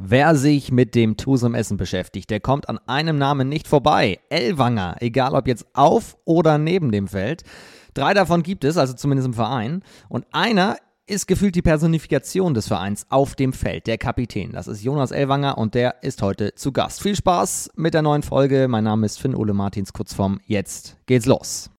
Wer sich mit dem Tusum Essen beschäftigt, der kommt an einem Namen nicht vorbei. Elwanger, egal ob jetzt auf oder neben dem Feld. Drei davon gibt es, also zumindest im Verein. Und einer ist gefühlt die Personifikation des Vereins auf dem Feld, der Kapitän. Das ist Jonas Elwanger und der ist heute zu Gast. Viel Spaß mit der neuen Folge. Mein Name ist Finn Ole Martins, Kurzform. Jetzt geht's los.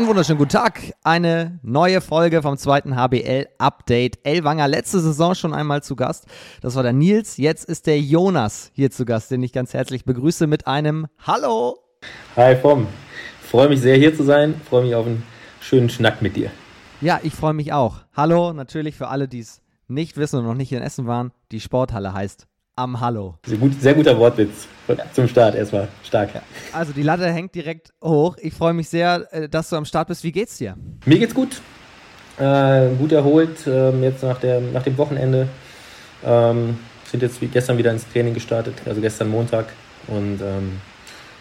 Einen wunderschönen guten Tag. Eine neue Folge vom zweiten HBL-Update. Elwanger, letzte Saison schon einmal zu Gast. Das war der Nils. Jetzt ist der Jonas hier zu Gast, den ich ganz herzlich begrüße mit einem Hallo. Hi, Vom. Freue mich sehr, hier zu sein. Freue mich auf einen schönen Schnack mit dir. Ja, ich freue mich auch. Hallo, natürlich für alle, die es nicht wissen und noch nicht in Essen waren. Die Sporthalle heißt am Hallo. Sehr, gut, sehr guter Wortwitz zum Start erstmal. Stark. Also die Latte hängt direkt hoch. Ich freue mich sehr, äh, dass du am Start bist. Wie geht's dir? Mir geht's gut. Äh, gut erholt. Ähm, jetzt nach, der, nach dem Wochenende. Ähm, sind jetzt wie gestern wieder ins Training gestartet. Also gestern Montag. Und ähm,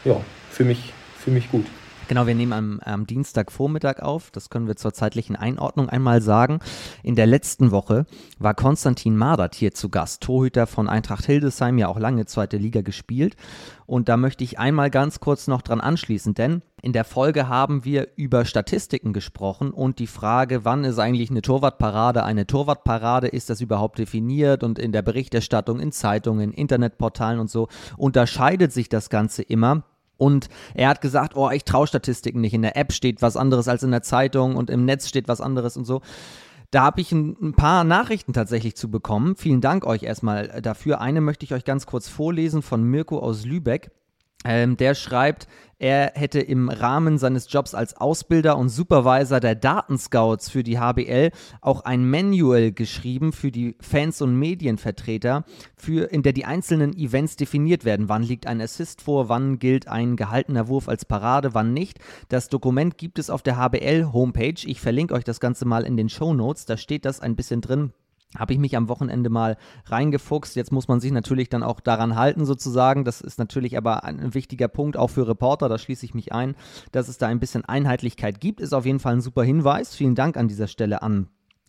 ja, fühle mich, fühl mich gut. Genau, wir nehmen am, am Dienstagvormittag auf. Das können wir zur zeitlichen Einordnung einmal sagen. In der letzten Woche war Konstantin Mardert hier zu Gast, Torhüter von Eintracht Hildesheim, ja auch lange zweite Liga gespielt. Und da möchte ich einmal ganz kurz noch dran anschließen, denn in der Folge haben wir über Statistiken gesprochen und die Frage, wann ist eigentlich eine Torwartparade eine Torwartparade, ist das überhaupt definiert und in der Berichterstattung in Zeitungen, Internetportalen und so unterscheidet sich das Ganze immer. Und er hat gesagt, oh, ich traue Statistiken nicht. In der App steht was anderes als in der Zeitung und im Netz steht was anderes und so. Da habe ich ein, ein, paar Nachrichten tatsächlich zu bekommen. Vielen Dank euch erstmal dafür. Eine möchte ich euch ganz kurz vorlesen von Mirko aus Lübeck. Ähm, der schreibt, er hätte im Rahmen seines Jobs als Ausbilder und Supervisor der Datenscouts für die HBL auch ein Manual geschrieben für die Fans und Medienvertreter, für, in der die einzelnen Events definiert werden. Wann liegt ein Assist vor, wann gilt ein gehaltener Wurf als Parade, wann nicht. Das Dokument gibt es auf der HBL-Homepage. Ich verlinke euch das Ganze mal in den Show Notes. Da steht das ein bisschen drin habe ich mich am Wochenende mal reingefuchst. Jetzt muss man sich natürlich dann auch daran halten, sozusagen. Das ist natürlich aber ein wichtiger Punkt, auch für Reporter, da schließe ich mich ein, dass es da ein bisschen Einheitlichkeit gibt, ist auf jeden Fall ein super Hinweis. Vielen Dank an dieser Stelle an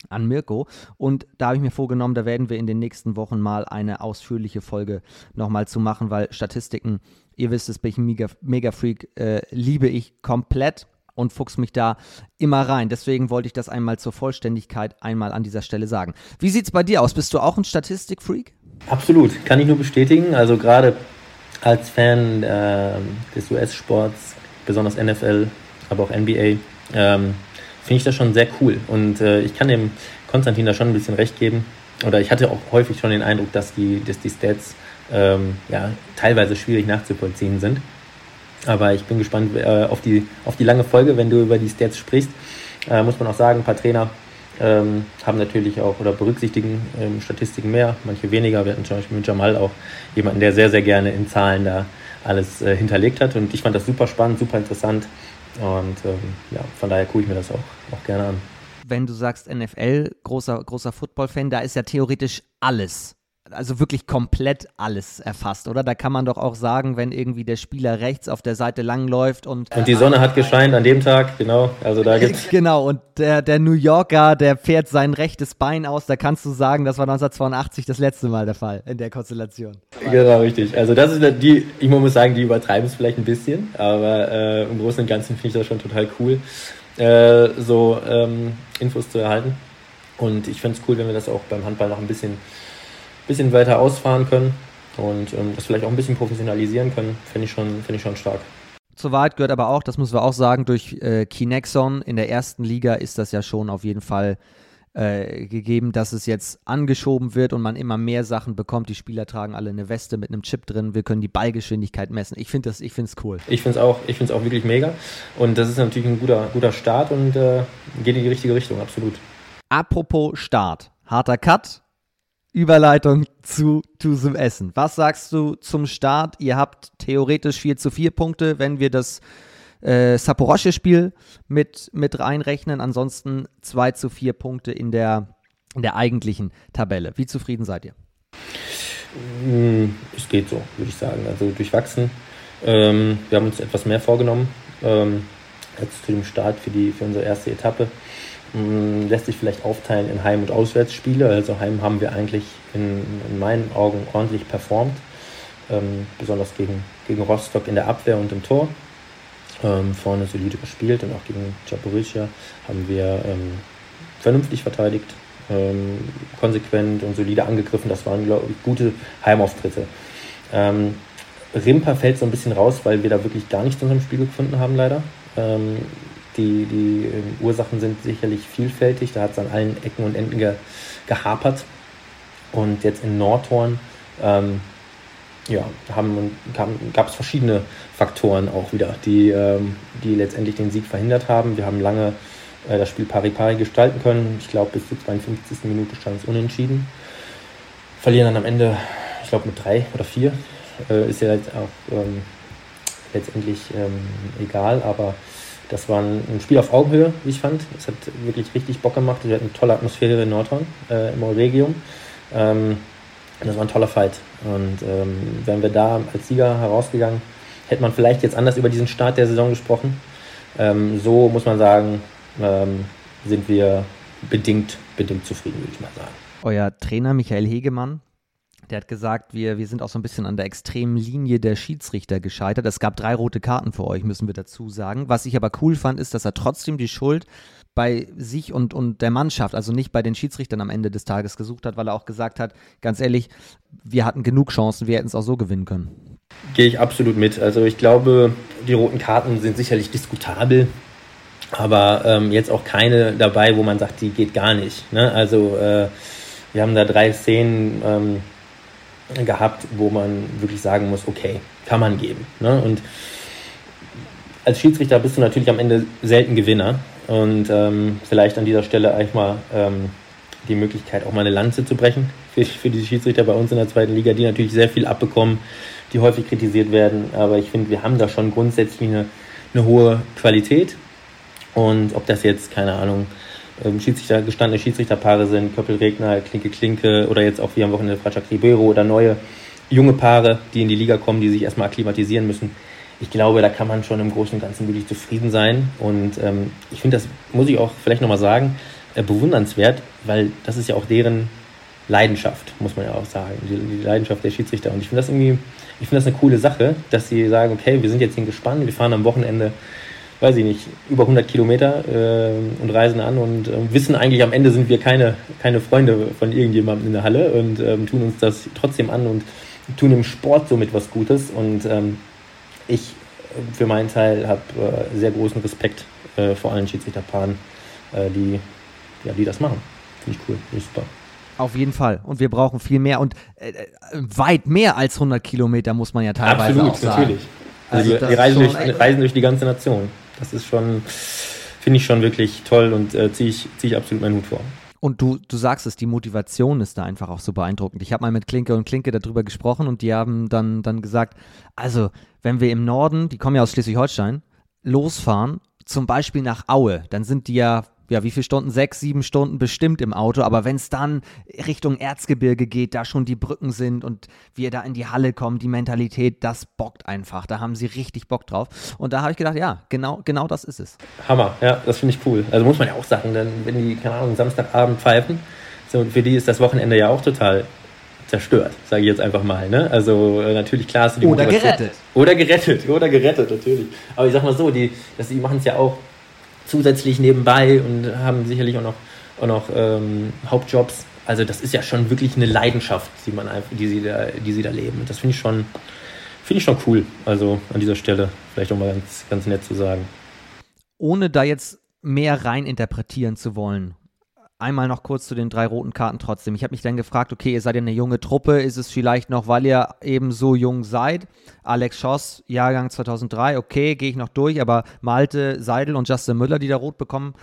an Mirko. Und da habe ich mir vorgenommen, da werden wir in den nächsten Wochen mal eine ausführliche Folge nochmal zu machen, weil Statistiken, ihr wisst es, bin ich ein Mega-Freak, äh, liebe ich komplett und fuchs mich da immer rein. Deswegen wollte ich das einmal zur Vollständigkeit einmal an dieser Stelle sagen. Wie sieht es bei dir aus? Bist du auch ein Statistikfreak? Absolut, kann ich nur bestätigen. Also gerade als Fan äh, des US-Sports, besonders NFL, aber auch NBA, ähm, finde ich das schon sehr cool. Und äh, ich kann dem Konstantin da schon ein bisschen recht geben. Oder ich hatte auch häufig schon den Eindruck, dass die, dass die Stats ähm, ja, teilweise schwierig nachzuvollziehen sind. Aber ich bin gespannt äh, auf, die, auf die lange Folge, wenn du über die Stats sprichst. Äh, muss man auch sagen, ein paar Trainer ähm, haben natürlich auch oder berücksichtigen ähm, Statistiken mehr, manche weniger. Wir hatten zum Beispiel mit Jamal auch jemanden, der sehr, sehr gerne in Zahlen da alles äh, hinterlegt hat. Und ich fand das super spannend, super interessant. Und ähm, ja, von daher gucke ich mir das auch, auch gerne an. Wenn du sagst NFL, großer, großer Football-Fan, da ist ja theoretisch alles also wirklich komplett alles erfasst, oder? Da kann man doch auch sagen, wenn irgendwie der Spieler rechts auf der Seite langläuft und. Und die Sonne hat gescheint an dem Tag, genau. Also da gibt's. genau, und der, der New Yorker, der fährt sein rechtes Bein aus, da kannst du sagen, das war 1982 das letzte Mal der Fall in der Konstellation. Genau, richtig. Also das ist die, ich muss sagen, die übertreiben es vielleicht ein bisschen, aber äh, im Großen und Ganzen finde ich das schon total cool, äh, so ähm, Infos zu erhalten. Und ich finde es cool, wenn wir das auch beim Handball noch ein bisschen bisschen weiter ausfahren können und ähm, das vielleicht auch ein bisschen professionalisieren können, finde ich, schon, find ich schon stark. Zur Wahrheit gehört aber auch, das müssen wir auch sagen, durch äh, Kinexon in der ersten Liga ist das ja schon auf jeden Fall äh, gegeben, dass es jetzt angeschoben wird und man immer mehr Sachen bekommt. Die Spieler tragen alle eine Weste mit einem Chip drin. Wir können die Ballgeschwindigkeit messen. Ich finde es cool. Ich finde es auch, auch wirklich mega. Und das ist natürlich ein guter, guter Start und äh, geht in die richtige Richtung, absolut. Apropos Start. Harter Cut. Überleitung zu Tusum Essen. Was sagst du zum Start? Ihr habt theoretisch 4 zu 4 Punkte, wenn wir das äh, Saporosche-Spiel mit, mit reinrechnen. Ansonsten 2 zu 4 Punkte in der, in der eigentlichen Tabelle. Wie zufrieden seid ihr? Mm, es geht so, würde ich sagen. Also durchwachsen. Ähm, wir haben uns etwas mehr vorgenommen. Ähm, jetzt zu dem Start für, die, für unsere erste Etappe. Mm, lässt sich vielleicht aufteilen in Heim- und Auswärtsspiele. Also Heim haben wir eigentlich in, in meinen Augen ordentlich performt, ähm, besonders gegen, gegen Rostock in der Abwehr und im Tor. Ähm, vorne solide gespielt und auch gegen Japoricia haben wir ähm, vernünftig verteidigt, ähm, konsequent und solide angegriffen. Das waren, glaube ich, gute Heimauftritte. Ähm, Rimper fällt so ein bisschen raus, weil wir da wirklich gar nichts in unserem Spiel gefunden haben, leider. Die, die äh, Ursachen sind sicherlich vielfältig. Da hat es an allen Ecken und Enden ge, gehapert. Und jetzt in Nordhorn ähm, ja, gab es verschiedene Faktoren auch wieder, die, ähm, die letztendlich den Sieg verhindert haben. Wir haben lange äh, das Spiel pari-pari gestalten können. Ich glaube, bis zur 52. Minute stand es unentschieden. Verlieren dann am Ende, ich glaube, mit drei oder vier. Äh, ist ja jetzt auch ähm, letztendlich ähm, egal, aber das war ein, Spiel auf Augenhöhe, wie ich fand. Es hat wirklich richtig Bock gemacht. Wir hatten eine tolle Atmosphäre in Nordhorn, äh, im Euregium. Ähm, das war ein toller Fight. Und ähm, wären wir da als Sieger herausgegangen, hätte man vielleicht jetzt anders über diesen Start der Saison gesprochen. Ähm, so muss man sagen, ähm, sind wir bedingt, bedingt zufrieden, würde ich mal sagen. Euer Trainer Michael Hegemann, der hat gesagt, wir, wir sind auch so ein bisschen an der extremen Linie der Schiedsrichter gescheitert. Es gab drei rote Karten für euch, müssen wir dazu sagen. Was ich aber cool fand, ist, dass er trotzdem die Schuld bei sich und, und der Mannschaft, also nicht bei den Schiedsrichtern am Ende des Tages gesucht hat, weil er auch gesagt hat, ganz ehrlich, wir hatten genug Chancen, wir hätten es auch so gewinnen können. Gehe ich absolut mit. Also ich glaube, die roten Karten sind sicherlich diskutabel, aber ähm, jetzt auch keine dabei, wo man sagt, die geht gar nicht. Ne? Also äh, wir haben da drei Szenen ähm, gehabt, wo man wirklich sagen muss, okay, kann man geben. Ne? Und als Schiedsrichter bist du natürlich am Ende selten Gewinner. Und ähm, vielleicht an dieser Stelle eigentlich mal ähm, die Möglichkeit, auch mal eine Lanze zu brechen für, für die Schiedsrichter bei uns in der zweiten Liga, die natürlich sehr viel abbekommen, die häufig kritisiert werden. Aber ich finde, wir haben da schon grundsätzlich eine, eine hohe Qualität. Und ob das jetzt, keine Ahnung, ähm, Schiedsrichter, gestandene Schiedsrichterpaare sind, Köppel-Regner, Klinke-Klinke oder jetzt auch wie am Wochenende Fratschak Ribeiro oder neue junge Paare, die in die Liga kommen, die sich erstmal akklimatisieren müssen ich glaube, da kann man schon im Großen und Ganzen wirklich zufrieden sein. Und ähm, ich finde, das muss ich auch vielleicht nochmal sagen, äh, bewundernswert, weil das ist ja auch deren Leidenschaft, muss man ja auch sagen, die, die Leidenschaft der Schiedsrichter. Und ich finde das irgendwie, ich finde das eine coole Sache, dass sie sagen, okay, wir sind jetzt gespannt, wir fahren am Wochenende, weiß ich nicht, über 100 Kilometer äh, und reisen an und äh, wissen eigentlich, am Ende sind wir keine, keine Freunde von irgendjemandem in der Halle und ähm, tun uns das trotzdem an und tun im Sport somit was Gutes. Und ähm, ich für meinen Teil habe äh, sehr großen Respekt äh, vor allen Schiedsrichterpaaren, äh, die, ja, die das machen. Finde ich cool, Finde ich super. Auf jeden Fall. Und wir brauchen viel mehr und äh, weit mehr als 100 Kilometer, muss man ja teilweise Absolut, auch sagen. natürlich. Also, also die, reisen durch, reisen durch, die ganze Nation. Das ist schon, finde ich schon wirklich toll und äh, ziehe ich, zieh ich absolut meinen Hut vor. Und du, du sagst es, die Motivation ist da einfach auch so beeindruckend. Ich habe mal mit Klinke und Klinke darüber gesprochen und die haben dann, dann gesagt, also wenn wir im Norden, die kommen ja aus Schleswig-Holstein, losfahren, zum Beispiel nach Aue, dann sind die ja ja, wie viele Stunden? Sechs, sieben Stunden bestimmt im Auto. Aber wenn es dann Richtung Erzgebirge geht, da schon die Brücken sind und wir da in die Halle kommen, die Mentalität, das bockt einfach. Da haben sie richtig Bock drauf. Und da habe ich gedacht, ja, genau, genau das ist es. Hammer, ja, das finde ich cool. Also muss man ja auch sagen, denn wenn die, keine Ahnung, Samstagabend pfeifen, so, für die ist das Wochenende ja auch total zerstört, sage ich jetzt einfach mal. Ne? Also äh, natürlich klar die Oder Motivation. gerettet. Oder gerettet, oder gerettet, natürlich. Aber ich sag mal so, die, die machen es ja auch zusätzlich nebenbei und haben sicherlich auch noch, auch noch ähm, Hauptjobs. Also das ist ja schon wirklich eine Leidenschaft, die, man, die, sie, da, die sie da leben. Und das finde ich schon, finde ich schon cool. Also an dieser Stelle vielleicht auch mal ganz, ganz nett zu sagen. Ohne da jetzt mehr rein interpretieren zu wollen, einmal noch kurz zu den drei roten Karten trotzdem. Ich habe mich dann gefragt, okay, ihr seid ja eine junge Truppe, ist es vielleicht noch, weil ihr eben so jung seid? Alex Schoss, Jahrgang 2003, okay, gehe ich noch durch, aber Malte, Seidel und Justin Müller, die da rot bekommen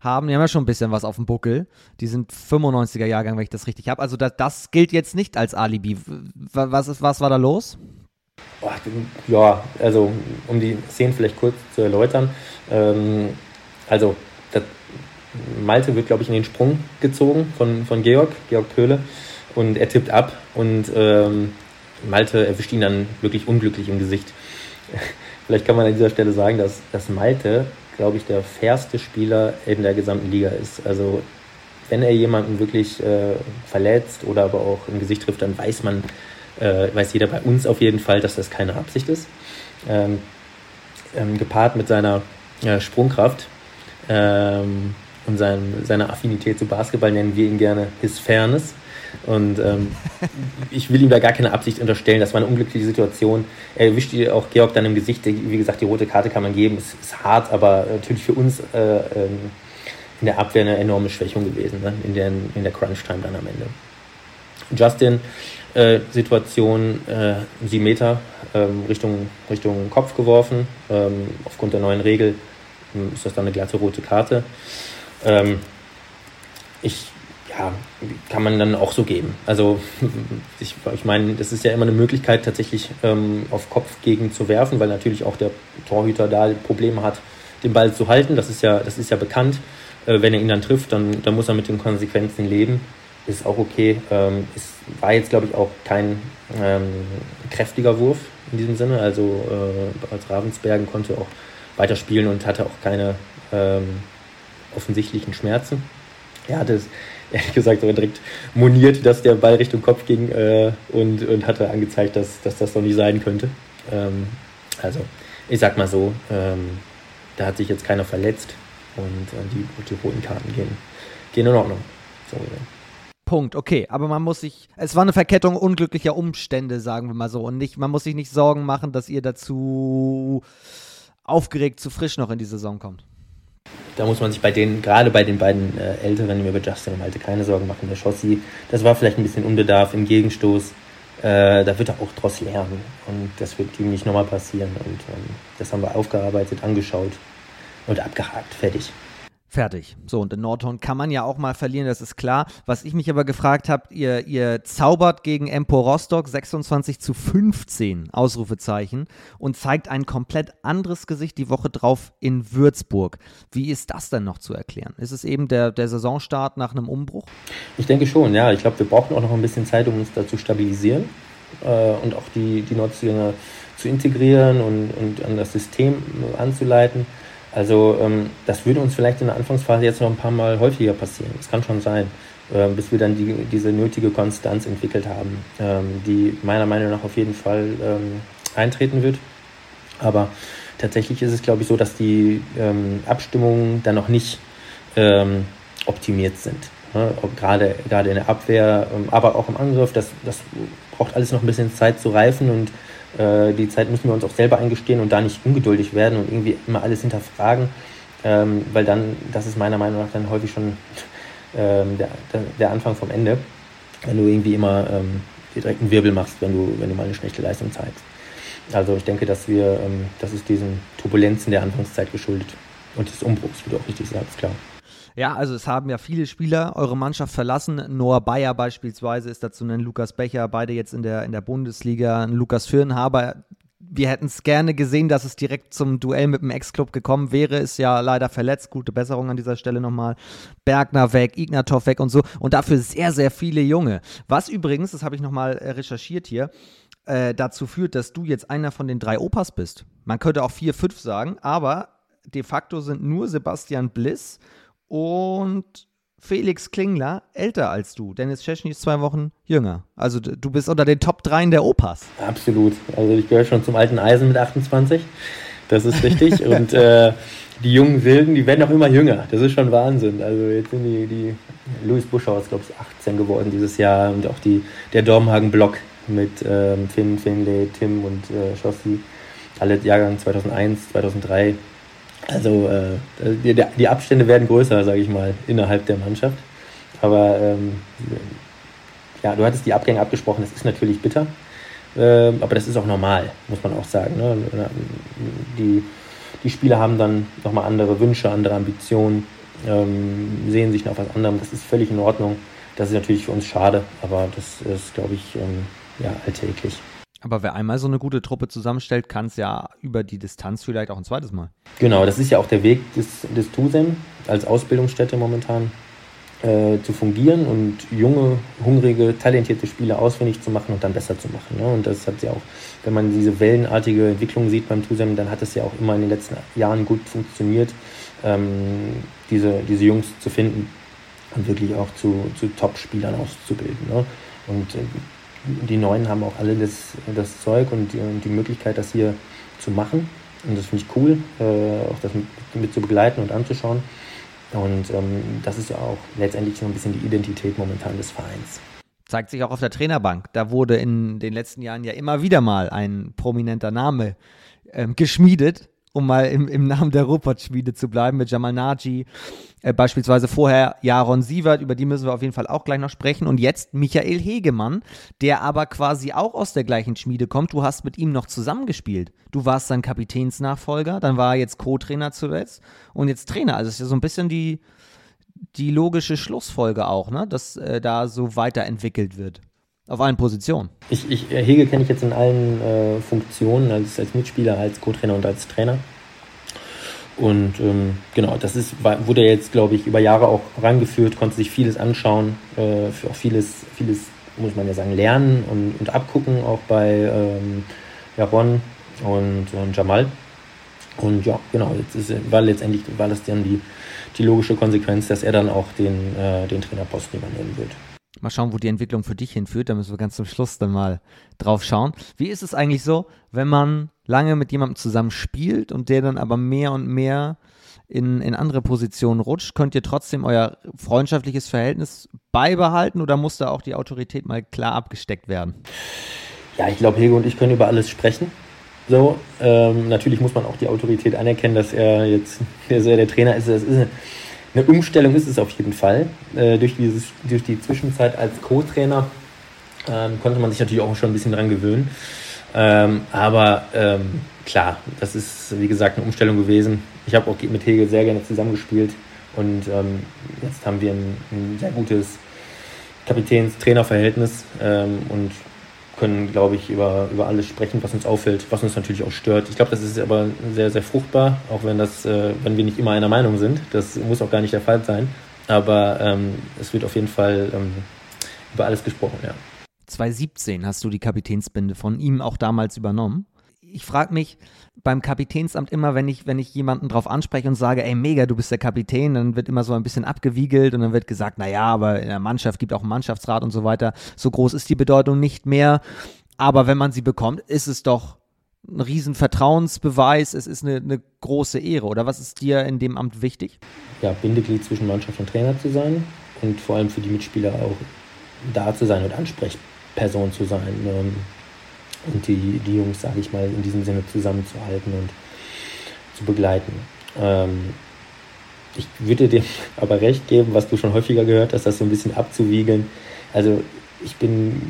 haben, die haben ja schon ein bisschen was auf dem Buckel. Die sind 95er Jahrgang, wenn ich das richtig habe. Also das, das, gilt jetzt nicht als Alibi. Was, ist, was war da los? Ja, also um die Szenen vielleicht kurz zu erläutern. Ähm, also Malte wird, glaube ich, in den Sprung gezogen von, von Georg, Georg Pöhle. Und er tippt ab und ähm, Malte erwischt ihn dann wirklich unglücklich im Gesicht. Vielleicht kann man an dieser Stelle sagen, dass, dass Malte glaube ich, der fairste Spieler in der gesamten Liga ist. Also wenn er jemanden wirklich äh, verletzt oder aber auch im Gesicht trifft, dann weiß man, äh, weiß jeder bei uns auf jeden Fall, dass das keine Absicht ist. Ähm, ähm, gepaart mit seiner äh, Sprungkraft ähm, und sein, seiner Affinität zu Basketball nennen wir ihn gerne His Fairness. Und ähm, ich will ihm da gar keine Absicht unterstellen. Das war eine unglückliche Situation. Er erwischt auch Georg dann im Gesicht. Wie gesagt, die rote Karte kann man geben. Es ist hart, aber natürlich für uns äh, ähm, in der Abwehr eine enorme Schwächung gewesen, ne? in, der, in der Crunch-Time dann am Ende. Justin, äh, Situation, äh, sieben Meter ähm, Richtung, Richtung Kopf geworfen. Ähm, aufgrund der neuen Regel ähm, ist das dann eine glatte rote Karte. Ähm, ich ja, kann man dann auch so geben. Also ich, ich meine, das ist ja immer eine Möglichkeit, tatsächlich ähm, auf Kopf gegen zu werfen, weil natürlich auch der Torhüter da Probleme hat, den Ball zu halten. Das ist ja, das ist ja bekannt. Äh, wenn er ihn dann trifft, dann, dann muss er mit den Konsequenzen leben. Ist auch okay. Ähm, es war jetzt, glaube ich, auch kein ähm, kräftiger Wurf in diesem Sinne. Also äh, als Ravensbergen konnte auch weiterspielen und hatte auch keine ähm, offensichtlichen Schmerzen. Er hatte es ehrlich gesagt sogar direkt moniert, dass der Ball Richtung Kopf ging äh, und, und hatte angezeigt, dass, dass das noch nicht sein könnte. Ähm, also, ich sag mal so, ähm, da hat sich jetzt keiner verletzt und äh, die, die roten Karten gehen, gehen in Ordnung. So, Punkt, okay. Aber man muss sich, es war eine Verkettung unglücklicher Umstände, sagen wir mal so. Und nicht, man muss sich nicht Sorgen machen, dass ihr dazu aufgeregt zu frisch noch in die Saison kommt da muss man sich bei den, gerade bei den beiden äh, Älteren, über Justin und Malte keine Sorgen machen. Der Schossi, das war vielleicht ein bisschen Unbedarf im Gegenstoß. Äh, da wird er auch draus lernen. Und das wird ihm nicht nochmal passieren. Und ähm, das haben wir aufgearbeitet, angeschaut und abgehakt. Fertig. Fertig. So, und in Nordhorn kann man ja auch mal verlieren, das ist klar. Was ich mich aber gefragt habe, ihr, ihr zaubert gegen Empor Rostock 26 zu 15, Ausrufezeichen, und zeigt ein komplett anderes Gesicht die Woche drauf in Würzburg. Wie ist das denn noch zu erklären? Ist es eben der, der Saisonstart nach einem Umbruch? Ich denke schon, ja. Ich glaube, wir brauchen auch noch ein bisschen Zeit, um uns da zu stabilisieren äh, und auch die, die Nordzüger zu integrieren und, und an das System anzuleiten. Also ähm, das würde uns vielleicht in der Anfangsphase jetzt noch ein paar Mal häufiger passieren. Das kann schon sein, äh, bis wir dann die, diese nötige Konstanz entwickelt haben, ähm, die meiner Meinung nach auf jeden Fall ähm, eintreten wird. Aber tatsächlich ist es, glaube ich, so, dass die ähm, Abstimmungen dann noch nicht ähm, optimiert sind. Ne? Gerade, gerade in der Abwehr, ähm, aber auch im Angriff. Das, das braucht alles noch ein bisschen Zeit zu reifen und äh, die Zeit müssen wir uns auch selber eingestehen und da nicht ungeduldig werden und irgendwie immer alles hinterfragen, ähm, weil dann, das ist meiner Meinung nach dann häufig schon ähm, der, der, Anfang vom Ende, wenn du irgendwie immer ähm, direkt einen Wirbel machst, wenn du, wenn du mal eine schlechte Leistung zeigst. Also ich denke, dass wir, ähm, das ist diesen Turbulenzen der Anfangszeit geschuldet und des Umbruchs, wie du auch richtig sagst, klar. Ja, also es haben ja viele Spieler eure Mannschaft verlassen. Noah Bayer beispielsweise ist dazu ein Lukas Becher, beide jetzt in der, in der Bundesliga. Ein Lukas Firnhaber, wir hätten es gerne gesehen, dass es direkt zum Duell mit dem Ex-Club gekommen wäre. Ist ja leider verletzt. Gute Besserung an dieser Stelle nochmal. Bergner weg, Ignatov weg und so. Und dafür sehr, sehr viele Junge. Was übrigens, das habe ich nochmal recherchiert hier, äh, dazu führt, dass du jetzt einer von den drei Opas bist. Man könnte auch vier, fünf sagen, aber de facto sind nur Sebastian Bliss und Felix Klingler älter als du. Dennis Szczesny ist zwei Wochen jünger. Also du bist unter den Top 3 der Opas. Absolut. Also ich gehöre schon zum alten Eisen mit 28. Das ist richtig. und äh, die jungen Wilden, die werden auch immer jünger. Das ist schon Wahnsinn. Also jetzt sind die, die Louis Buschauer ist, glaube ich, 18 geworden dieses Jahr und auch die, der Dormhagen-Block mit ähm, Finn, Finlay, Tim und äh, Schossi. Alle Jahrgang 2001, 2003. Also äh, die, die, Abstände werden größer, sage ich mal, innerhalb der Mannschaft. Aber ähm, ja, du hattest die Abgänge abgesprochen, das ist natürlich bitter. Äh, aber das ist auch normal, muss man auch sagen. Ne? Die, die Spieler haben dann nochmal andere Wünsche, andere Ambitionen, ähm, sehen sich nach was anderem. Das ist völlig in Ordnung. Das ist natürlich für uns schade, aber das ist, glaube ich, ähm, ja, alltäglich. Aber wer einmal so eine gute Truppe zusammenstellt, kann es ja über die Distanz vielleicht auch ein zweites Mal. Genau, das ist ja auch der Weg des, des TUSEM als Ausbildungsstätte momentan. äh, zu fungieren und junge, hungrige, talentierte Spieler ausfindig zu machen und dann besser zu machen. Ne? Und das hat ja auch, wenn man diese wellenartige Entwicklung sieht beim Tusem, dann hat es ja auch immer in den letzten Jahren gut funktioniert, ähm, diese, diese Jungs zu finden und wirklich auch zu, zu Top-Spielern auszubilden. Ne? Und äh, die Neuen haben auch alle das, das Zeug und die, die Möglichkeit, das hier zu machen. Und das finde ich cool, äh, auch das mit, mit, zu begleiten und anzuschauen. Und ähm, das ist ja auch letztendlich so ein bisschen die Identität momentan des Vereins. Zeigt sich auch auf der Trainerbank. Da wurde in den letzten Jahren ja immer wieder mal ein prominenter Name ähm, geschmiedet um mal im, im Namen der Ruppert-Schmiede zu bleiben, mit Jamal Naji, äh, beispielsweise vorher Jaron Sievert, über die müssen wir auf jeden Fall auch gleich noch sprechen. Und jetzt Michael Hegemann, der aber quasi auch aus der gleichen Schmiede kommt. Du hast mit ihm noch zusammengespielt. Du warst sein Kapitänsnachfolger, dann war er jetzt Co-Trainer zuletzt und jetzt Trainer. Also es ist ja so ein bisschen die, die logische Schlussfolge auch, ne? dass äh, da so weiterentwickelt wird. Auf allen Positionen. Ich, ich, äh, Hegel kenne ich jetzt in allen äh, Funktionen, als, als Mitspieler, als Co-Trainer und als Trainer. Und ähm, genau, das ist, wurde jetzt, glaube ich, über Jahre auch rangeführt, konnte sich vieles anschauen, äh, für auch vieles, vieles, muss man ja sagen, lernen und, und abgucken, auch bei ähm, Jaron und, und Jamal. Und ja, genau, jetzt ist, war letztendlich war das dann die, die logische Konsequenz, dass er dann auch den, äh, den Trainerposten übernehmen wird. Mal schauen, wo die Entwicklung für dich hinführt. Da müssen wir ganz zum Schluss dann mal drauf schauen. Wie ist es eigentlich so, wenn man lange mit jemandem zusammen spielt und der dann aber mehr und mehr in, in andere Positionen rutscht? Könnt ihr trotzdem euer freundschaftliches Verhältnis beibehalten oder muss da auch die Autorität mal klar abgesteckt werden? Ja, ich glaube, Hege und ich können über alles sprechen. So, ähm, natürlich muss man auch die Autorität anerkennen, dass er jetzt der, der Trainer ist. Das ist eine, Umstellung ist es auf jeden Fall. Äh, durch, dieses, durch die Zwischenzeit als Co-Trainer ähm, konnte man sich natürlich auch schon ein bisschen dran gewöhnen. Ähm, aber ähm, klar, das ist wie gesagt eine Umstellung gewesen. Ich habe auch mit Hegel sehr gerne zusammengespielt und ähm, jetzt haben wir ein, ein sehr gutes Kapitäns-Trainer-Verhältnis ähm, und können, glaube ich, über, über alles sprechen, was uns auffällt, was uns natürlich auch stört. Ich glaube, das ist aber sehr, sehr fruchtbar, auch wenn, das, äh, wenn wir nicht immer einer Meinung sind. Das muss auch gar nicht der Fall sein. Aber ähm, es wird auf jeden Fall ähm, über alles gesprochen, ja. 2017 hast du die Kapitänsbinde von ihm auch damals übernommen. Ich frage mich beim Kapitänsamt immer, wenn ich, wenn ich jemanden drauf anspreche und sage, ey, mega, du bist der Kapitän, dann wird immer so ein bisschen abgewiegelt und dann wird gesagt, naja, aber in der Mannschaft gibt auch einen Mannschaftsrat und so weiter. So groß ist die Bedeutung nicht mehr. Aber wenn man sie bekommt, ist es doch ein riesen Vertrauensbeweis, es ist eine, eine große Ehre. Oder was ist dir in dem Amt wichtig? Ja, Bindeglied zwischen Mannschaft und Trainer zu sein und vor allem für die Mitspieler auch da zu sein und ansprechbar Person zu sein ähm, und die, die Jungs, sage ich mal, in diesem Sinne zusammenzuhalten und zu begleiten. Ähm, ich würde dir aber recht geben, was du schon häufiger gehört hast, das so ein bisschen abzuwiegeln. Also ich bin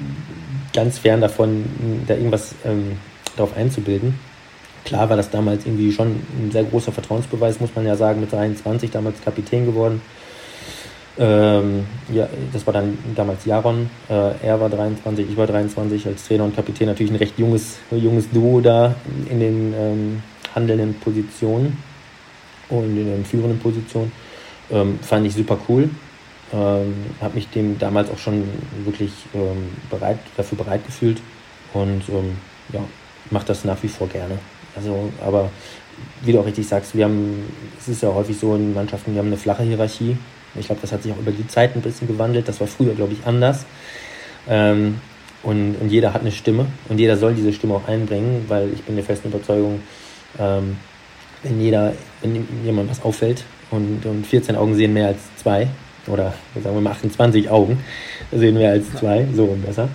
ganz fern davon, da irgendwas ähm, darauf einzubilden. Klar war das damals irgendwie schon ein sehr großer Vertrauensbeweis, muss man ja sagen, mit 23 damals Kapitän geworden. Ähm, ja, das war dann damals Jaron. Äh, er war 23, ich war 23 als Trainer und Kapitän. Natürlich ein recht junges, junges Duo da in den ähm, handelnden Positionen und in den führenden Positionen. Ähm, fand ich super cool. Ähm, habe mich dem damals auch schon wirklich ähm, bereit, dafür bereit gefühlt und ähm, ja, mache das nach wie vor gerne. Also, aber wie du auch richtig sagst, wir haben, es ist ja häufig so in Mannschaften, wir haben eine flache Hierarchie ich glaube, das hat sich auch über die Zeit ein bisschen gewandelt. Das war früher, glaube ich, anders. Ähm, und, und jeder hat eine Stimme und jeder soll diese Stimme auch einbringen, weil ich bin der festen Überzeugung, ähm, wenn jeder, wenn jemand was auffällt und, und 14 Augen sehen mehr als zwei, oder sagen wir mal 28 Augen sehen mehr als zwei, so besser,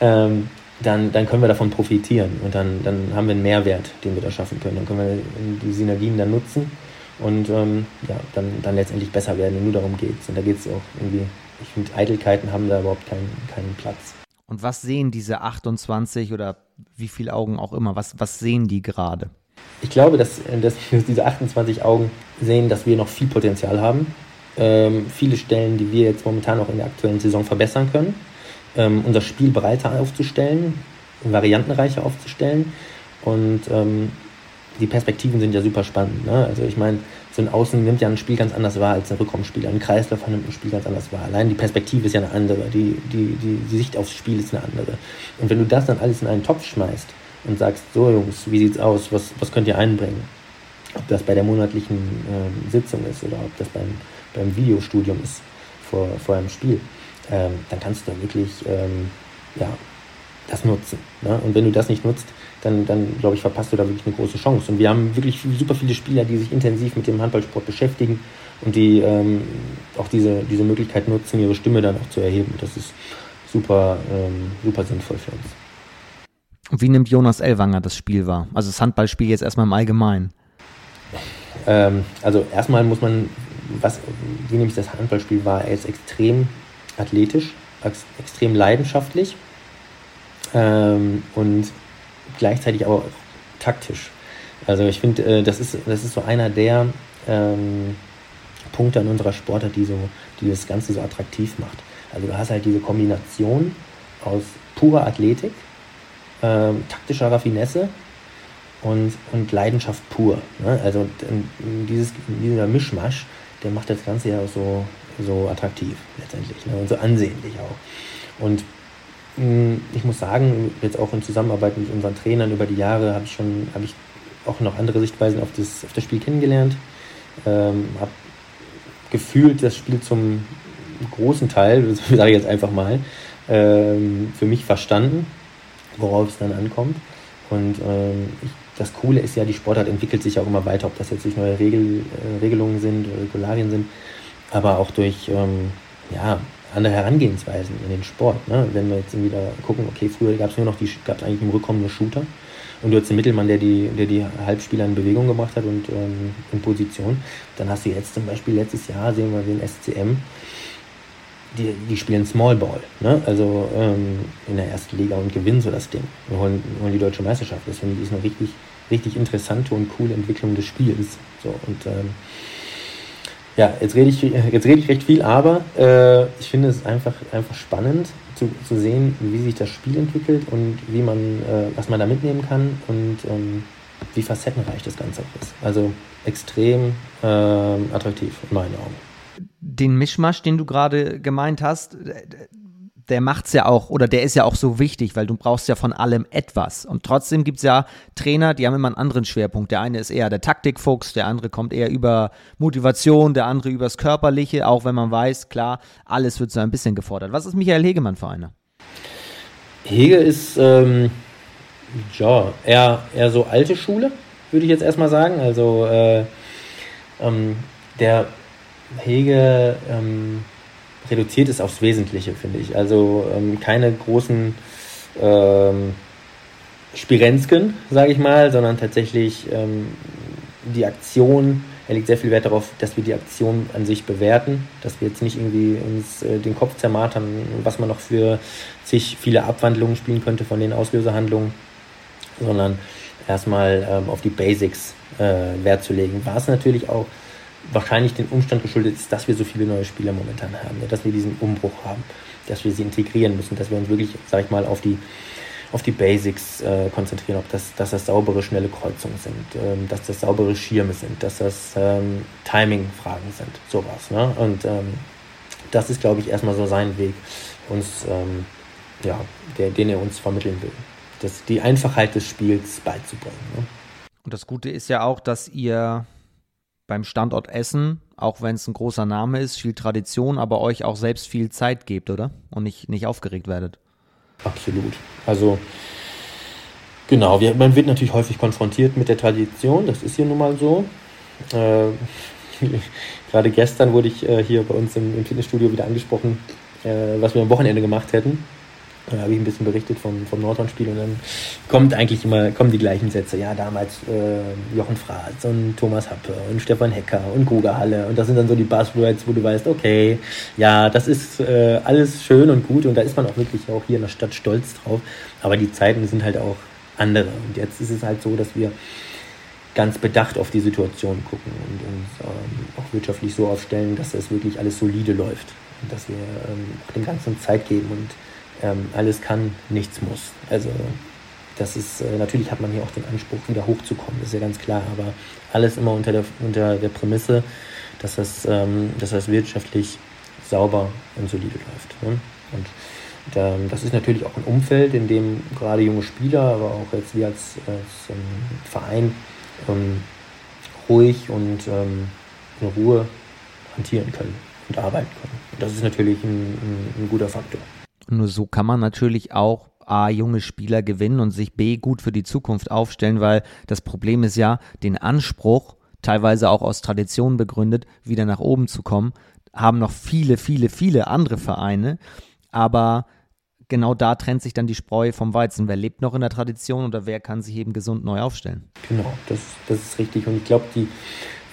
ähm, dann, dann können wir davon profitieren und dann, dann haben wir einen Mehrwert, den wir da schaffen können. Dann können wir die Synergien dann nutzen und ähm, ja, dann, dann letztendlich besser werden. Und nur darum geht es. Und da geht es auch irgendwie, ich finde, Eitelkeiten haben da überhaupt keinen, keinen Platz. Und was sehen diese 28 oder wie viele Augen auch immer, was, was sehen die gerade? Ich glaube, dass, dass diese 28 Augen sehen, dass wir noch viel Potenzial haben. Ähm, viele Stellen, die wir jetzt momentan auch in der aktuellen Saison verbessern können. Ähm, unser Spiel breiter aufzustellen, variantenreicher aufzustellen und ähm, die Perspektiven sind ja super spannend. Ne? Also ich meine, so ein Außen nimmt ja ein Spiel ganz anders wahr als ein Rückraumspieler. Ein Kreisläufer nimmt ein Spiel ganz anders wahr. Allein die Perspektive ist ja eine andere, die, die, die, die Sicht aufs Spiel ist eine andere. Und wenn du das dann alles in einen Topf schmeißt und sagst, so Jungs, wie sieht's aus, was, was könnt ihr einbringen? Ob das bei der monatlichen ähm, Sitzung ist oder ob das beim, beim Videostudium ist vor, vor einem Spiel, ähm, dann kannst du wirklich ähm, ja, das nutzen. Ne? Und wenn du das nicht nutzt, dann, dann glaube ich, verpasst du da wirklich eine große Chance. Und wir haben wirklich super viele Spieler, die sich intensiv mit dem Handballsport beschäftigen und die ähm, auch diese, diese Möglichkeit nutzen, ihre Stimme dann auch zu erheben. Das ist super, ähm, super sinnvoll für uns. Wie nimmt Jonas Ellwanger das Spiel wahr? Also das Handballspiel jetzt erstmal im Allgemeinen. Ähm, also erstmal muss man, was, wie nehme ich das Handballspiel wahr? Er ist extrem athletisch, ex extrem leidenschaftlich ähm, und gleichzeitig aber taktisch. Also ich finde, äh, das, ist, das ist so einer der ähm, Punkte an unserer Sportart, die, so, die das Ganze so attraktiv macht. Also du hast halt diese Kombination aus purer Athletik, ähm, taktischer Raffinesse und, und Leidenschaft pur. Ne? Also dieses, dieser Mischmasch, der macht das Ganze ja auch so, so attraktiv letztendlich ne? und so ansehnlich auch. Und ich muss sagen, jetzt auch in Zusammenarbeit mit unseren Trainern über die Jahre habe ich schon, habe ich auch noch andere Sichtweisen auf das, auf das Spiel kennengelernt. Ähm, habe gefühlt das Spiel zum großen Teil, sage ich jetzt einfach mal, ähm, für mich verstanden, worauf es dann ankommt. Und ähm, ich, das Coole ist ja, die Sportart entwickelt sich auch immer weiter, ob das jetzt durch neue Regel, äh, Regelungen sind, Regularien sind, aber auch durch ähm, ja, andere Herangehensweisen in den Sport. Ne? Wenn wir jetzt wieder gucken, okay, früher gab es nur noch die, gab eigentlich im Rückkommen nur Shooter und du hast den Mittelmann, der die, der die Halbspieler in Bewegung gemacht hat und ähm, in Position. Dann hast du jetzt zum Beispiel letztes Jahr, sehen wir den SCM, die, die spielen Small Ball, ne? also ähm, in der ersten Liga und gewinnen so das Ding. Wir holen, holen die deutsche Meisterschaft. Das finde ich ist eine richtig, richtig interessante und coole Entwicklung des Spiels. So, und ähm, ja, jetzt rede ich, jetzt rede ich recht viel, aber äh, ich finde es einfach, einfach spannend zu, zu sehen, wie sich das Spiel entwickelt und wie man, äh, was man da mitnehmen kann und ähm, wie facettenreich das Ganze auch ist. Also extrem äh, attraktiv in meinen Augen. Den Mischmasch, den du gerade gemeint hast, der macht's ja auch, oder der ist ja auch so wichtig, weil du brauchst ja von allem etwas. Und trotzdem gibt's ja Trainer, die haben immer einen anderen Schwerpunkt. Der eine ist eher der Taktikfuchs, der andere kommt eher über Motivation, der andere übers Körperliche, auch wenn man weiß, klar, alles wird so ein bisschen gefordert. Was ist Michael Hegemann für einer? Hege ist, ähm, ja, eher, eher so alte Schule, würde ich jetzt erstmal sagen. Also, äh, ähm, der Hege, ähm, reduziert ist aufs Wesentliche, finde ich. Also ähm, keine großen ähm, Spirenzken, sage ich mal, sondern tatsächlich ähm, die Aktion. Er legt sehr viel Wert darauf, dass wir die Aktion an sich bewerten, dass wir jetzt nicht irgendwie uns äh, den Kopf zermartern, was man noch für sich viele Abwandlungen spielen könnte von den Auslöserhandlungen, sondern erstmal ähm, auf die Basics äh, Wert zu legen. War es natürlich auch wahrscheinlich den Umstand geschuldet ist, dass wir so viele neue Spieler momentan haben, dass wir diesen Umbruch haben, dass wir sie integrieren müssen, dass wir uns wirklich, sag ich mal, auf die auf die Basics äh, konzentrieren, ob das, dass das saubere, schnelle Kreuzungen sind, ähm, dass das saubere Schirme sind, dass das ähm, Timing-Fragen sind, sowas. Ne? Und ähm, das ist, glaube ich, erstmal so sein Weg, uns, ähm, ja, der, den er uns vermitteln will. Das, die Einfachheit des Spiels beizubringen. Ne? Und das Gute ist ja auch, dass ihr beim Standort Essen, auch wenn es ein großer Name ist, viel Tradition, aber euch auch selbst viel Zeit gebt, oder? Und nicht, nicht aufgeregt werdet. Absolut. Also genau, wir, man wird natürlich häufig konfrontiert mit der Tradition, das ist hier nun mal so. Äh, gerade gestern wurde ich äh, hier bei uns im, im Fitnessstudio wieder angesprochen, äh, was wir am Wochenende gemacht hätten. Da habe ich ein bisschen berichtet vom, vom Nordhorn-Spiel und dann kommt eigentlich immer, kommen die gleichen Sätze. Ja, damals äh, Jochen Fratz und Thomas Happe und Stefan Hecker und Grugerhalle. Und das sind dann so die Buzzwords, wo du weißt, okay, ja, das ist äh, alles schön und gut und da ist man auch wirklich auch hier in der Stadt stolz drauf. Aber die Zeiten sind halt auch andere. Und jetzt ist es halt so, dass wir ganz bedacht auf die Situation gucken und uns ähm, auch wirtschaftlich so aufstellen, dass das wirklich alles solide läuft. Und dass wir ähm, dem Ganzen Zeit geben und ähm, alles kann, nichts muss. Also das ist, äh, natürlich hat man hier auch den Anspruch, wieder hochzukommen, ist ja ganz klar, aber alles immer unter der, unter der Prämisse, dass das, ähm, dass das wirtschaftlich sauber und solide läuft. Ne? Und ähm, das ist natürlich auch ein Umfeld, in dem gerade junge Spieler, aber auch jetzt wir als, als ähm, Verein ähm, ruhig und ähm, in Ruhe hantieren können und arbeiten können. Und das ist natürlich ein, ein, ein guter Faktor. Nur so kann man natürlich auch A, junge Spieler gewinnen und sich B, gut für die Zukunft aufstellen, weil das Problem ist ja, den Anspruch, teilweise auch aus Tradition begründet, wieder nach oben zu kommen, haben noch viele, viele, viele andere Vereine. Aber genau da trennt sich dann die Spreu vom Weizen. Wer lebt noch in der Tradition oder wer kann sich eben gesund neu aufstellen? Genau, das, das ist richtig. Und ich glaube,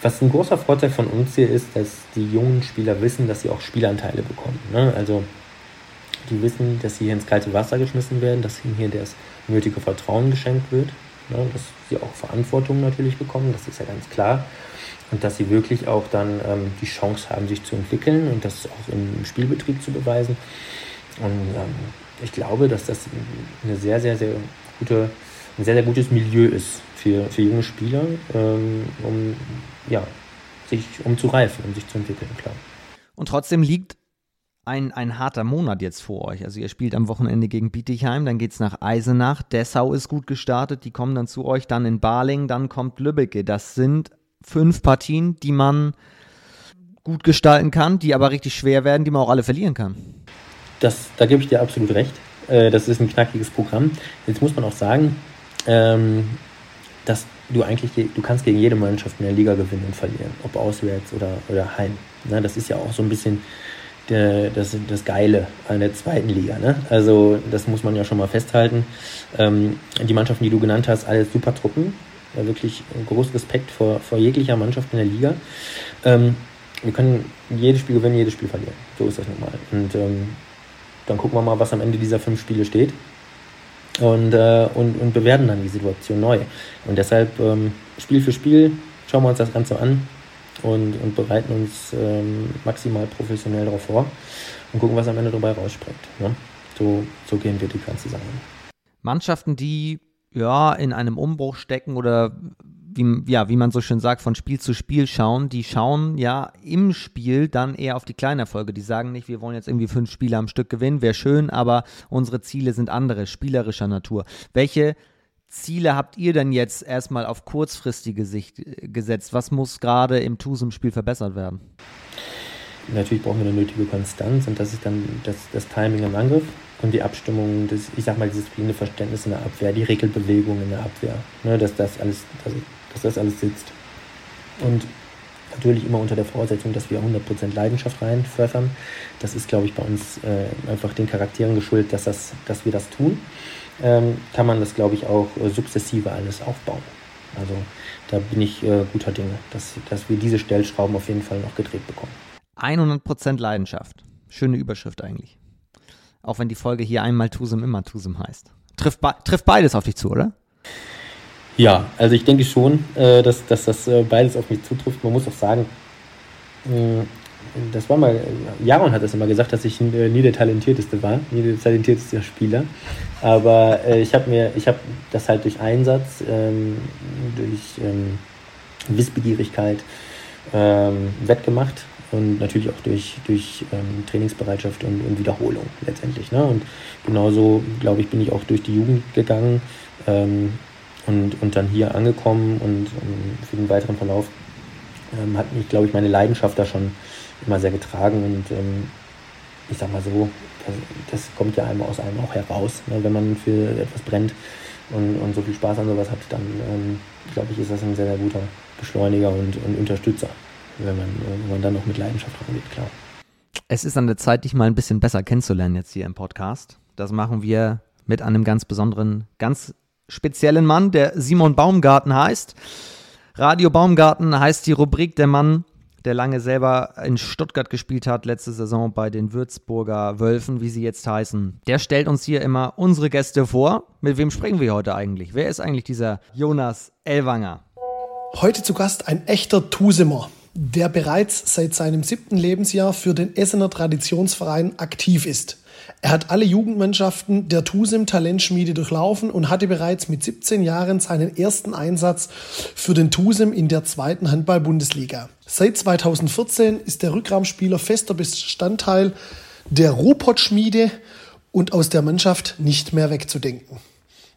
was ein großer Vorteil von uns hier ist, dass die jungen Spieler wissen, dass sie auch Spielanteile bekommen. Ne? Also die wissen, dass sie hier ins kalte Wasser geschmissen werden, dass ihnen hier das nötige Vertrauen geschenkt wird, ne? dass sie auch Verantwortung natürlich bekommen, das ist ja ganz klar. Und dass sie wirklich auch dann ähm, die Chance haben, sich zu entwickeln und das auch im Spielbetrieb zu beweisen. Und ähm, ich glaube, dass das eine sehr, sehr, sehr gute, ein sehr, sehr gutes Milieu ist für, für junge Spieler, ähm, um, ja, sich, um zu reifen, um sich zu entwickeln, klar. Und trotzdem liegt ein, ein harter Monat jetzt vor euch. Also ihr spielt am Wochenende gegen Bietigheim, dann geht es nach Eisenach, Dessau ist gut gestartet, die kommen dann zu euch, dann in Baling, dann kommt Lübbecke. Das sind fünf Partien, die man gut gestalten kann, die aber richtig schwer werden, die man auch alle verlieren kann. Das, da gebe ich dir absolut recht. Äh, das ist ein knackiges Programm. Jetzt muss man auch sagen, ähm, dass du eigentlich, du kannst gegen jede Mannschaft in der Liga gewinnen und verlieren, ob auswärts oder, oder heim. Das ist ja auch so ein bisschen der, das, das Geile an der zweiten Liga. Ne? Also das muss man ja schon mal festhalten. Ähm, die Mannschaften, die du genannt hast, alle super Truppen. Ja, wirklich großen Respekt vor, vor jeglicher Mannschaft in der Liga. Ähm, wir können jedes Spiel gewinnen, jedes Spiel verlieren. So ist das nun mal. Und ähm, dann gucken wir mal, was am Ende dieser fünf Spiele steht. Und, äh, und, und bewerten dann die Situation neu. Und deshalb ähm, Spiel für Spiel schauen wir uns das Ganze an und, und bereiten uns ähm, maximal professionell darauf vor und gucken, was am Ende dabei rausspringt. Ne? So, so gehen wir die ganze Sache Mannschaften, die ja in einem Umbruch stecken oder wie, ja, wie man so schön sagt, von Spiel zu Spiel schauen, die schauen ja im Spiel dann eher auf die kleinen Erfolge. Die sagen nicht, wir wollen jetzt irgendwie fünf Spiele am Stück gewinnen, wäre schön, aber unsere Ziele sind andere, spielerischer Natur. Welche Ziele habt ihr denn jetzt erstmal auf kurzfristige Sicht äh, gesetzt? Was muss gerade im Tusum-Spiel verbessert werden? Natürlich brauchen wir eine nötige Konstanz und das ist dann das, das Timing im Angriff und die Abstimmung, das, ich sag mal, dieses fliegende Verständnis in der Abwehr, die Regelbewegung in der Abwehr, ne, dass, das alles, dass, dass das alles sitzt. Und natürlich immer unter der Voraussetzung, dass wir 100% Leidenschaft reinpfeffern. Das ist, glaube ich, bei uns äh, einfach den Charakteren geschuldet, dass, das, dass wir das tun ähm, kann man das, glaube ich, auch äh, sukzessive alles aufbauen. Also da bin ich äh, guter Dinge, dass, dass wir diese Stellschrauben auf jeden Fall noch gedreht bekommen. 100% Leidenschaft. Schöne Überschrift eigentlich. Auch wenn die Folge hier einmal Tusum, immer Tusum heißt. Trifft, be trifft beides auf dich zu, oder? Ja, also ich denke schon, äh, dass, dass das äh, beides auf mich zutrifft. Man muss auch sagen, das war mal, Jaron hat das immer gesagt, dass ich äh, nie der talentierteste war, nie der talentierteste Spieler. Aber äh, ich habe mir, ich habe das halt durch Einsatz, ähm, durch ähm, Wissbegierigkeit ähm, wettgemacht und natürlich auch durch, durch ähm, Trainingsbereitschaft und, und Wiederholung letztendlich. Ne? Und genauso, glaube ich, bin ich auch durch die Jugend gegangen ähm, und, und dann hier angekommen und ähm, für den weiteren Verlauf hat mich, glaube ich, meine Leidenschaft da schon immer sehr getragen und ähm, ich sag mal so, das, das, kommt ja einmal aus einem auch heraus. Ne? Wenn man für etwas brennt und, und so viel Spaß an sowas hat, dann ähm, glaube ich, ist das ein sehr, sehr guter Beschleuniger und, und Unterstützer, wenn man, wenn man dann noch mit Leidenschaft rangeht, klar. Es ist an der Zeit, dich mal ein bisschen besser kennenzulernen jetzt hier im Podcast. Das machen wir mit einem ganz besonderen, ganz speziellen Mann, der Simon Baumgarten heißt. Radio Baumgarten heißt die Rubrik der Mann, der lange selber in Stuttgart gespielt hat, letzte Saison bei den Würzburger Wölfen, wie sie jetzt heißen. Der stellt uns hier immer unsere Gäste vor. Mit wem sprechen wir heute eigentlich? Wer ist eigentlich dieser Jonas Elwanger? Heute zu Gast ein echter Tusemer, der bereits seit seinem siebten Lebensjahr für den Essener Traditionsverein aktiv ist. Er hat alle Jugendmannschaften der TUSIM Talentschmiede durchlaufen und hatte bereits mit 17 Jahren seinen ersten Einsatz für den TUSIM in der zweiten Handball-Bundesliga. Seit 2014 ist der Rückraumspieler fester Bestandteil der Ruhrpott-Schmiede und aus der Mannschaft nicht mehr wegzudenken.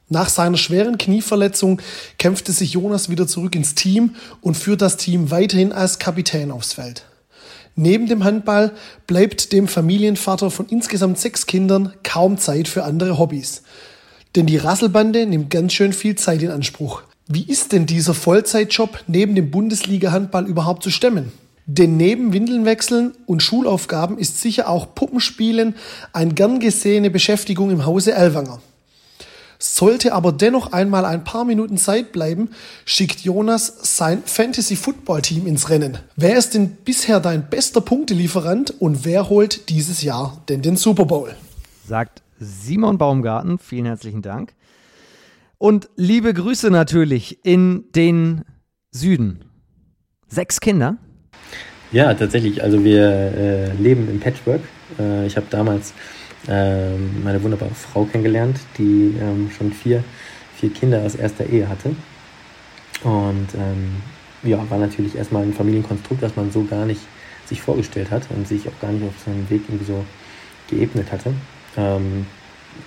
Nach seiner schweren Knieverletzung kämpfte sich Jonas wieder zurück ins Team und führt das Team weiterhin als Kapitän aufs Feld. Neben dem Handball bleibt dem Familienvater von insgesamt sechs Kindern kaum Zeit für andere Hobbys. Denn die Rasselbande nimmt ganz schön viel Zeit in Anspruch. Wie ist denn dieser Vollzeitjob neben dem Bundesliga-Handball überhaupt zu stemmen? Denn neben Windeln wechseln und Schulaufgaben ist sicher auch Puppenspielen eine gern gesehene Beschäftigung im Hause Elwanger. Sollte aber dennoch einmal ein paar Minuten Zeit bleiben, schickt Jonas sein Fantasy Football Team ins Rennen. Wer ist denn bisher dein bester Punktelieferant und wer holt dieses Jahr denn den Super Bowl? Sagt Simon Baumgarten, vielen herzlichen Dank. Und liebe Grüße natürlich in den Süden. Sechs Kinder? Ja, tatsächlich. Also wir äh, leben im Patchwork. Äh, ich habe damals äh, meine wunderbare Frau kennengelernt, die ähm, schon vier, vier Kinder aus erster Ehe hatte. Und ähm, ja, war natürlich erstmal ein Familienkonstrukt, was man so gar nicht sich vorgestellt hat und sich auch gar nicht auf seinem Weg irgendwie so geebnet hatte. Ähm,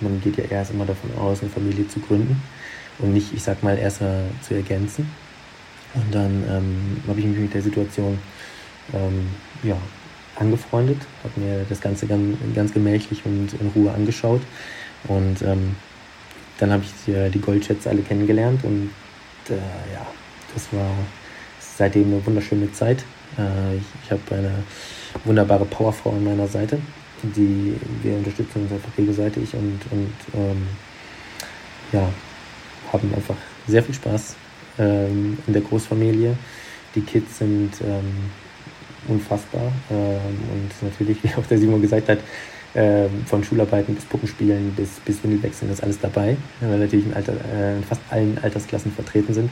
man geht ja erst immer davon aus, eine Familie zu gründen und nicht, ich sag mal, erst zu ergänzen. Und dann ähm, habe ich mich mit der Situation ähm, ja, angefreundet, habe mir das Ganze ganz, ganz, gemächlich und in Ruhe angeschaut. Und ähm, dann habe ich die, die Goldschätze alle kennengelernt und äh, ja, das war seitdem eine wunderschöne Zeit. Äh, ich, ich habe eine wunderbare Powerfrau an meiner Seite, die wir unterstützen uns einfach gegenseitig und, und ähm, ja, haben einfach sehr viel Spaß ähm, in der Großfamilie. Die Kids sind ähm, unfassbar. Ähm, und natürlich, wie auch der Simon gesagt hat, ähm, von Schularbeiten bis Puppenspielen bis, bis Windelwechseln ist alles dabei, weil natürlich in, Alter, äh, in fast allen Altersklassen vertreten sind.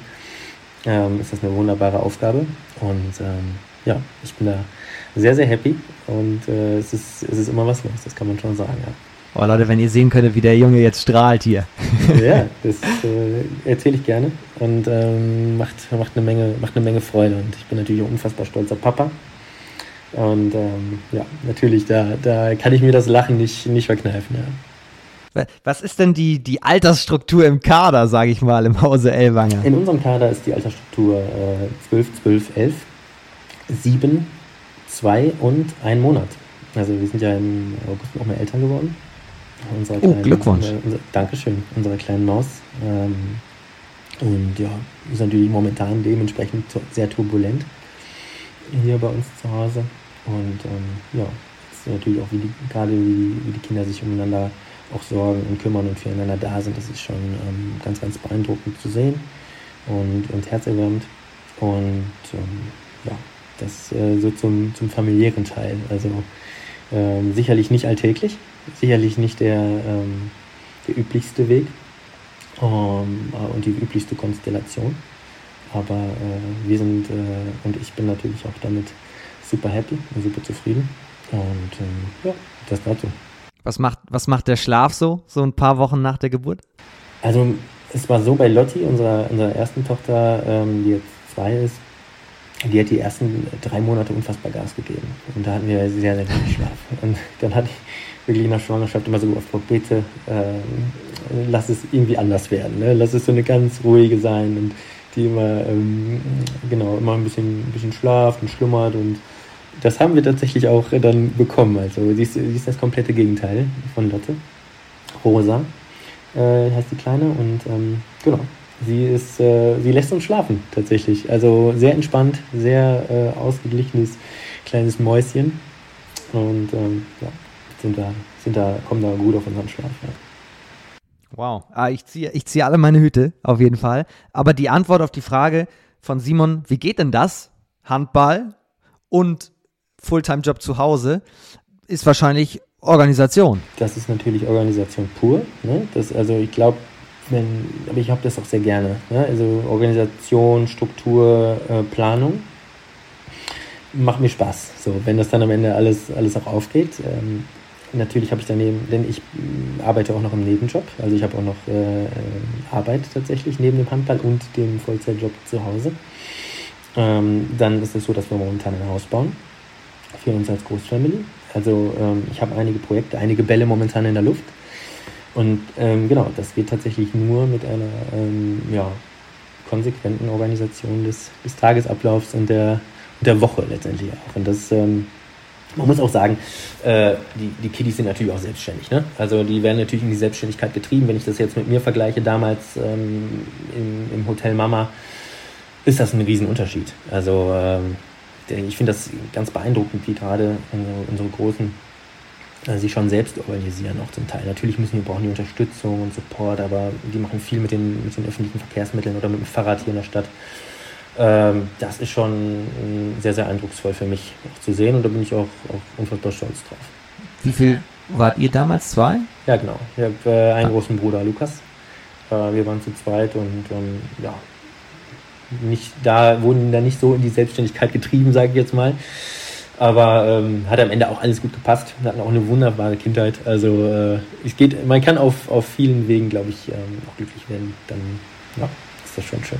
Ähm, ist das eine wunderbare Aufgabe. Und ja, ich bin da sehr, sehr happy und äh, es, ist, es ist immer was los, das kann man schon sagen. Ja. Oh Leute, wenn ihr sehen könntet, wie der Junge jetzt strahlt hier. ja, das äh, erzähle ich gerne und ähm, macht, macht, eine Menge, macht eine Menge Freude. Und ich bin natürlich ein unfassbar stolzer Papa und ähm, ja, natürlich, da, da kann ich mir das Lachen nicht, nicht verkneifen. Ja. Was ist denn die, die Altersstruktur im Kader, sage ich mal, im Hause Elwanger? In unserem Kader ist die Altersstruktur äh, 12, 12, 11, 7, 2 und 1 Monat. Also wir sind ja im August noch mehr Eltern geworden. Unsere oh, kleinen, Glückwunsch. Äh, unsere, Dankeschön, unsere kleinen Maus. Ähm, und ja, ist natürlich momentan dementsprechend sehr turbulent hier bei uns zu Hause. Und ähm, ja, jetzt natürlich auch, wie die, gerade wie, wie die Kinder sich umeinander auch sorgen und kümmern und füreinander da sind, das ist schon ähm, ganz, ganz beeindruckend zu sehen und, und herzerwärmend. Und ähm, ja, das äh, so zum, zum familiären Teil. Also ähm, sicherlich nicht alltäglich, sicherlich nicht der, ähm, der üblichste Weg ähm, und die üblichste Konstellation. Aber äh, wir sind äh, und ich bin natürlich auch damit super happy und super zufrieden. Und ähm, ja, das dazu. Was macht, was macht der Schlaf so, so ein paar Wochen nach der Geburt? Also es war so bei Lotti, unserer, unserer ersten Tochter, ähm, die jetzt zwei ist, die hat die ersten drei Monate unfassbar Gas gegeben. Und da hatten wir sehr, sehr wenig Schlaf. Und dann hatte ich wirklich der Schwangerschaft immer so oft Gott, bitte, äh, lass es irgendwie anders werden. Ne? Lass es so eine ganz ruhige sein und die immer, ähm, genau, immer ein bisschen, ein bisschen schlaft und schlummert und das haben wir tatsächlich auch dann bekommen. Also sie ist, sie ist das komplette Gegenteil von Lotte. Rosa äh, heißt die Kleine und ähm, genau, sie ist, äh, sie lässt uns schlafen tatsächlich. Also sehr entspannt, sehr äh, ausgeglichenes kleines Mäuschen und ähm, ja, sind da, sind da, kommen da gut auf unseren Schlaf. Ja. Wow, ah, ich ziehe ich zieh alle meine Hüte, auf jeden Fall. Aber die Antwort auf die Frage von Simon, wie geht denn das? Handball und Fulltime-Job zu Hause, ist wahrscheinlich Organisation. Das ist natürlich Organisation pur. Ne? Das, also ich glaube, wenn, aber ich habe das auch sehr gerne. Ne? Also Organisation, Struktur, äh, Planung macht mir Spaß. So, wenn das dann am Ende alles, alles auch aufgeht. Ähm, natürlich habe ich daneben, denn ich mm, arbeite auch noch im Nebenjob. Also ich habe auch noch äh, Arbeit tatsächlich neben dem Handball und dem Vollzeitjob zu Hause. Ähm, dann ist es so, dass wir momentan ein Haus bauen für uns als Großfamily. Also ähm, ich habe einige Projekte, einige Bälle momentan in der Luft. Und ähm, genau, das geht tatsächlich nur mit einer ähm, ja, konsequenten Organisation des, des Tagesablaufs und der, der Woche letztendlich auch. Und das ähm, man muss auch sagen, äh, die, die Kiddies sind natürlich auch selbstständig. Ne? Also die werden natürlich in die Selbstständigkeit getrieben. Wenn ich das jetzt mit mir vergleiche, damals ähm, im, im, Hotel Mama, ist das ein Riesenunterschied. Also ähm, ich finde das ganz beeindruckend, wie gerade unsere, unsere Großen äh, sich schon selbst organisieren, auch zum Teil. Natürlich müssen die brauchen die Unterstützung und Support, aber die machen viel mit den, mit den öffentlichen Verkehrsmitteln oder mit dem Fahrrad hier in der Stadt ähm, das ist schon äh, sehr, sehr eindrucksvoll für mich zu sehen und da bin ich auch, auch unfassbar stolz drauf. Wie viel wart ihr damals? Zwei? Ja, genau. Ich habe äh, einen ah. großen Bruder, Lukas. Äh, wir waren zu zweit und ähm, ja, nicht, da wurden da nicht so in die Selbstständigkeit getrieben, sage ich jetzt mal. Aber ähm, hat am Ende auch alles gut gepasst. Wir hatten auch eine wunderbare Kindheit. Also äh, es geht, man kann auf, auf vielen Wegen, glaube ich, ähm, auch glücklich werden. Dann ja, ist das schon schön.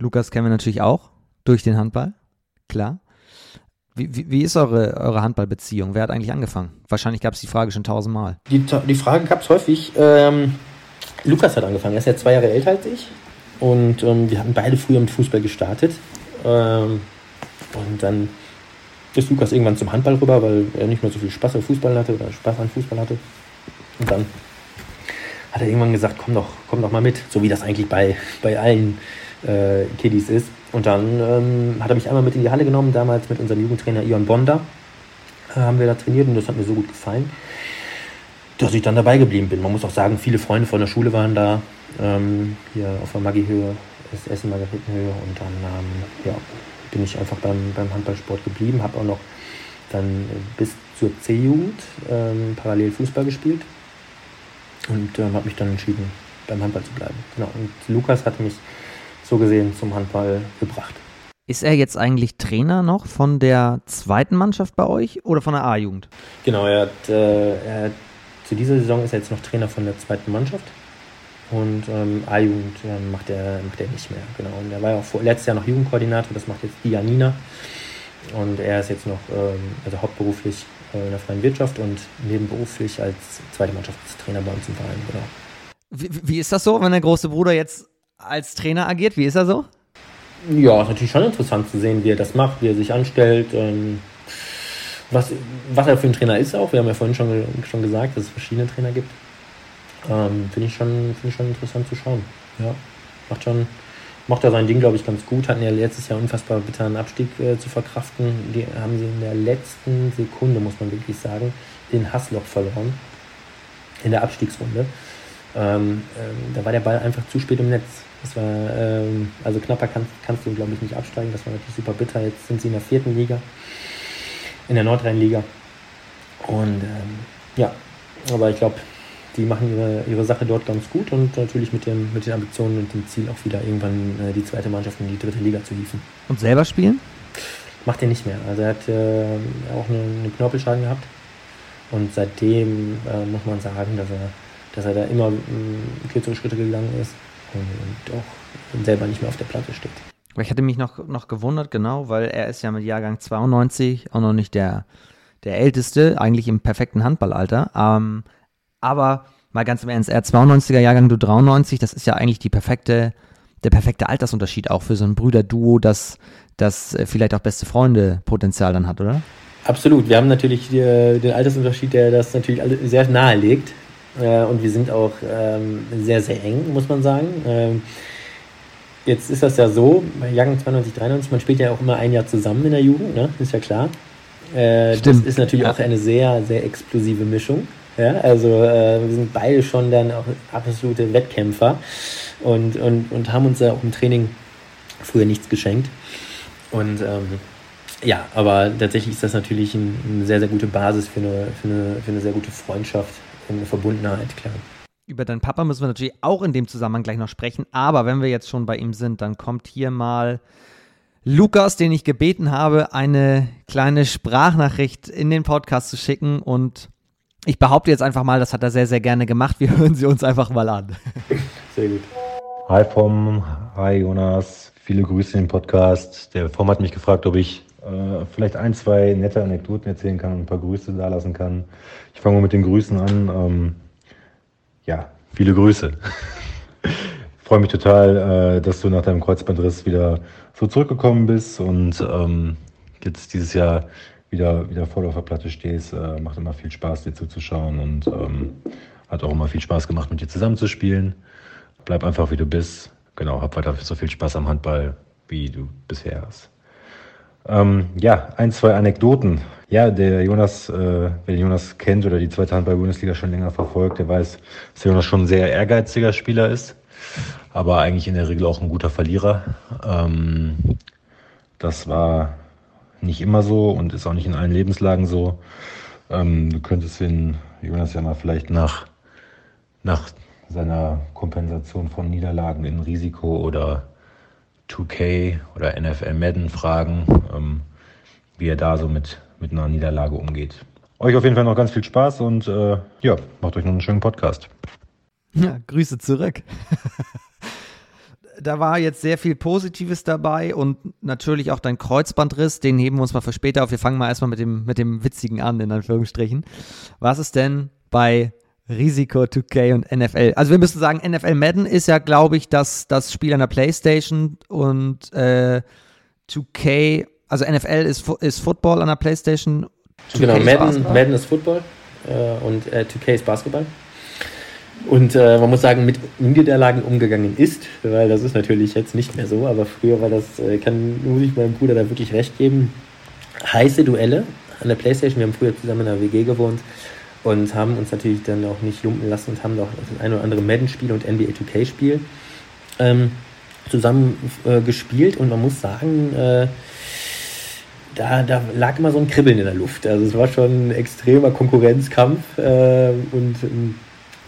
Lukas kennen wir natürlich auch durch den Handball, klar. Wie, wie, wie ist eure, eure Handballbeziehung? Wer hat eigentlich angefangen? Wahrscheinlich gab es die Frage schon tausendmal. Die, die Frage gab es häufig. Ähm, Lukas hat angefangen. Er ist ja zwei Jahre älter als ich. Und ähm, wir hatten beide früher mit Fußball gestartet. Ähm, und dann ist Lukas irgendwann zum Handball rüber, weil er nicht mehr so viel Spaß auf Fußball hatte oder Spaß an Fußball hatte. Und dann hat er irgendwann gesagt, komm doch, komm doch mal mit. So wie das eigentlich bei, bei allen äh, Kiddies ist. Und dann ähm, hat er mich einmal mit in die Halle genommen, damals mit unserem Jugendtrainer Ion Bonda. Äh, haben wir da trainiert und das hat mir so gut gefallen, dass ich dann dabei geblieben bin. Man muss auch sagen, viele Freunde von der Schule waren da, ähm, hier auf der Maggi-Höhe, Essen Margaretenhöhe und dann ähm, ja, bin ich einfach beim, beim Handballsport geblieben, habe auch noch dann bis zur C-Jugend ähm, parallel Fußball gespielt und ähm, habe mich dann entschieden, beim Handball zu bleiben. Genau. Und Lukas hat mich so gesehen zum Handball gebracht. Ist er jetzt eigentlich Trainer noch von der zweiten Mannschaft bei euch oder von der A-Jugend? Genau, er hat, äh, er hat, zu dieser Saison ist er jetzt noch Trainer von der zweiten Mannschaft. Und ähm, A-Jugend äh, macht, er, macht er nicht mehr. Genau. Und er war ja auch vor, letztes Jahr noch Jugendkoordinator, das macht jetzt die Janina. Und er ist jetzt noch ähm, also hauptberuflich äh, in der freien Wirtschaft und nebenberuflich als zweite Mannschaftstrainer bei uns im Verein. Genau. Wie, wie ist das so, wenn der große Bruder jetzt als Trainer agiert? Wie ist er so? Ja, ist natürlich schon interessant zu sehen, wie er das macht, wie er sich anstellt. Ähm, was, was er für ein Trainer ist auch. Wir haben ja vorhin schon, schon gesagt, dass es verschiedene Trainer gibt. Ähm, Finde ich, schon, find ich schon interessant zu schauen. Ja, macht schon, macht er sein Ding, glaube ich, ganz gut. Hatten ja letztes Jahr unfassbar bitteren Abstieg äh, zu verkraften. Die haben sie in der letzten Sekunde, muss man wirklich sagen, in Hassloch verloren. In der Abstiegsrunde. Ähm, ähm, da war der Ball einfach zu spät im Netz. Das war, ähm, also knapper kann, kannst du, glaube ich, nicht absteigen. Das war natürlich super bitter. Jetzt sind sie in der vierten Liga, in der Nordrhein-Liga. Und ähm, ja, aber ich glaube, die machen ihre, ihre Sache dort ganz gut und natürlich mit, dem, mit den Ambitionen und dem Ziel auch wieder irgendwann äh, die zweite Mannschaft in die dritte Liga zu hieven. Und selber spielen? Macht er nicht mehr. Also er hat äh, auch einen eine Knorpelschaden gehabt. Und seitdem äh, muss man sagen, dass er dass er da immer mm, kürzere Schritte gegangen ist und auch selber nicht mehr auf der Platte steht. Ich hatte mich noch, noch gewundert, genau, weil er ist ja mit Jahrgang 92 auch noch nicht der, der Älteste, eigentlich im perfekten Handballalter. Ähm, aber mal ganz im Ernst, er 92er Jahrgang, du 93, das ist ja eigentlich die perfekte, der perfekte Altersunterschied auch für so ein Brüderduo, das, das äh, vielleicht auch beste Freunde Potenzial dann hat, oder? Absolut. Wir haben natürlich die, den Altersunterschied, der das natürlich sehr nahe legt. Äh, und wir sind auch ähm, sehr, sehr eng, muss man sagen. Jetzt ist das ja so, bei Jahrgang 92, 93, man spielt ja auch immer ein Jahr zusammen in der Jugend, ne? ist ja klar. Äh, das ist natürlich ja. auch eine sehr, sehr explosive Mischung. Ja, also äh, wir sind beide schon dann auch absolute Wettkämpfer und, und, und haben uns ja auch im Training früher nichts geschenkt. Und ähm, ja, aber tatsächlich ist das natürlich ein, eine sehr, sehr gute Basis für eine, für eine, für eine sehr gute Freundschaft eine Verbundenheit, klar. Über deinen Papa müssen wir natürlich auch in dem Zusammenhang gleich noch sprechen, aber wenn wir jetzt schon bei ihm sind, dann kommt hier mal Lukas, den ich gebeten habe, eine kleine Sprachnachricht in den Podcast zu schicken und ich behaupte jetzt einfach mal, das hat er sehr, sehr gerne gemacht. Wir hören sie uns einfach mal an. Sehr gut. Hi Vom, hi Jonas, viele Grüße im Podcast. Der Vom hat mich gefragt, ob ich äh, vielleicht ein, zwei nette Anekdoten erzählen kann und ein paar Grüße da lassen kann. Ich fange mal mit den Grüßen an. Ähm, ja, viele Grüße. ich freue mich total, äh, dass du nach deinem Kreuzbandriss wieder so zurückgekommen bist und ähm, jetzt dieses Jahr wieder, wieder voll auf der Platte stehst. Äh, macht immer viel Spaß, dir zuzuschauen und ähm, hat auch immer viel Spaß gemacht, mit dir zusammenzuspielen. Bleib einfach, wie du bist. Genau, hab weiter so viel Spaß am Handball, wie du bisher hast. Ähm, ja, ein, zwei Anekdoten. Ja, der Jonas, äh, wer den Jonas kennt oder die zweite Handball-Bundesliga schon länger verfolgt, der weiß, dass der Jonas schon ein sehr ehrgeiziger Spieler ist, aber eigentlich in der Regel auch ein guter Verlierer. Ähm, das war nicht immer so und ist auch nicht in allen Lebenslagen so. Ähm, du könntest den Jonas ja mal vielleicht nach, nach seiner Kompensation von Niederlagen in Risiko oder 2K oder NFL Madden fragen, ähm, wie er da so mit, mit einer Niederlage umgeht. Euch auf jeden Fall noch ganz viel Spaß und äh, ja, macht euch noch einen schönen Podcast. Ja, Grüße zurück. da war jetzt sehr viel Positives dabei und natürlich auch dein Kreuzbandriss, den heben wir uns mal für später auf. Wir fangen mal erstmal mit dem, mit dem Witzigen an, in Anführungsstrichen. Was ist denn bei Risiko 2K und NFL? Also wir müssen sagen, NFL Madden ist ja, glaube ich, das, das Spiel an der Playstation und äh, 2K, also NFL ist, ist Football an der Playstation. Genau, Madden, Madden ist Football äh, und äh, 2K ist Basketball. Und äh, man muss sagen, mit Niederlagen umgegangen ist, weil das ist natürlich jetzt nicht mehr so, aber früher war das, äh, kann, muss ich meinem Bruder da wirklich recht geben. Heiße Duelle an der Playstation, wir haben früher zusammen in der WG gewohnt und haben uns natürlich dann auch nicht lumpen lassen und haben auch das ein oder andere Madden-Spiel und NBA 2K-Spiel ähm, zusammen äh, gespielt und man muss sagen, äh, da, da lag immer so ein Kribbeln in der Luft. Also es war schon ein extremer Konkurrenzkampf äh, und ähm,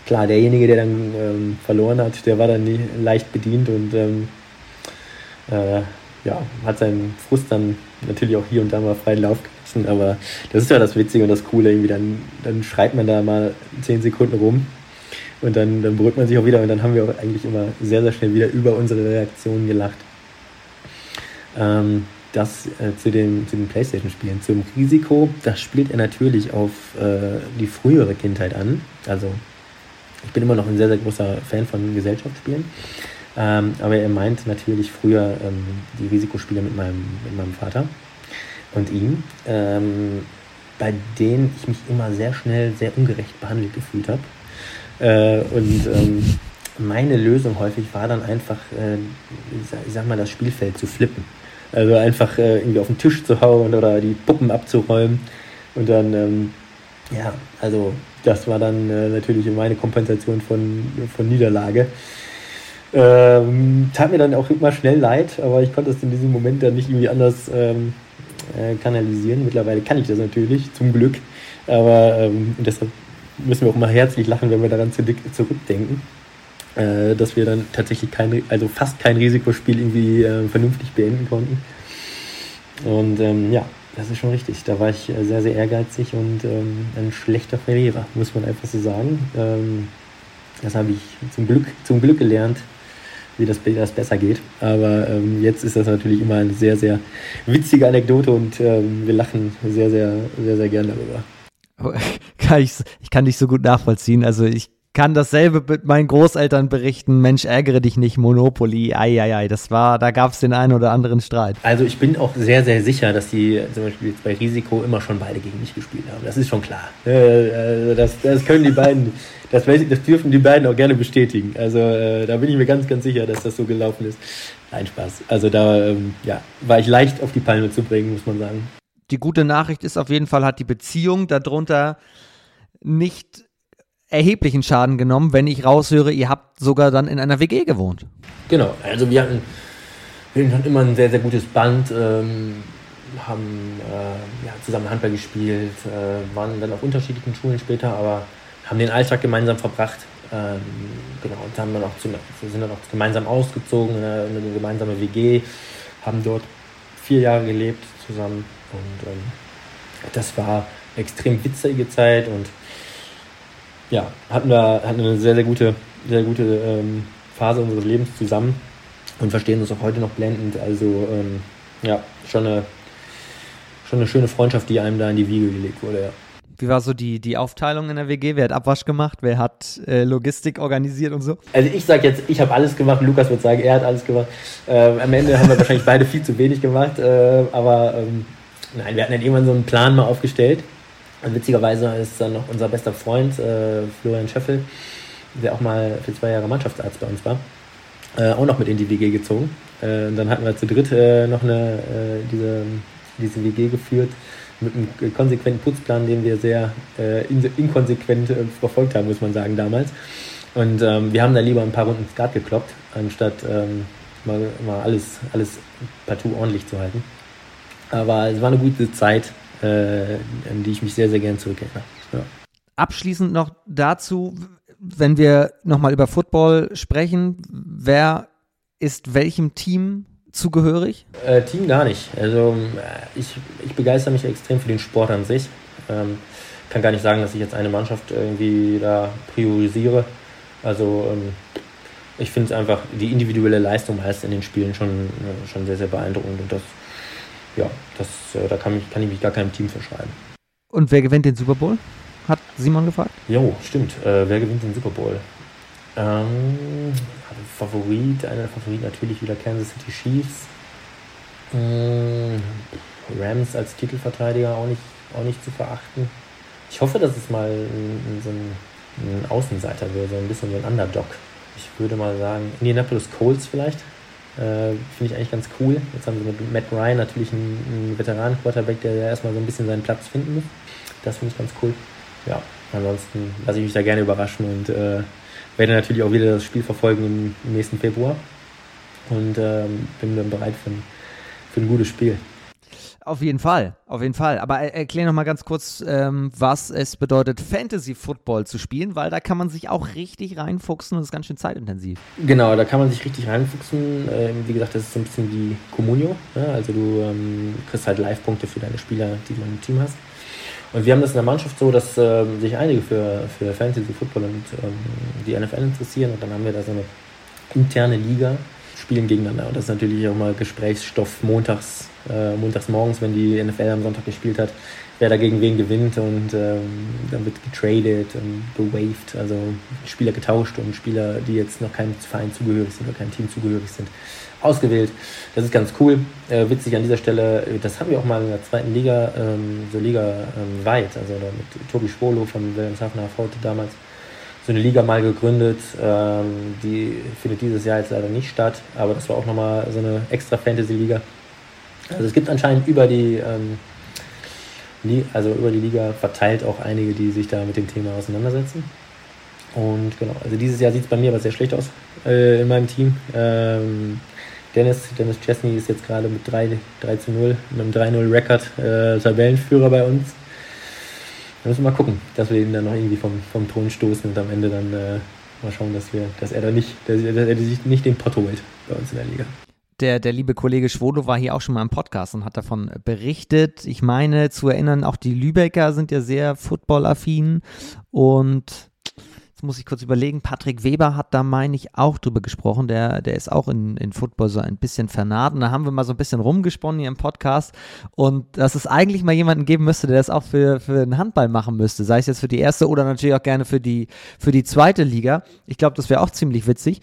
klar, derjenige, der dann ähm, verloren hat, der war dann nie, leicht bedient und ähm, äh, ja, hat seinen Frust dann natürlich auch hier und da mal freien Lauf gelassen. Aber das ist ja das Witzige und das Coole. Irgendwie dann, dann schreit man da mal zehn Sekunden rum und dann, dann beruhigt man sich auch wieder und dann haben wir auch eigentlich immer sehr, sehr schnell wieder über unsere Reaktionen gelacht. Ähm, das äh, zu den, zu den Playstation-Spielen. Zum Risiko, das spielt er natürlich auf äh, die frühere Kindheit an. Also ich bin immer noch ein sehr, sehr großer Fan von Gesellschaftsspielen. Ähm, aber er meint natürlich früher ähm, die Risikospiele mit meinem, mit meinem Vater und ihm, ähm, bei denen ich mich immer sehr schnell sehr ungerecht behandelt gefühlt habe. Äh, und ähm, meine Lösung häufig war dann einfach, äh, ich sag mal, das Spielfeld zu flippen. Also einfach äh, irgendwie auf den Tisch zu hauen oder die Puppen abzuräumen und dann, ähm, ja, also das war dann äh, natürlich meine Kompensation von, von Niederlage. Ähm, tat mir dann auch immer schnell leid, aber ich konnte es in diesem Moment dann nicht irgendwie anders ähm, äh, kanalisieren. Mittlerweile kann ich das natürlich, zum Glück. Aber ähm, deshalb müssen wir auch mal herzlich lachen, wenn wir daran zu, zurückdenken, äh, dass wir dann tatsächlich kein, also fast kein Risikospiel irgendwie äh, vernünftig beenden konnten. Und ähm, ja, das ist schon richtig. Da war ich äh, sehr, sehr ehrgeizig und ähm, ein schlechter Verlierer, muss man einfach so sagen. Ähm, das habe ich zum Glück, zum Glück gelernt, wie das, wie das besser geht. Aber ähm, jetzt ist das natürlich immer eine sehr, sehr witzige Anekdote und ähm, wir lachen sehr, sehr, sehr, sehr gern darüber. Kann ich, ich kann dich so gut nachvollziehen. Also ich kann dasselbe mit meinen Großeltern berichten. Mensch, ärgere dich nicht, Monopoly. Eieiei, das war, da gab es den einen oder anderen Streit. Also ich bin auch sehr, sehr sicher, dass die zum Beispiel jetzt bei Risiko immer schon beide gegen mich gespielt haben. Das ist schon klar. Äh, das, das können die beiden, das, das dürfen die beiden auch gerne bestätigen. Also äh, da bin ich mir ganz, ganz sicher, dass das so gelaufen ist. Nein, Spaß. Also da ähm, ja, war ich leicht auf die Palme zu bringen, muss man sagen. Die gute Nachricht ist auf jeden Fall, hat die Beziehung darunter nicht erheblichen Schaden genommen, wenn ich raushöre, ihr habt sogar dann in einer WG gewohnt. Genau, also wir hatten, wir hatten immer ein sehr, sehr gutes Band, ähm, haben äh, ja, zusammen Handball gespielt, äh, waren dann auf unterschiedlichen Schulen später, aber haben den Alltag gemeinsam verbracht. Ähm, genau, und haben dann auch zu, sind dann auch gemeinsam ausgezogen in eine, in eine, gemeinsame WG, haben dort vier Jahre gelebt zusammen und ähm, das war eine extrem witzige Zeit und ja, hatten wir hatten eine sehr, sehr gute, sehr gute ähm, Phase unseres Lebens zusammen und verstehen uns auch heute noch blendend. Also ähm, ja, schon eine, schon eine schöne Freundschaft, die einem da in die Wiege gelegt wurde, ja. Wie war so die, die Aufteilung in der WG? Wer hat Abwasch gemacht? Wer hat äh, Logistik organisiert und so? Also ich sage jetzt, ich habe alles gemacht. Lukas wird sagen, er hat alles gemacht. Ähm, am Ende haben wir wahrscheinlich beide viel zu wenig gemacht. Äh, aber ähm, nein, wir hatten dann irgendwann so einen Plan mal aufgestellt. Witzigerweise ist dann noch unser bester Freund, äh, Florian Schöffel, der auch mal für zwei Jahre Mannschaftsarzt bei uns war, äh, auch noch mit in die WG gezogen. Äh, und dann hatten wir zu dritt äh, noch eine, diese, diese WG geführt mit einem konsequenten Putzplan, den wir sehr äh, inkonsequent äh, verfolgt haben, muss man sagen, damals. Und ähm, wir haben da lieber ein paar Runden Skat gekloppt, anstatt ähm, mal, mal alles, alles partout ordentlich zu halten. Aber es war eine gute Zeit, äh, an die ich mich sehr, sehr gern zurückerinnere. Ja. Abschließend noch dazu, wenn wir nochmal über Football sprechen, wer ist welchem Team zugehörig? Äh, Team gar nicht. Also äh, ich, ich begeister mich extrem für den Sport an sich. Ähm, kann gar nicht sagen, dass ich jetzt eine Mannschaft irgendwie da priorisiere. Also ähm, ich finde es einfach die individuelle Leistung meist in den Spielen schon, äh, schon sehr, sehr beeindruckend und das, ja, das, äh, da kann, mich, kann ich mich gar keinem Team verschreiben. Und wer gewinnt den Super Bowl? Hat Simon gefragt? Jo, stimmt. Äh, wer gewinnt den Super Bowl? Ähm, Favorit, einer der Favoriten natürlich wieder Kansas City Chiefs. Ähm, Rams als Titelverteidiger auch nicht, auch nicht zu verachten. Ich hoffe, dass es mal ein, so ein, ein Außenseiter wird, so ein bisschen so ein Underdog. Ich würde mal sagen, Indianapolis Colts vielleicht. Äh, Finde ich eigentlich ganz cool. Jetzt haben sie mit Matt Ryan natürlich einen, einen Veteranen-Quarterback, der erstmal so ein bisschen seinen Platz finden muss. Das finde ich ganz cool. Ja, ansonsten lasse ich mich da gerne überraschen und äh, werde natürlich auch wieder das Spiel verfolgen im, im nächsten Februar und ähm, bin dann bereit für ein, für ein gutes Spiel. Auf jeden Fall, auf jeden Fall. Aber erklär noch mal ganz kurz, ähm, was es bedeutet, Fantasy Football zu spielen, weil da kann man sich auch richtig reinfuchsen und ist ganz schön zeitintensiv. Genau, da kann man sich richtig reinfuchsen. Ähm, wie gesagt, das ist so ein bisschen wie Communio. Ne? Also du ähm, kriegst halt Live-Punkte für deine Spieler, die du im Team hast. Und wir haben das in der Mannschaft so, dass ähm, sich einige für, für Fantasy Football und ähm, die NFL interessieren. Und dann haben wir da so eine interne Liga, spielen gegeneinander. Und das ist natürlich auch mal Gesprächsstoff montags, äh, montags morgens, wenn die NFL am Sonntag gespielt hat, wer dagegen wen gewinnt. Und ähm, dann wird getradet und gewaved, also Spieler getauscht und Spieler, die jetzt noch keinem Verein zugehörig sind oder keinem Team zugehörig sind, ausgewählt. Das ist ganz cool. Äh, witzig an dieser Stelle, das haben wir auch mal in der zweiten Liga, ähm, so Liga ähm, weit, also mit Tobi Schwolo von Wilhelmshavener Pforte damals, so eine Liga mal gegründet. Ähm, die findet dieses Jahr jetzt leider nicht statt, aber das war auch nochmal so eine extra Fantasy-Liga. Also es gibt anscheinend über die, ähm, also über die Liga verteilt auch einige, die sich da mit dem Thema auseinandersetzen. Und genau, also dieses Jahr sieht es bei mir aber sehr schlecht aus äh, in meinem Team. Ähm, Dennis, Dennis Chesney ist jetzt gerade mit 3, 3 zu 0, mit einem 3-0-Record äh, Tabellenführer bei uns. Da müssen wir mal gucken, dass wir ihn dann noch irgendwie vom, vom Thron stoßen und am Ende dann äh, mal schauen, dass, wir, dass er da nicht, dass, dass er sich nicht den Pott holt bei uns in der Liga. Der, der liebe Kollege Schwodo war hier auch schon mal im Podcast und hat davon berichtet. Ich meine zu erinnern, auch die Lübecker sind ja sehr footballaffin und muss ich kurz überlegen, Patrick Weber hat da, meine ich, auch drüber gesprochen. Der, der ist auch in, in Football so ein bisschen vernarrt. Und da haben wir mal so ein bisschen rumgesponnen hier im Podcast. Und dass es eigentlich mal jemanden geben müsste, der das auch für, für den Handball machen müsste. Sei es jetzt für die erste oder natürlich auch gerne für die, für die zweite Liga. Ich glaube, das wäre auch ziemlich witzig.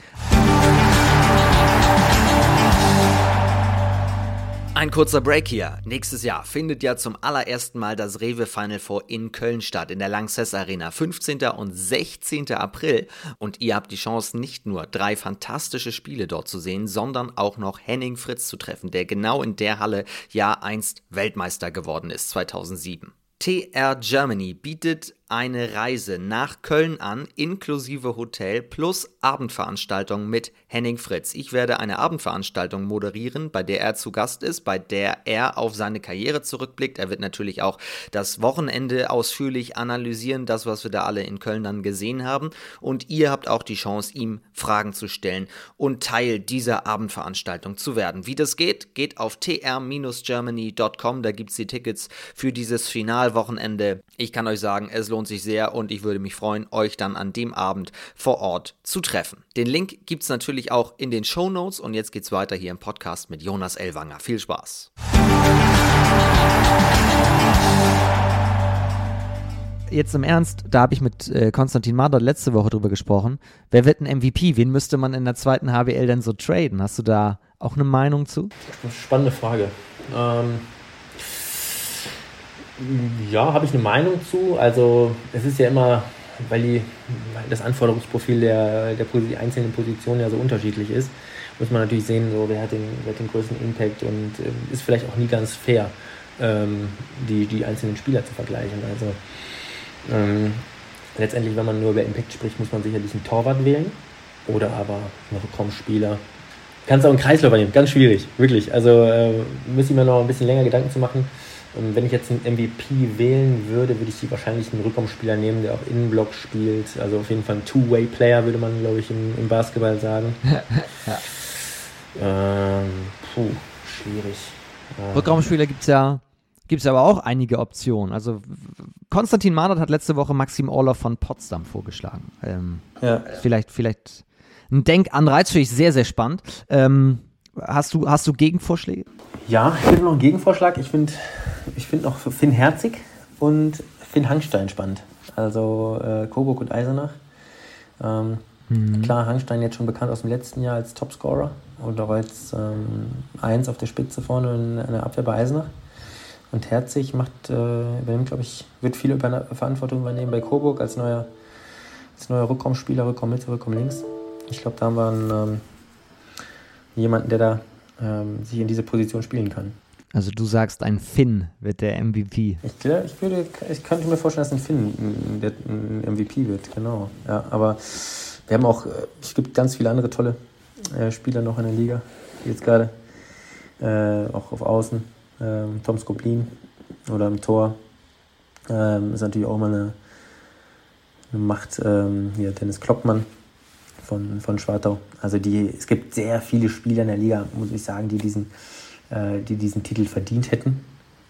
Ein kurzer Break hier. Nächstes Jahr findet ja zum allerersten Mal das Rewe Final Four in Köln statt, in der Lanxess Arena, 15. und 16. April. Und ihr habt die Chance, nicht nur drei fantastische Spiele dort zu sehen, sondern auch noch Henning Fritz zu treffen, der genau in der Halle ja einst Weltmeister geworden ist, 2007. TR Germany bietet eine Reise nach Köln an, inklusive Hotel plus Abendveranstaltung mit Henning Fritz. Ich werde eine Abendveranstaltung moderieren, bei der er zu Gast ist, bei der er auf seine Karriere zurückblickt. Er wird natürlich auch das Wochenende ausführlich analysieren, das, was wir da alle in Köln dann gesehen haben. Und ihr habt auch die Chance, ihm Fragen zu stellen und Teil dieser Abendveranstaltung zu werden. Wie das geht, geht auf tr-germany.com. Da gibt es die Tickets für dieses Finalwochenende. Ich kann euch sagen, es lohnt lohnt sich sehr und ich würde mich freuen, euch dann an dem Abend vor Ort zu treffen. Den Link gibt es natürlich auch in den Show Notes und jetzt geht's weiter hier im Podcast mit Jonas Elwanger. Viel Spaß. Jetzt im Ernst, da habe ich mit äh, Konstantin Marder letzte Woche drüber gesprochen. Wer wird ein MVP? Wen müsste man in der zweiten HBL denn so traden? Hast du da auch eine Meinung zu? Spannende Frage. Ähm, ja, habe ich eine Meinung zu. Also es ist ja immer, weil, die, weil das Anforderungsprofil der, der einzelnen Positionen ja so unterschiedlich ist, muss man natürlich sehen, so, wer, hat den, wer hat den größten Impact und äh, ist vielleicht auch nie ganz fair, ähm, die, die einzelnen Spieler zu vergleichen. Also ähm, letztendlich, wenn man nur über Impact spricht, muss man sicherlich einen Torwart wählen oder aber einen Rückraumspieler. Kannst auch einen Kreisläufer nehmen, ganz schwierig, wirklich. Also äh, müsste ich mir noch ein bisschen länger Gedanken zu machen. Und wenn ich jetzt einen MVP wählen würde, würde ich wahrscheinlich einen Rückraumspieler nehmen, der auch Innenblock spielt. Also auf jeden Fall ein Two-Way-Player, würde man, glaube ich, im, im Basketball sagen. ja. ähm, puh, schwierig. Ähm, Rückraumspieler gibt es ja, gibt's aber auch einige Optionen. Also Konstantin Mahnert hat letzte Woche Maxim Orlov von Potsdam vorgeschlagen. Ähm, ja. Vielleicht, vielleicht ein Denkanreiz, finde ich sehr, sehr spannend. Ähm, hast, du, hast du Gegenvorschläge? Ja, ich finde noch einen Gegenvorschlag. Ich finde ich find noch Finn Herzig und Finn Hangstein spannend. Also äh, Coburg und Eisenach. Ähm, mhm. Klar, Hangstein jetzt schon bekannt aus dem letzten Jahr als Topscorer und auch als ähm, Eins auf der Spitze vorne in, in der Abwehr bei Eisenach. Und Herzig macht, äh, übernimmt, glaube ich, wird viel über Verantwortung übernehmen bei Coburg als neuer, als neuer Rückraumspieler, Rückraum Mitte, Rückraum links. Ich glaube, da haben wir einen, ähm, jemanden, der da ähm, sich in diese Position spielen kann. Also du sagst, ein Finn wird der MVP. Ich, ich, würde, ich könnte mir vorstellen, dass ein Finn der ein MVP wird, genau. Ja, aber wir haben auch, äh, es gibt ganz viele andere tolle äh, Spieler noch in der Liga, jetzt gerade äh, auch auf Außen. Ähm, Tom Skoplin oder im Tor ähm, ist natürlich auch immer eine, eine Macht. Ähm, hier Dennis Kloppmann von, von Schwartau. Also die, es gibt sehr viele Spieler in der Liga, muss ich sagen, die diesen, äh, die diesen Titel verdient hätten.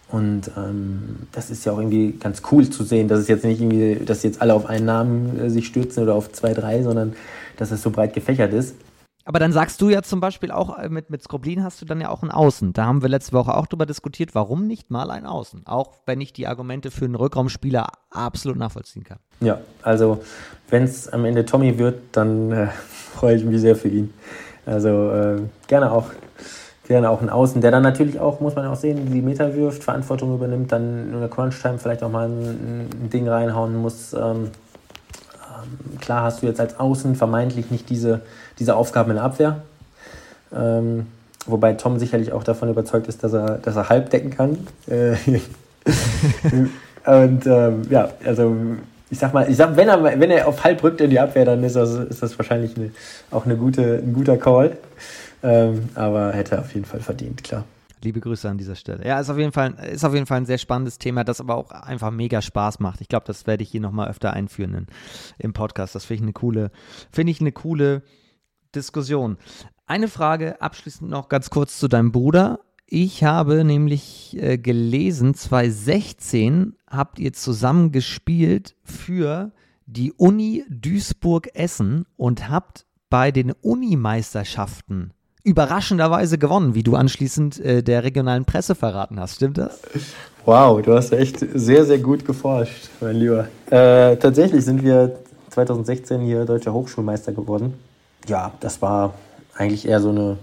Und ähm, das ist ja auch irgendwie ganz cool zu sehen, dass es jetzt nicht irgendwie, dass jetzt alle auf einen Namen äh, sich stürzen oder auf zwei, drei, sondern dass es so breit gefächert ist. Aber dann sagst du ja zum Beispiel auch, äh, mit, mit Skroblin hast du dann ja auch ein Außen. Da haben wir letzte Woche auch drüber diskutiert, warum nicht mal ein Außen? Auch wenn ich die Argumente für einen Rückraumspieler absolut nachvollziehen kann. Ja, also wenn es am Ende Tommy wird, dann äh, freue ich mich sehr für ihn. Also äh, gerne auch gerne auch ein Außen, der dann natürlich auch, muss man auch sehen, die Meter wirft, Verantwortung übernimmt, dann in der Crunch-Time vielleicht auch mal ein, ein Ding reinhauen muss. Ähm, ähm, klar hast du jetzt als Außen vermeintlich nicht diese, diese Aufgaben in der Abwehr. Ähm, wobei Tom sicherlich auch davon überzeugt ist, dass er, dass er halb decken kann. Äh, und ähm, ja, also ich sag mal, ich sag, wenn er, wenn er auf halb rückt in die Abwehr, dann ist das, ist das wahrscheinlich eine, auch eine gute, ein guter Call. Ähm, aber hätte er auf jeden Fall verdient, klar. Liebe Grüße an dieser Stelle. Ja, ist auf jeden Fall, ist auf jeden Fall ein sehr spannendes Thema, das aber auch einfach mega Spaß macht. Ich glaube, das werde ich hier nochmal öfter einführen in, im Podcast. Das finde ich eine coole, finde ich eine coole Diskussion. Eine Frage abschließend noch ganz kurz zu deinem Bruder. Ich habe nämlich äh, gelesen, 2016 habt ihr zusammen gespielt für die Uni Duisburg-Essen und habt bei den Unimeisterschaften überraschenderweise gewonnen, wie du anschließend äh, der regionalen Presse verraten hast. Stimmt das? Wow, du hast echt sehr, sehr gut geforscht, mein Lieber. Äh, tatsächlich sind wir 2016 hier deutscher Hochschulmeister geworden. Ja, das war eigentlich eher so eine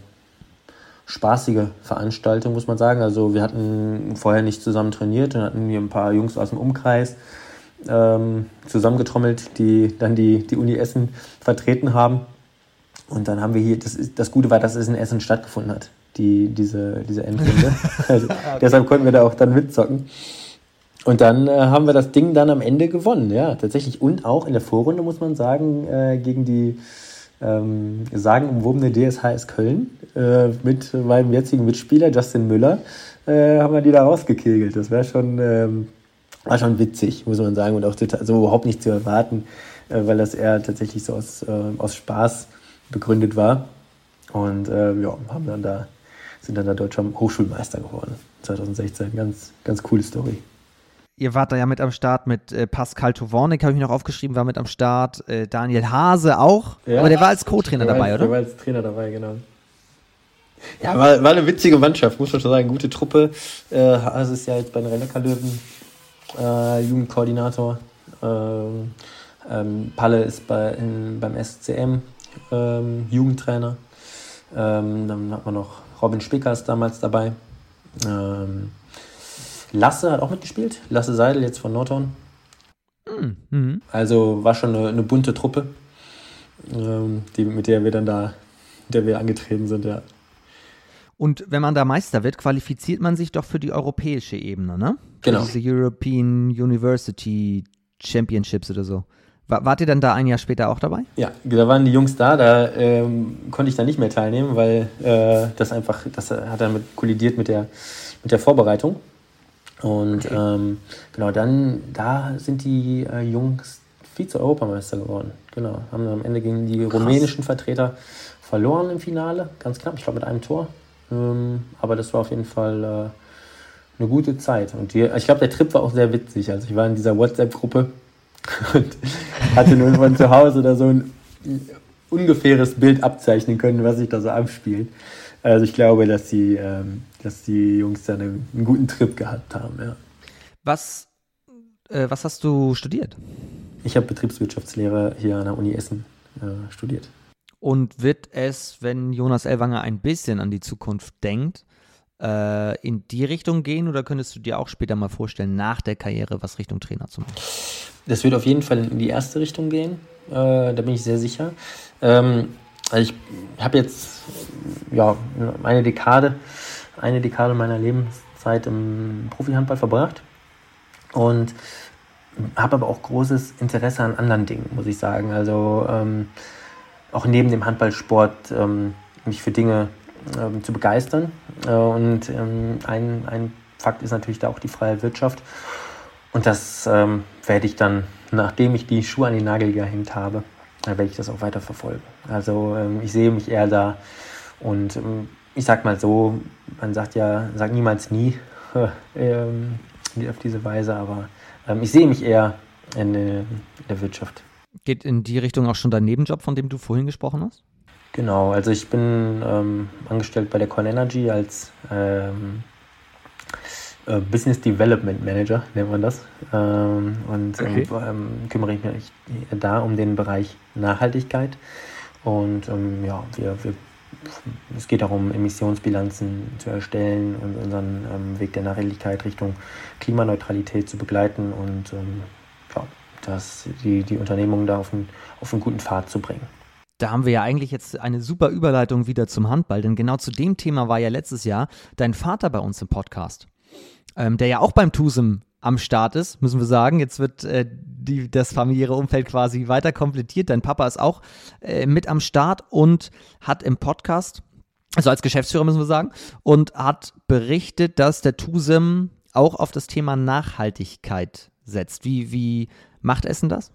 spaßige Veranstaltung, muss man sagen. Also wir hatten vorher nicht zusammen trainiert und hatten hier ein paar Jungs aus dem Umkreis ähm, zusammengetrommelt, die dann die, die Uni Essen vertreten haben. Und dann haben wir hier, das, ist, das Gute war, dass es in Essen stattgefunden hat, die, diese, diese Endrunde. also. Deshalb konnten wir da auch dann mitzocken. Und dann äh, haben wir das Ding dann am Ende gewonnen, ja, tatsächlich. Und auch in der Vorrunde, muss man sagen, äh, gegen die ähm, sagenumwobene DSHS Köln äh, mit meinem jetzigen Mitspieler Justin Müller äh, haben wir die da rausgekegelt. Das wäre schon, ähm, war schon witzig, muss man sagen, und auch total, überhaupt nicht zu erwarten, äh, weil das eher tatsächlich so aus, äh, aus Spaß begründet war. Und äh, ja, haben dann da, sind dann da deutscher Hochschulmeister geworden 2016. Ganz, ganz coole Story. Ihr wart da ja mit am Start mit äh, Pascal Towornik, habe ich mir noch aufgeschrieben, war mit am Start. Äh, Daniel Hase auch. Ja, aber der war als Co-Trainer dabei, oder? Der war als Trainer dabei, genau. Ja, war, war eine witzige Mannschaft, muss man schon sagen. Gute Truppe. Äh, Hase ist ja jetzt bei den rhein löwen äh, Jugendkoordinator. Ähm, ähm, Palle ist bei, in, beim SCM ähm, Jugendtrainer. Ähm, dann hat man noch Robin Spickers damals dabei. Ähm, Lasse hat auch mitgespielt. Lasse Seidel jetzt von Nordhorn. Mhm. Also war schon eine, eine bunte Truppe, ähm, die, mit der wir dann da, der wir angetreten sind, ja. Und wenn man da Meister wird, qualifiziert man sich doch für die europäische Ebene, ne? Genau. Für diese European University Championships oder so. Wart ihr dann da ein Jahr später auch dabei? Ja, da waren die Jungs da, da ähm, konnte ich dann nicht mehr teilnehmen, weil äh, das einfach, das hat dann mit, kollidiert mit der, mit der Vorbereitung. Und okay. ähm, genau, dann, da sind die äh, Jungs Vize-Europameister geworden. Genau, haben am Ende gegen die Krass. rumänischen Vertreter verloren im Finale, ganz knapp, ich glaube mit einem Tor. Ähm, aber das war auf jeden Fall äh, eine gute Zeit. Und die, ich glaube, der Trip war auch sehr witzig. Also ich war in dieser WhatsApp-Gruppe und hatte nur von zu Hause da so ein ungefähres Bild abzeichnen können, was sich da so abspielt. Also ich glaube, dass die, ähm, dass die Jungs da einen, einen, guten Trip gehabt haben, ja. Was, äh, was hast du studiert? Ich habe Betriebswirtschaftslehre hier an der Uni Essen äh, studiert. Und wird es, wenn Jonas Elwanger ein bisschen an die Zukunft denkt, äh, in die Richtung gehen oder könntest du dir auch später mal vorstellen, nach der Karriere was Richtung Trainer zu machen? Das wird auf jeden Fall in die erste Richtung gehen. Äh, da bin ich sehr sicher. Ähm, also ich habe jetzt ja, eine Dekade, eine Dekade meiner Lebenszeit im Profihandball verbracht und habe aber auch großes Interesse an anderen Dingen, muss ich sagen. Also ähm, auch neben dem Handballsport ähm, mich für Dinge ähm, zu begeistern. Äh, und ähm, ein, ein Fakt ist natürlich da auch die freie Wirtschaft. Und das ähm, werde ich dann, nachdem ich die Schuhe an den Nagel gehängt habe, werde ich das auch weiter verfolgen. Also ähm, ich sehe mich eher da und ähm, ich sag mal so, man sagt ja, sag niemals nie ähm, auf diese Weise, aber ich sehe mich eher in, äh, in der Wirtschaft. Geht in die Richtung auch schon dein Nebenjob, von dem du vorhin gesprochen hast? Genau, also ich bin ähm, angestellt bei der Con Energy als ähm, äh, Business Development Manager, nennt man das. Ähm, und ähm, okay. ähm, kümmere ich mich da um den Bereich Nachhaltigkeit. Und ähm, ja, wir, wir, es geht darum, Emissionsbilanzen zu erstellen und unseren ähm, Weg der Nachhaltigkeit Richtung Klimaneutralität zu begleiten und ja, das, die, die Unternehmung da auf einen, auf einen guten Pfad zu bringen da haben wir ja eigentlich jetzt eine super Überleitung wieder zum Handball, denn genau zu dem Thema war ja letztes Jahr dein Vater bei uns im Podcast ähm, der ja auch beim TUSEM am Start ist, müssen wir sagen. Jetzt wird äh, die, das familiäre Umfeld quasi weiter komplettiert. Dein Papa ist auch äh, mit am Start und hat im Podcast, also als Geschäftsführer müssen wir sagen, und hat berichtet, dass der TUSEM auch auf das Thema Nachhaltigkeit setzt. Wie, wie macht Essen das?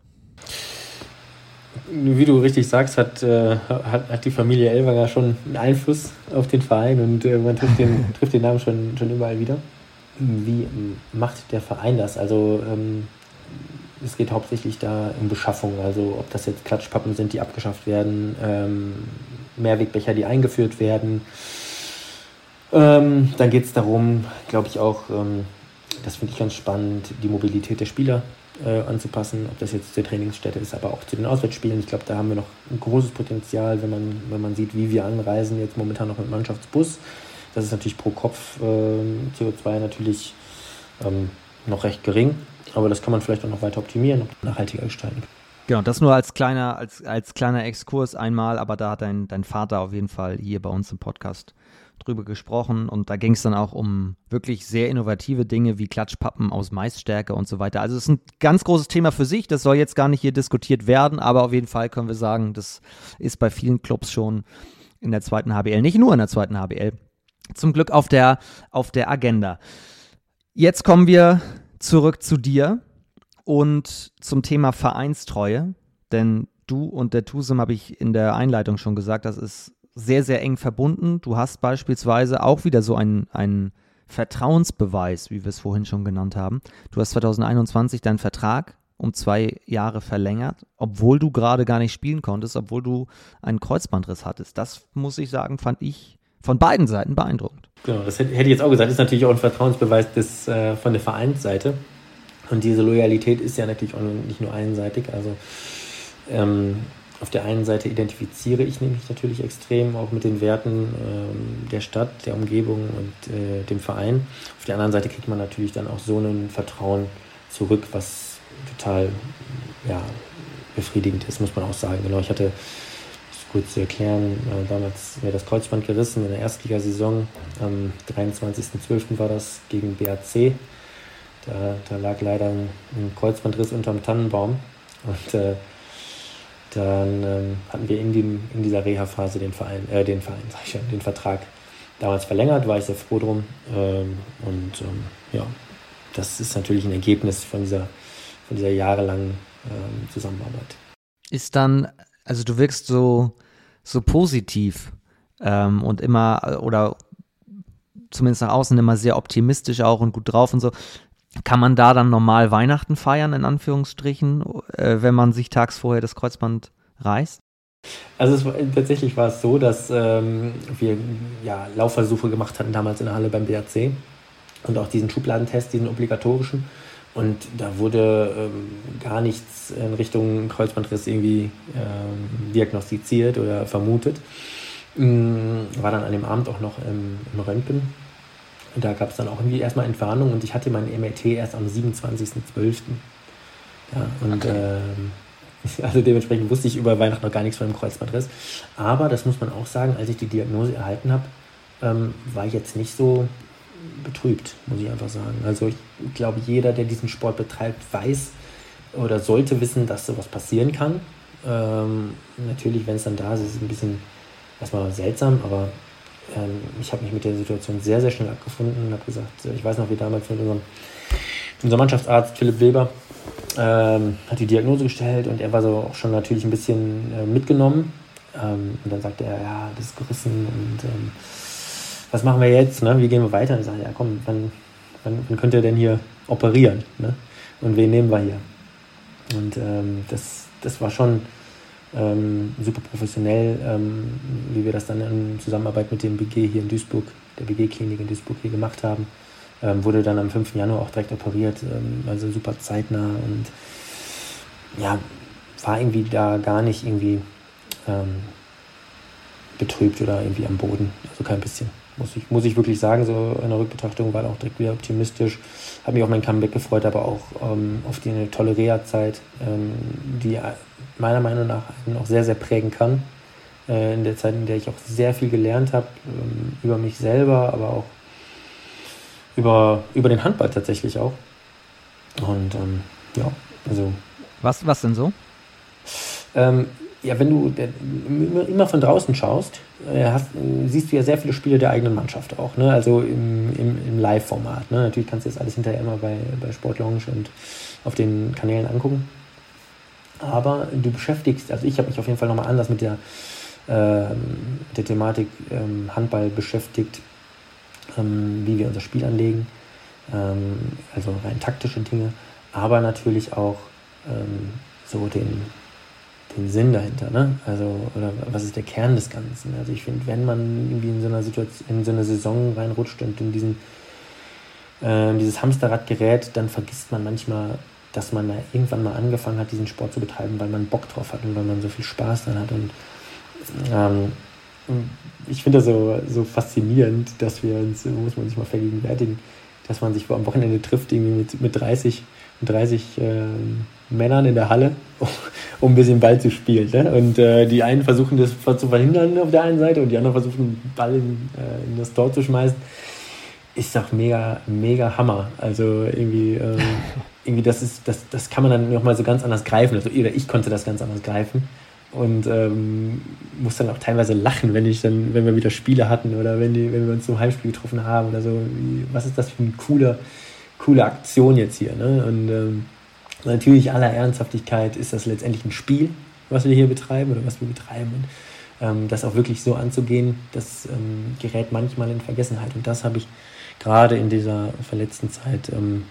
Wie du richtig sagst, hat, äh, hat, hat, die Familie Elwanger schon einen Einfluss auf den Verein und äh, man trifft den, trifft den Namen schon, schon überall wieder. Wie macht der Verein das? Also ähm, es geht hauptsächlich da um Beschaffung, also ob das jetzt Klatschpappen sind, die abgeschafft werden, ähm, Mehrwegbecher, die eingeführt werden. Ähm, dann geht es darum, glaube ich auch, ähm, das finde ich ganz spannend, die Mobilität der Spieler äh, anzupassen, ob das jetzt zur Trainingsstätte ist, aber auch zu den Auswärtsspielen. Ich glaube, da haben wir noch ein großes Potenzial, wenn man, wenn man sieht, wie wir anreisen, jetzt momentan noch mit Mannschaftsbus. Das ist natürlich pro Kopf äh, CO2 natürlich ähm, noch recht gering, aber das kann man vielleicht auch noch weiter optimieren und nachhaltiger gestalten. Genau, das nur als kleiner, als, als kleiner Exkurs einmal, aber da hat dein, dein Vater auf jeden Fall hier bei uns im Podcast drüber gesprochen und da ging es dann auch um wirklich sehr innovative Dinge wie Klatschpappen aus Maisstärke und so weiter. Also es ist ein ganz großes Thema für sich, das soll jetzt gar nicht hier diskutiert werden, aber auf jeden Fall können wir sagen, das ist bei vielen Clubs schon in der zweiten HBL, nicht nur in der zweiten HBL, zum Glück auf der, auf der Agenda. Jetzt kommen wir zurück zu dir und zum Thema Vereinstreue, denn du und der TUSEM habe ich in der Einleitung schon gesagt, das ist sehr, sehr eng verbunden. Du hast beispielsweise auch wieder so einen, einen Vertrauensbeweis, wie wir es vorhin schon genannt haben. Du hast 2021 deinen Vertrag um zwei Jahre verlängert, obwohl du gerade gar nicht spielen konntest, obwohl du einen Kreuzbandriss hattest. Das muss ich sagen, fand ich von beiden Seiten beeindruckend. Genau, das hätte ich jetzt auch gesagt. Das ist natürlich auch ein Vertrauensbeweis des, äh, von der Vereinsseite. Und diese Loyalität ist ja natürlich auch nicht nur einseitig. Also ähm, auf der einen Seite identifiziere ich nämlich natürlich extrem auch mit den Werten ähm, der Stadt, der Umgebung und äh, dem Verein. Auf der anderen Seite kriegt man natürlich dann auch so ein Vertrauen zurück, was total ja, befriedigend ist, muss man auch sagen. Genau, ich hatte, kurz zu erklären, äh, damals mir das Kreuzband gerissen in der Erstligasaison. Am 23.12. war das gegen BAC. Da, da lag leider ein, ein Kreuzbandriss unterm Tannenbaum. Und äh, dann ähm, hatten wir in, dem, in dieser Reha-Phase den Verein, äh, den Verein, sag ich schon, den Vertrag damals verlängert, war ich sehr froh drum. Ähm, und ähm, ja, das ist natürlich ein Ergebnis von dieser, von dieser jahrelangen ähm, Zusammenarbeit. Ist dann, also du wirkst so, so positiv ähm, und immer, oder zumindest nach außen immer sehr optimistisch auch und gut drauf und so. Kann man da dann normal Weihnachten feiern, in Anführungsstrichen, äh, wenn man sich tags vorher das Kreuzband reißt? Also war, tatsächlich war es so, dass ähm, wir ja, Laufversuche gemacht hatten damals in der Halle beim BRC und auch diesen Schubladentest, diesen obligatorischen. Und da wurde ähm, gar nichts in Richtung Kreuzbandriss irgendwie ähm, diagnostiziert oder vermutet. Ähm, war dann an dem Abend auch noch im, im Röntgen und da gab es dann auch irgendwie erstmal Entwarnung und ich hatte mein MRT erst am 27.12. Ja, und okay. ähm, also dementsprechend wusste ich über Weihnachten noch gar nichts von dem Kreuzbandriss. Aber das muss man auch sagen, als ich die Diagnose erhalten habe, ähm, war ich jetzt nicht so betrübt, muss ich einfach sagen. Also ich glaube, jeder, der diesen Sport betreibt, weiß oder sollte wissen, dass sowas passieren kann. Ähm, natürlich, wenn es dann da ist, ist es ein bisschen erstmal seltsam, aber ähm, ich habe mich mit der Situation sehr, sehr schnell abgefunden und habe gesagt, äh, ich weiß noch, wie damals mit unserem, unser Mannschaftsarzt Philipp Weber ähm, hat die Diagnose gestellt und er war so auch schon natürlich ein bisschen äh, mitgenommen. Ähm, und dann sagte er, ja, das ist gerissen und ähm, was machen wir jetzt? Ne? Wie gehen wir weiter? Ich sage, ja komm, wann, wann, wann könnt ihr denn hier operieren? Ne? Und wen nehmen wir hier? Und ähm, das, das war schon ähm, super professionell, ähm, wie wir das dann in Zusammenarbeit mit dem BG hier in Duisburg, der BG-Klinik in Duisburg hier gemacht haben. Ähm, wurde dann am 5. Januar auch direkt operiert, ähm, also super zeitnah und ja, war irgendwie da gar nicht irgendwie ähm, betrübt oder irgendwie am Boden, also kein bisschen. Muss ich, muss ich wirklich sagen, so in der Rückbetrachtung war auch direkt wieder optimistisch. Habe mich auf mein Comeback gefreut, aber auch ähm, auf die eine tolle Reha-Zeit, ähm, die meiner Meinung nach auch sehr, sehr prägen kann. Äh, in der Zeit, in der ich auch sehr viel gelernt habe, ähm, über mich selber, aber auch über, über den Handball tatsächlich auch. Und ähm, ja, also. Was, was denn so? Ähm, ja, wenn du immer von draußen schaust, äh, hast, siehst du ja sehr viele Spiele der eigenen Mannschaft auch, ne? also im, im, im Live-Format. Ne? Natürlich kannst du das alles hinterher immer bei, bei Sport Lounge und auf den Kanälen angucken. Aber du beschäftigst, also ich habe mich auf jeden Fall nochmal anders mit der, äh, der Thematik ähm, Handball beschäftigt, ähm, wie wir unser Spiel anlegen, ähm, also rein taktische Dinge, aber natürlich auch ähm, so den den Sinn dahinter, ne? Also, oder was ist der Kern des Ganzen? Also ich finde, wenn man irgendwie in so einer Situation, in so eine Saison reinrutscht und in diesen äh, dieses Hamsterrad gerät, dann vergisst man manchmal, dass man da irgendwann mal angefangen hat, diesen Sport zu betreiben, weil man Bock drauf hat und weil man so viel Spaß dran hat. Und ähm, ich finde das so, so faszinierend, dass wir uns, muss man sich mal vergegenwärtigen, dass man sich am Wochenende trifft, irgendwie mit, mit 30, 30 äh, Männern in der Halle, um ein bisschen Ball zu spielen. Ne? Und äh, die einen versuchen das zu verhindern auf der einen Seite und die anderen versuchen, Ball in, äh, in das Tor zu schmeißen. Ist doch mega, mega Hammer. Also irgendwie, äh, irgendwie das ist, das, das kann man dann nochmal so ganz anders greifen. Also oder ich konnte das ganz anders greifen. Und ähm, muss dann auch teilweise lachen, wenn ich dann, wenn wir wieder Spiele hatten oder wenn, die, wenn wir uns zum Heimspiel getroffen haben oder so. Wie, was ist das für eine coole, coole Aktion jetzt hier? Ne? Und ähm, Natürlich aller Ernsthaftigkeit ist das letztendlich ein Spiel, was wir hier betreiben oder was wir betreiben. Und, ähm, das auch wirklich so anzugehen, das ähm, gerät manchmal in Vergessenheit. Und das habe ich gerade in dieser verletzten Zeit ähm,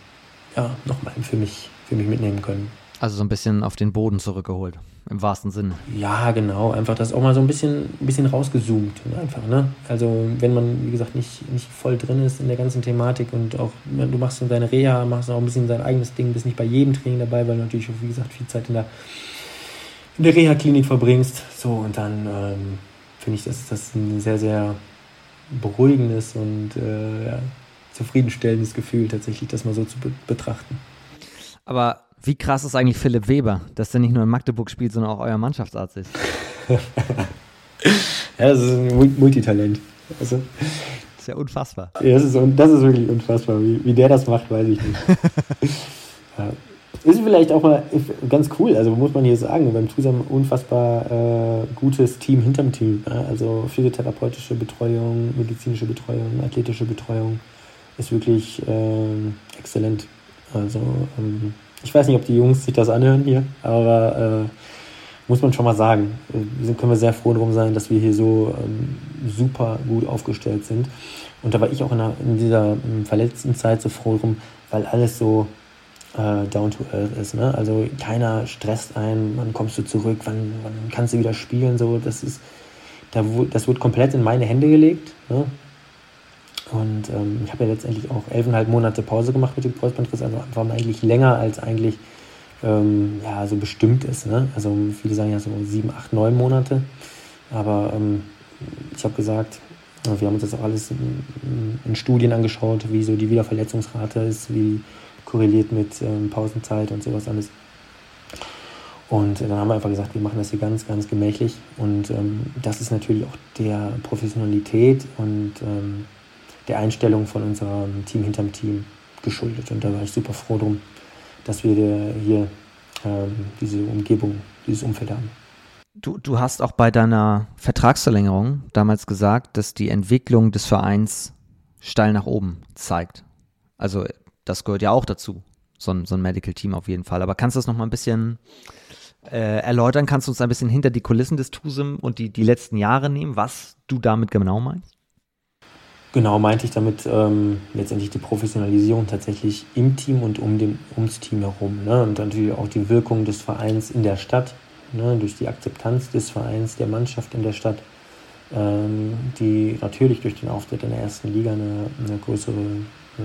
ja, nochmal für mich, für mich mitnehmen können. Also so ein bisschen auf den Boden zurückgeholt, im wahrsten Sinne. Ja, genau. Einfach das auch mal so ein bisschen, ein bisschen rausgezoomt. Einfach, ne? Also wenn man, wie gesagt, nicht, nicht voll drin ist in der ganzen Thematik und auch, du machst deine Reha, machst auch ein bisschen dein eigenes Ding, bist nicht bei jedem Training dabei, weil du natürlich, wie gesagt, viel Zeit in der, in der Reha-Klinik verbringst. So, und dann ähm, finde ich, dass das ein sehr, sehr beruhigendes und äh, ja, zufriedenstellendes Gefühl, tatsächlich das mal so zu be betrachten. Aber wie krass ist eigentlich Philipp Weber, dass der nicht nur in Magdeburg spielt, sondern auch euer Mannschaftsarzt ist? ja, das ist ein Multitalent. Also, das ist ja unfassbar. Ja, das, ist, das ist wirklich unfassbar. Wie, wie der das macht, weiß ich nicht. ja. Ist vielleicht auch mal ganz cool, also muss man hier sagen, beim TUSAM unfassbar äh, gutes Team hinterm Team. Ja? Also physiotherapeutische Betreuung, medizinische Betreuung, athletische Betreuung ist wirklich äh, exzellent. Also ähm, ich weiß nicht, ob die Jungs sich das anhören hier, aber äh, muss man schon mal sagen, wir können wir sehr froh darum sein, dass wir hier so ähm, super gut aufgestellt sind. Und da war ich auch in, der, in dieser in verletzten Zeit so froh drum, weil alles so äh, down to earth ist. Ne? Also keiner stresst ein, wann kommst du zurück, wann, wann kannst du wieder spielen. So, das ist, da, das wird komplett in meine Hände gelegt. Ne? Und ähm, ich habe ja letztendlich auch elfeinhalb Monate Pause gemacht mit dem Kreuzbandriss, also war eigentlich länger als eigentlich ähm, ja, so bestimmt ist. Ne? Also viele sagen ja so sieben, acht, neun Monate. Aber ähm, ich habe gesagt, wir haben uns das auch alles in, in, Studien angeschaut, wie so die Wiederverletzungsrate ist, wie korreliert mit ähm, Pausenzeit und sowas alles. Und dann haben wir einfach gesagt, wir machen das hier ganz, ganz gemächlich. Und ähm, das ist natürlich auch der Professionalität und ähm, der Einstellung von unserem Team hinterm Team geschuldet. Und da war ich super froh drum, dass wir hier ähm, diese Umgebung, dieses Umfeld haben. Du, du hast auch bei deiner Vertragsverlängerung damals gesagt, dass die Entwicklung des Vereins steil nach oben zeigt. Also das gehört ja auch dazu, so ein, so ein Medical Team auf jeden Fall. Aber kannst du das nochmal ein bisschen äh, erläutern? Kannst du uns ein bisschen hinter die Kulissen des TUSIM und die, die letzten Jahre nehmen, was du damit genau meinst? Genau, meinte ich damit ähm, letztendlich die Professionalisierung tatsächlich im Team und um dem, ums Team herum. Ne? Und natürlich auch die Wirkung des Vereins in der Stadt, ne? durch die Akzeptanz des Vereins, der Mannschaft in der Stadt, ähm, die natürlich durch den Auftritt in der ersten Liga eine, eine größere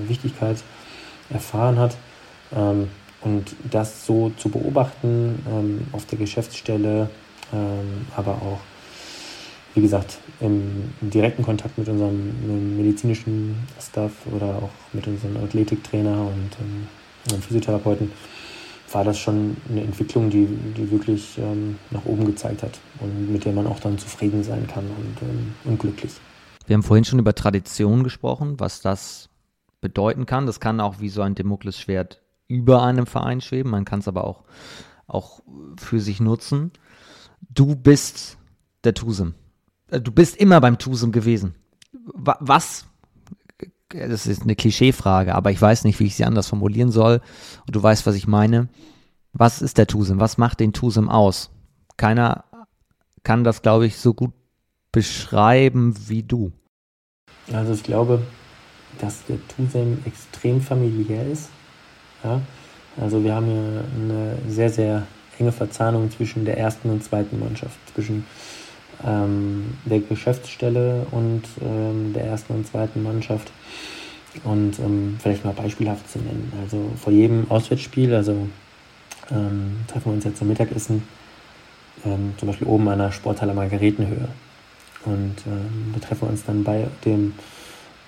Wichtigkeit erfahren hat. Ähm, und das so zu beobachten ähm, auf der Geschäftsstelle, ähm, aber auch wie gesagt, im, im, direkten Kontakt mit unserem medizinischen Staff oder auch mit unserem Athletiktrainer und ähm, Physiotherapeuten war das schon eine Entwicklung, die, die wirklich ähm, nach oben gezeigt hat und mit der man auch dann zufrieden sein kann und, ähm, und glücklich. Wir haben vorhin schon über Tradition gesprochen, was das bedeuten kann. Das kann auch wie so ein Damoklesschwert über einem Verein schweben, man kann es aber auch, auch für sich nutzen. Du bist der Tusem. Äh, du bist immer beim Tusum gewesen. Was? Das ist eine Klischeefrage, aber ich weiß nicht, wie ich sie anders formulieren soll. Und du weißt, was ich meine. Was ist der Tusum? Was macht den Tusum aus? Keiner kann das, glaube ich, so gut beschreiben wie du. Also ich glaube, dass der Tusum extrem familiär ist. Ja? Also wir haben hier eine sehr, sehr enge Verzahnung zwischen der ersten und zweiten Mannschaft, zwischen ähm, der Geschäftsstelle und ähm, der ersten und zweiten Mannschaft. Und ähm, vielleicht mal beispielhaft zu nennen. Also vor jedem Auswärtsspiel, also ähm, treffen wir uns jetzt zum Mittagessen, ähm, zum Beispiel oben an der Sporthalle Margaretenhöhe. Und da treffen wir uns dann bei dem,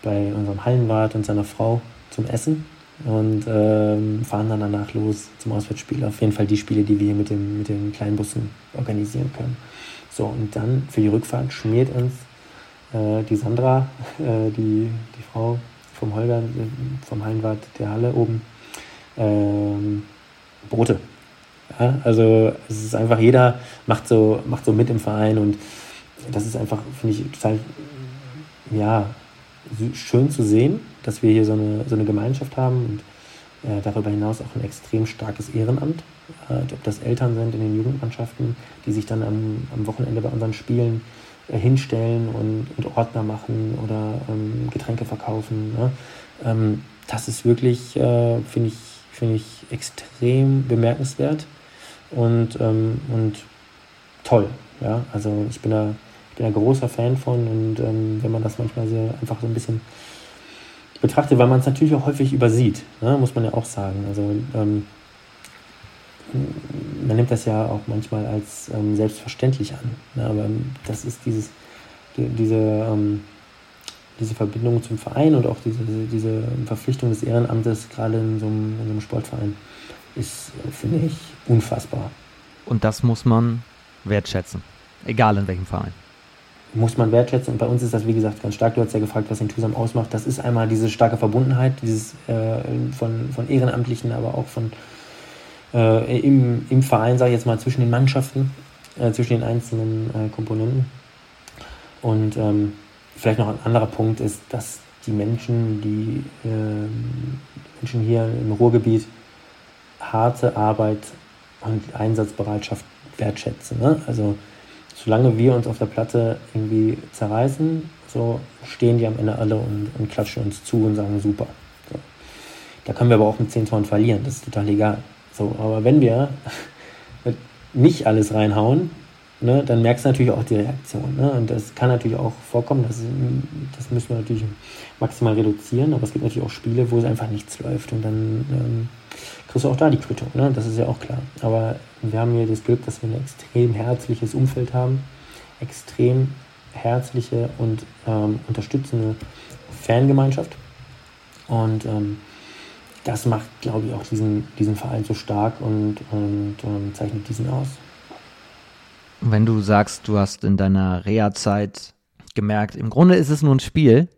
bei unserem Hallenwart und seiner Frau zum Essen und ähm, fahren dann danach los zum Auswärtsspiel. Auf jeden Fall die Spiele, die wir mit, dem, mit den kleinen Bussen organisieren können. So, und dann für die Rückfahrt schmiert uns äh, die Sandra, äh, die, die Frau vom Holger, vom Hallenwart der Halle oben, ähm, Brote. Ja, also es ist einfach, jeder macht so, macht so mit im Verein und das ist einfach, finde ich, total ja, schön zu sehen, dass wir hier so eine, so eine Gemeinschaft haben und äh, darüber hinaus auch ein extrem starkes Ehrenamt ob das Eltern sind in den Jugendmannschaften, die sich dann am, am Wochenende bei unseren Spielen äh, hinstellen und, und, Ordner machen oder ähm, Getränke verkaufen. Ne? Ähm, das ist wirklich, äh, finde ich, finde ich extrem bemerkenswert und, ähm, und toll. Ja, also ich bin da, ich bin ein großer Fan von und ähm, wenn man das manchmal so einfach so ein bisschen betrachtet, weil man es natürlich auch häufig übersieht, ne, muss man ja auch sagen. Also ähm, man nimmt das ja auch manchmal als ähm, selbstverständlich an. Ne, aber das ist dieses, die, diese, ähm, diese Verbindung zum Verein und auch diese, diese Verpflichtung des Ehrenamtes, gerade in so einem, in so einem Sportverein, ist, finde ich, unfassbar. Und das muss man wertschätzen, egal in welchem Verein. Muss man wertschätzen und bei uns ist das, wie gesagt, ganz stark. Du hast ja gefragt, was den Tusam ausmacht. Das ist einmal diese starke Verbundenheit, dieses äh, von, von Ehrenamtlichen, aber auch von äh, im, im Verein, sage ich jetzt mal, zwischen den Mannschaften, äh, zwischen den einzelnen äh, Komponenten. Und ähm, vielleicht noch ein anderer Punkt ist, dass die Menschen, die ähm, Menschen hier im Ruhrgebiet harte Arbeit und Einsatzbereitschaft wertschätzen. Ne? Also solange wir uns auf der Platte irgendwie zerreißen, so stehen die am Ende alle und, und klatschen uns zu und sagen super. So. Da können wir aber auch mit 10 Toren verlieren, das ist total egal. So, aber wenn wir nicht alles reinhauen, ne, dann merkst du natürlich auch die Reaktion. Ne? Und das kann natürlich auch vorkommen, das, das müssen wir natürlich maximal reduzieren, aber es gibt natürlich auch Spiele, wo es einfach nichts läuft und dann ähm, kriegst du auch da die Quittung, ne? das ist ja auch klar. Aber wir haben hier das Glück, dass wir ein extrem herzliches Umfeld haben, extrem herzliche und ähm, unterstützende Fangemeinschaft und ähm, das macht, glaube ich, auch diesen, diesen Verein so stark und, und, und zeichnet diesen aus. Wenn du sagst, du hast in deiner Reha-Zeit gemerkt, im Grunde ist es nur ein Spiel,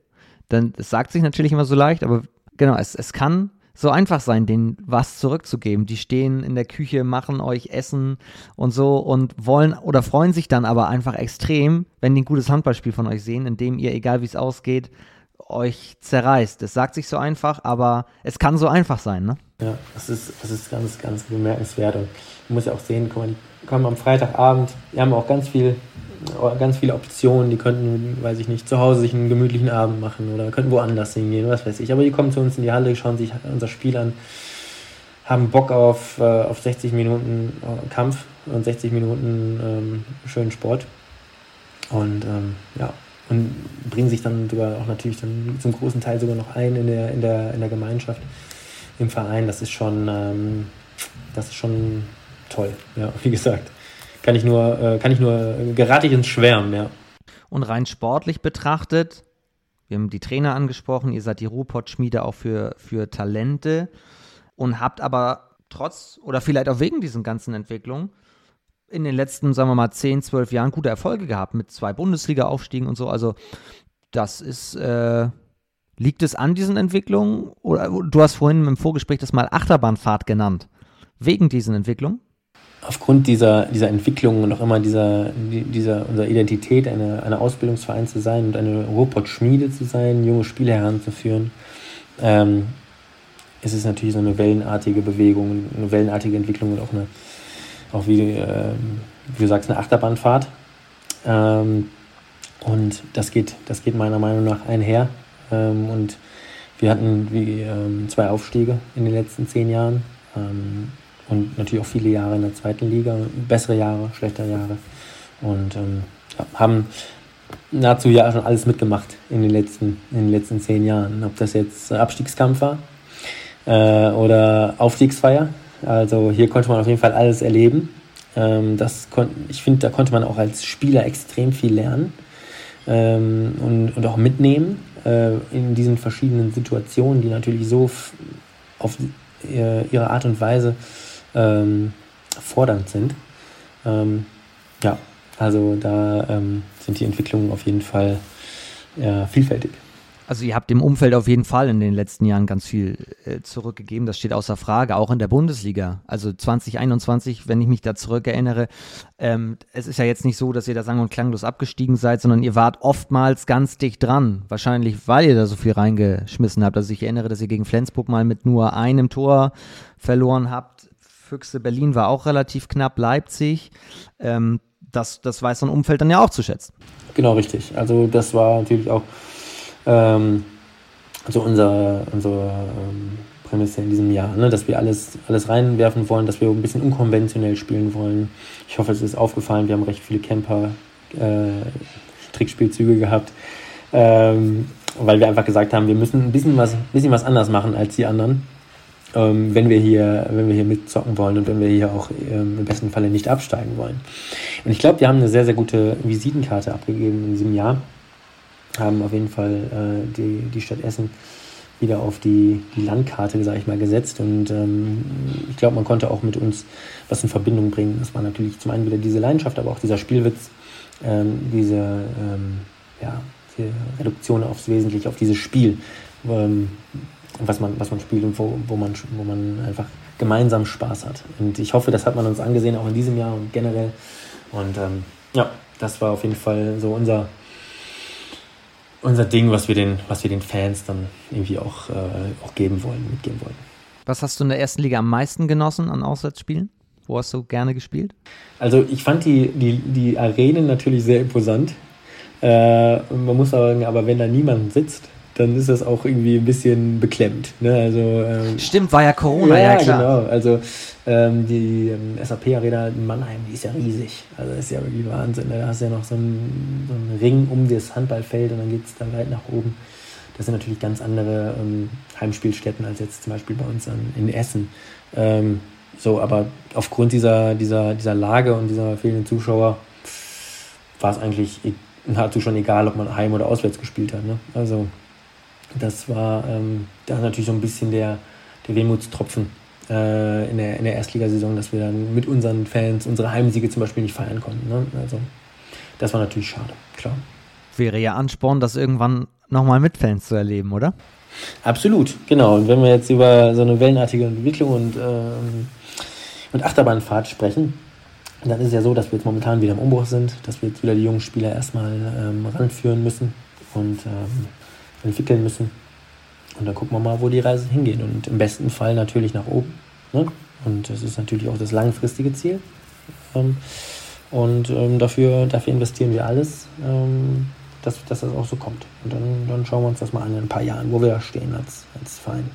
dann es sagt sich natürlich immer so leicht, aber genau, es, es kann so einfach sein, denen was zurückzugeben. Die stehen in der Küche, machen euch Essen und so und wollen oder freuen sich dann aber einfach extrem, wenn die ein gutes Handballspiel von euch sehen, in dem ihr, egal wie es ausgeht, euch zerreißt. Es sagt sich so einfach, aber es kann so einfach sein, ne? Ja, das ist, das ist ganz, ganz bemerkenswert. Und man muss ja auch sehen, die kommen am Freitagabend, die haben auch ganz viel, ganz viele Optionen, die könnten, weiß ich nicht, zu Hause sich einen gemütlichen Abend machen oder könnten woanders hingehen, was weiß ich. Aber die kommen zu uns in die Halle, schauen sich unser Spiel an, haben Bock auf, äh, auf 60 Minuten äh, Kampf und 60 Minuten ähm, schönen Sport. Und ähm, ja, und bringen sich dann sogar auch natürlich dann zum großen Teil sogar noch ein in der, in der, in der Gemeinschaft, im Verein. Das ist schon, ähm, das ist schon toll, ja, wie gesagt. Kann ich nur, äh, kann ich nur, äh, gerate ich ins Schwärmen, ja. Und rein sportlich betrachtet, wir haben die Trainer angesprochen, ihr seid die Ruhrpott-Schmiede auch für, für Talente und habt aber trotz oder vielleicht auch wegen diesen ganzen Entwicklungen in den letzten, sagen wir mal, 10, 12 Jahren gute Erfolge gehabt mit zwei Bundesliga-Aufstiegen und so. Also das ist, äh, liegt es an diesen Entwicklungen? Oder du hast vorhin im Vorgespräch das mal Achterbahnfahrt genannt. Wegen diesen Entwicklungen? Aufgrund dieser, dieser Entwicklung und auch immer dieser, dieser unserer Identität, eine, eine Ausbildungsverein zu sein und eine Ruhrpott-Schmiede zu sein, junge Spieler heranzuführen, ähm, ist es natürlich so eine wellenartige Bewegung, eine wellenartige Entwicklung und auch eine, auch wie, äh, wie du sagst, eine Achterbahnfahrt. Ähm, und das geht, das geht meiner Meinung nach einher. Ähm, und wir hatten wie, ähm, zwei Aufstiege in den letzten zehn Jahren ähm, und natürlich auch viele Jahre in der zweiten Liga, bessere Jahre, schlechtere Jahre. Und ähm, ja, haben nahezu ja schon alles mitgemacht in den letzten, in den letzten zehn Jahren. Ob das jetzt Abstiegskampf war äh, oder Aufstiegsfeier. Also hier konnte man auf jeden Fall alles erleben. Ähm, das ich finde, da konnte man auch als Spieler extrem viel lernen ähm, und, und auch mitnehmen äh, in diesen verschiedenen Situationen, die natürlich so auf ihre Art und Weise ähm, fordernd sind. Ähm, ja, also da ähm, sind die Entwicklungen auf jeden Fall äh, vielfältig. Also ihr habt dem Umfeld auf jeden Fall in den letzten Jahren ganz viel äh, zurückgegeben, das steht außer Frage, auch in der Bundesliga. Also 2021, wenn ich mich da zurückerinnere, ähm, es ist ja jetzt nicht so, dass ihr da sang- und klanglos abgestiegen seid, sondern ihr wart oftmals ganz dicht dran. Wahrscheinlich, weil ihr da so viel reingeschmissen habt. Also ich erinnere, dass ihr gegen Flensburg mal mit nur einem Tor verloren habt. Füchse Berlin war auch relativ knapp, Leipzig. Ähm, das, das weiß so ein Umfeld dann ja auch zu schätzen. Genau, richtig. Also das war natürlich auch ähm, so unser, unsere ähm, Prämisse in diesem Jahr, ne? dass wir alles, alles reinwerfen wollen, dass wir ein bisschen unkonventionell spielen wollen. Ich hoffe, es ist aufgefallen, wir haben recht viele Camper äh, gehabt, ähm, weil wir einfach gesagt haben, wir müssen ein bisschen was, bisschen was anders machen als die anderen, ähm, wenn wir hier, wenn wir hier mitzocken wollen und wenn wir hier auch ähm, im besten Falle nicht absteigen wollen. Und ich glaube, wir haben eine sehr, sehr gute Visitenkarte abgegeben in diesem Jahr, haben auf jeden Fall äh, die, die Stadt Essen wieder auf die, die Landkarte, sage ich mal, gesetzt. Und ähm, ich glaube, man konnte auch mit uns was in Verbindung bringen. Das war natürlich zum einen wieder diese Leidenschaft, aber auch dieser Spielwitz, ähm, diese, ähm, ja, diese Reduktion aufs Wesentliche, auf dieses Spiel, ähm, was, man, was man spielt und wo, wo, man, wo man einfach gemeinsam Spaß hat. Und ich hoffe, das hat man uns angesehen, auch in diesem Jahr und generell. Und ähm, ja, das war auf jeden Fall so unser, unser Ding, was wir den, was wir den Fans dann irgendwie auch, äh, auch geben wollen, mitgeben wollen. Was hast du in der ersten Liga am meisten genossen an Auswärtsspielen? Wo hast du gerne gespielt? Also ich fand die, die, die Arenen natürlich sehr imposant. Äh, man muss sagen, aber wenn da niemand sitzt, dann ist das auch irgendwie ein bisschen beklemmt. Ne? Also, ähm, Stimmt, war ja Corona, ja, ja klar. genau. Also ähm, die ähm, SAP-Arena in Mannheim, die ist ja riesig. Also das ist ja wirklich Wahnsinn. Da hast du ja noch so einen, so einen Ring um das Handballfeld und dann geht es dann weit nach oben. Das sind natürlich ganz andere ähm, Heimspielstätten als jetzt zum Beispiel bei uns an, in Essen. Ähm, so, aber aufgrund dieser, dieser, dieser Lage und dieser fehlenden Zuschauer war es eigentlich e-, nahezu schon egal, ob man heim oder auswärts gespielt hat. Ne? Also das war ähm, da natürlich so ein bisschen der, der Wehmutstropfen äh, in, der, in der Erstligasaison, dass wir dann mit unseren Fans unsere Heimsiege zum Beispiel nicht feiern konnten. Ne? Also das war natürlich schade, klar. Wäre ja Ansporn, das irgendwann nochmal mit Fans zu erleben, oder? Absolut, genau. Und wenn wir jetzt über so eine wellenartige Entwicklung und, ähm, und Achterbahnfahrt sprechen, dann ist es ja so, dass wir jetzt momentan wieder im Umbruch sind, dass wir jetzt wieder die jungen Spieler erstmal ähm, ranführen müssen und ähm, entwickeln müssen. Und dann gucken wir mal, wo die Reise hingeht. Und im besten Fall natürlich nach oben. Ne? Und das ist natürlich auch das langfristige Ziel. Ähm, und ähm, dafür, dafür investieren wir alles, ähm, dass, dass das auch so kommt. Und dann, dann schauen wir uns das mal an in ein paar Jahren, wo wir da stehen als, als Verein.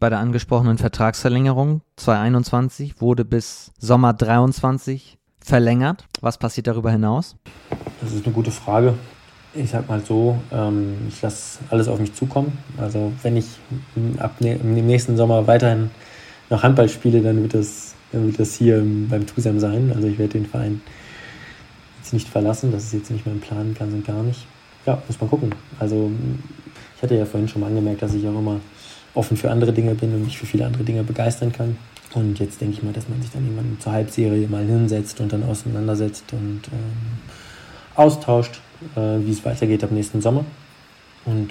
Bei der angesprochenen Vertragsverlängerung 2021 wurde bis Sommer 23 verlängert. Was passiert darüber hinaus? Das ist eine gute Frage ich sag mal so, ähm, ich lasse alles auf mich zukommen. Also wenn ich ab ne im nächsten Sommer weiterhin noch Handball spiele, dann wird das, dann wird das hier beim TUSAM sein. Also ich werde den Verein jetzt nicht verlassen. Das ist jetzt nicht mein Plan, ganz und gar nicht. Ja, muss man gucken. Also ich hatte ja vorhin schon mal angemerkt, dass ich auch immer offen für andere Dinge bin und mich für viele andere Dinge begeistern kann. Und jetzt denke ich mal, dass man sich dann irgendwann zur Halbserie mal hinsetzt und dann auseinandersetzt und ähm, austauscht wie es weitergeht ab nächsten Sommer. Und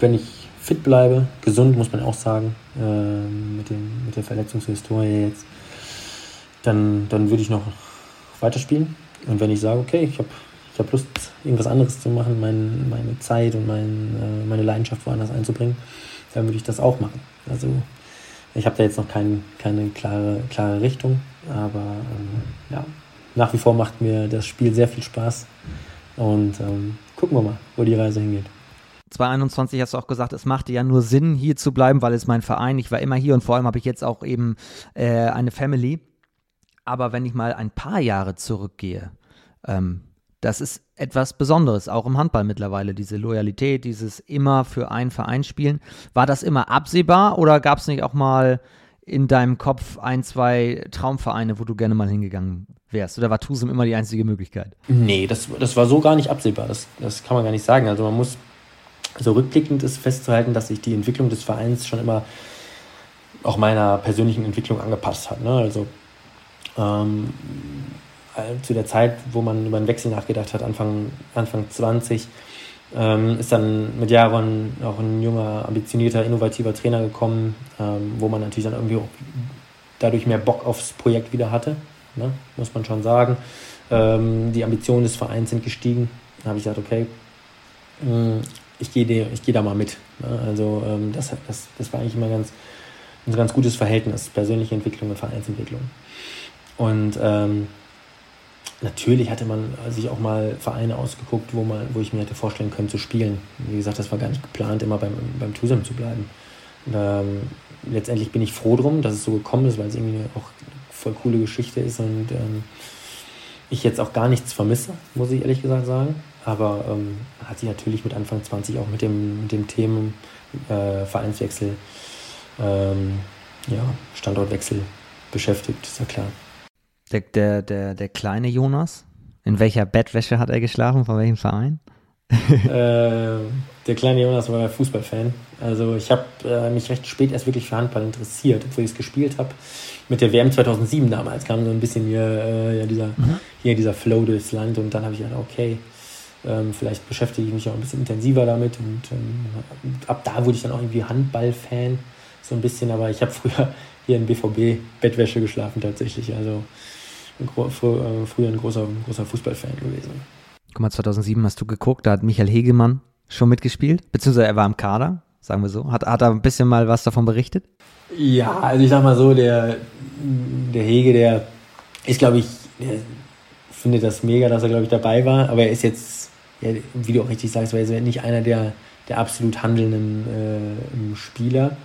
wenn ich fit bleibe, gesund muss man auch sagen, äh, mit, dem, mit der Verletzungshistorie jetzt, dann, dann würde ich noch weiterspielen. Und wenn ich sage, okay, ich habe ich hab Lust, irgendwas anderes zu machen, mein, meine Zeit und mein, äh, meine Leidenschaft woanders einzubringen, dann würde ich das auch machen. Also ich habe da jetzt noch kein, keine klare, klare Richtung, aber ähm, ja, nach wie vor macht mir das Spiel sehr viel Spaß. Und ähm, gucken wir mal, wo die Reise hingeht. 2021 hast du auch gesagt, es machte ja nur Sinn, hier zu bleiben, weil es mein Verein, ich war immer hier und vor allem habe ich jetzt auch eben äh, eine Family. Aber wenn ich mal ein paar Jahre zurückgehe, ähm, das ist etwas Besonderes, auch im Handball mittlerweile, diese Loyalität, dieses immer für einen Verein spielen. War das immer absehbar oder gab es nicht auch mal in deinem Kopf ein, zwei Traumvereine, wo du gerne mal hingegangen wärst? Oder war Tusum immer die einzige Möglichkeit? Nee, das, das war so gar nicht absehbar. Das, das kann man gar nicht sagen. Also man muss, so rückblickend ist festzuhalten, dass sich die Entwicklung des Vereins schon immer auch meiner persönlichen Entwicklung angepasst hat. Ne? Also ähm, zu der Zeit, wo man über einen Wechsel nachgedacht hat, Anfang, Anfang 20, ähm, ist dann mit Jaron auch ein junger, ambitionierter, innovativer Trainer gekommen, ähm, wo man natürlich dann irgendwie auch dadurch mehr Bock aufs Projekt wieder hatte, ne? muss man schon sagen. Ähm, die Ambitionen des Vereins sind gestiegen. Da habe ich gesagt, okay, mm, ich gehe geh da mal mit. Ne? Also ähm, das, das, das war eigentlich immer ganz, ein ganz gutes Verhältnis, persönliche Entwicklung und Vereinsentwicklung. Und ähm, natürlich hatte man sich auch mal Vereine ausgeguckt, wo, man, wo ich mir hätte vorstellen können zu spielen. Wie gesagt, das war gar nicht geplant, immer beim, beim Tusem zu bleiben. Und, ähm, letztendlich bin ich froh drum, dass es so gekommen ist, weil es irgendwie auch voll coole Geschichte ist und ähm, ich jetzt auch gar nichts vermisse, muss ich ehrlich gesagt sagen. Aber ähm, hat sich natürlich mit Anfang 20 auch mit dem, mit dem Themen äh, Vereinswechsel, ähm, ja, Standortwechsel beschäftigt, ist ja klar. Der, der, der, der kleine Jonas, in welcher Bettwäsche hat er geschlafen? Von welchem Verein? äh, der kleine Jonas war Fußballfan. Also ich habe äh, mich recht spät erst wirklich für Handball interessiert, obwohl ich es gespielt habe. Mit der WM 2007 damals kam so ein bisschen hier, äh, ja, dieser, mhm. hier dieser Flow durchs Land und dann habe ich gedacht, okay, ähm, vielleicht beschäftige ich mich auch ein bisschen intensiver damit und ähm, ab da wurde ich dann auch irgendwie Handballfan, so ein bisschen, aber ich habe früher hier in BVB Bettwäsche geschlafen tatsächlich, also ein, früher ein großer, großer Fußballfan gewesen. Guck mal, 2007 hast du geguckt, da hat Michael Hegemann schon mitgespielt, beziehungsweise er war im Kader, sagen wir so. Hat, hat er ein bisschen mal was davon berichtet? Ja, also ich sag mal so, der, der Hege, der ist, glaube ich, der findet das mega, dass er, glaube ich, dabei war, aber er ist jetzt, ja, wie du auch richtig sagst, er ist nicht einer der, der absolut handelnden äh, Spieler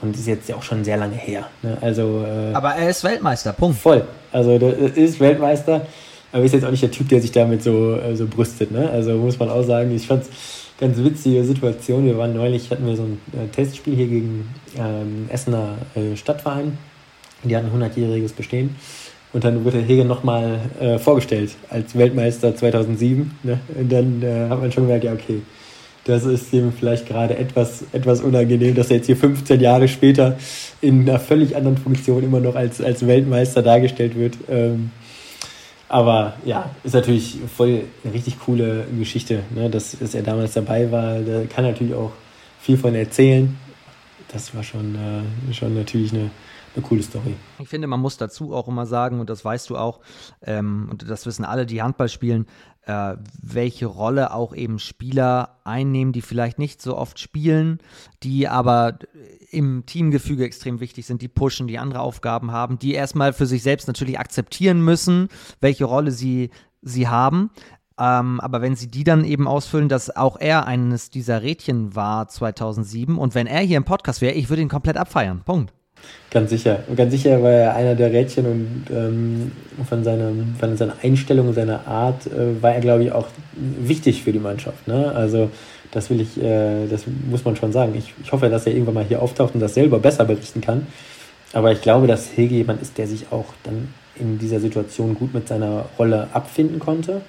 und ist jetzt ja auch schon sehr lange her. Ne? Also, äh, aber er ist Weltmeister, Punkt. Voll. Also der ist Weltmeister, aber ist jetzt auch nicht der Typ, der sich damit so, äh, so brüstet. Ne? Also muss man auch sagen, ich fand es ganz witzige Situation. Wir waren neulich, hatten wir so ein äh, Testspiel hier gegen ähm, Essener äh, Stadtverein. Die hatten ein 100-jähriges Bestehen. Und dann wurde Hege nochmal äh, vorgestellt als Weltmeister 2007. Ne? Und dann äh, hat man schon gemerkt, ja, okay, das ist ihm vielleicht gerade etwas, etwas unangenehm, dass er jetzt hier 15 Jahre später in einer völlig anderen Funktion immer noch als, als Weltmeister dargestellt wird. Ähm, aber ja, ist natürlich voll eine richtig coole Geschichte, ne? dass, dass er damals dabei war. Da kann natürlich auch viel von erzählen. Das war schon, äh, schon natürlich eine, eine coole Story. Ich finde, man muss dazu auch immer sagen, und das weißt du auch, ähm, und das wissen alle, die Handball spielen, äh, welche Rolle auch eben Spieler einnehmen, die vielleicht nicht so oft spielen, die aber im Teamgefüge extrem wichtig sind, die pushen, die andere Aufgaben haben, die erstmal für sich selbst natürlich akzeptieren müssen, welche Rolle sie, sie haben. Ähm, aber wenn sie die dann eben ausfüllen, dass auch er eines dieser Rädchen war 2007 und wenn er hier im Podcast wäre, ich würde ihn komplett abfeiern. Punkt. Ganz sicher. Und ganz sicher war er einer der Rädchen und ähm, von, seiner, von seiner Einstellung seiner Art äh, war er, glaube ich, auch wichtig für die Mannschaft. Ne? Also das will ich, äh, das muss man schon sagen. Ich, ich hoffe, dass er irgendwann mal hier auftaucht und das selber besser berichten kann. Aber ich glaube, dass Hege jemand ist, der sich auch dann in dieser Situation gut mit seiner Rolle abfinden konnte.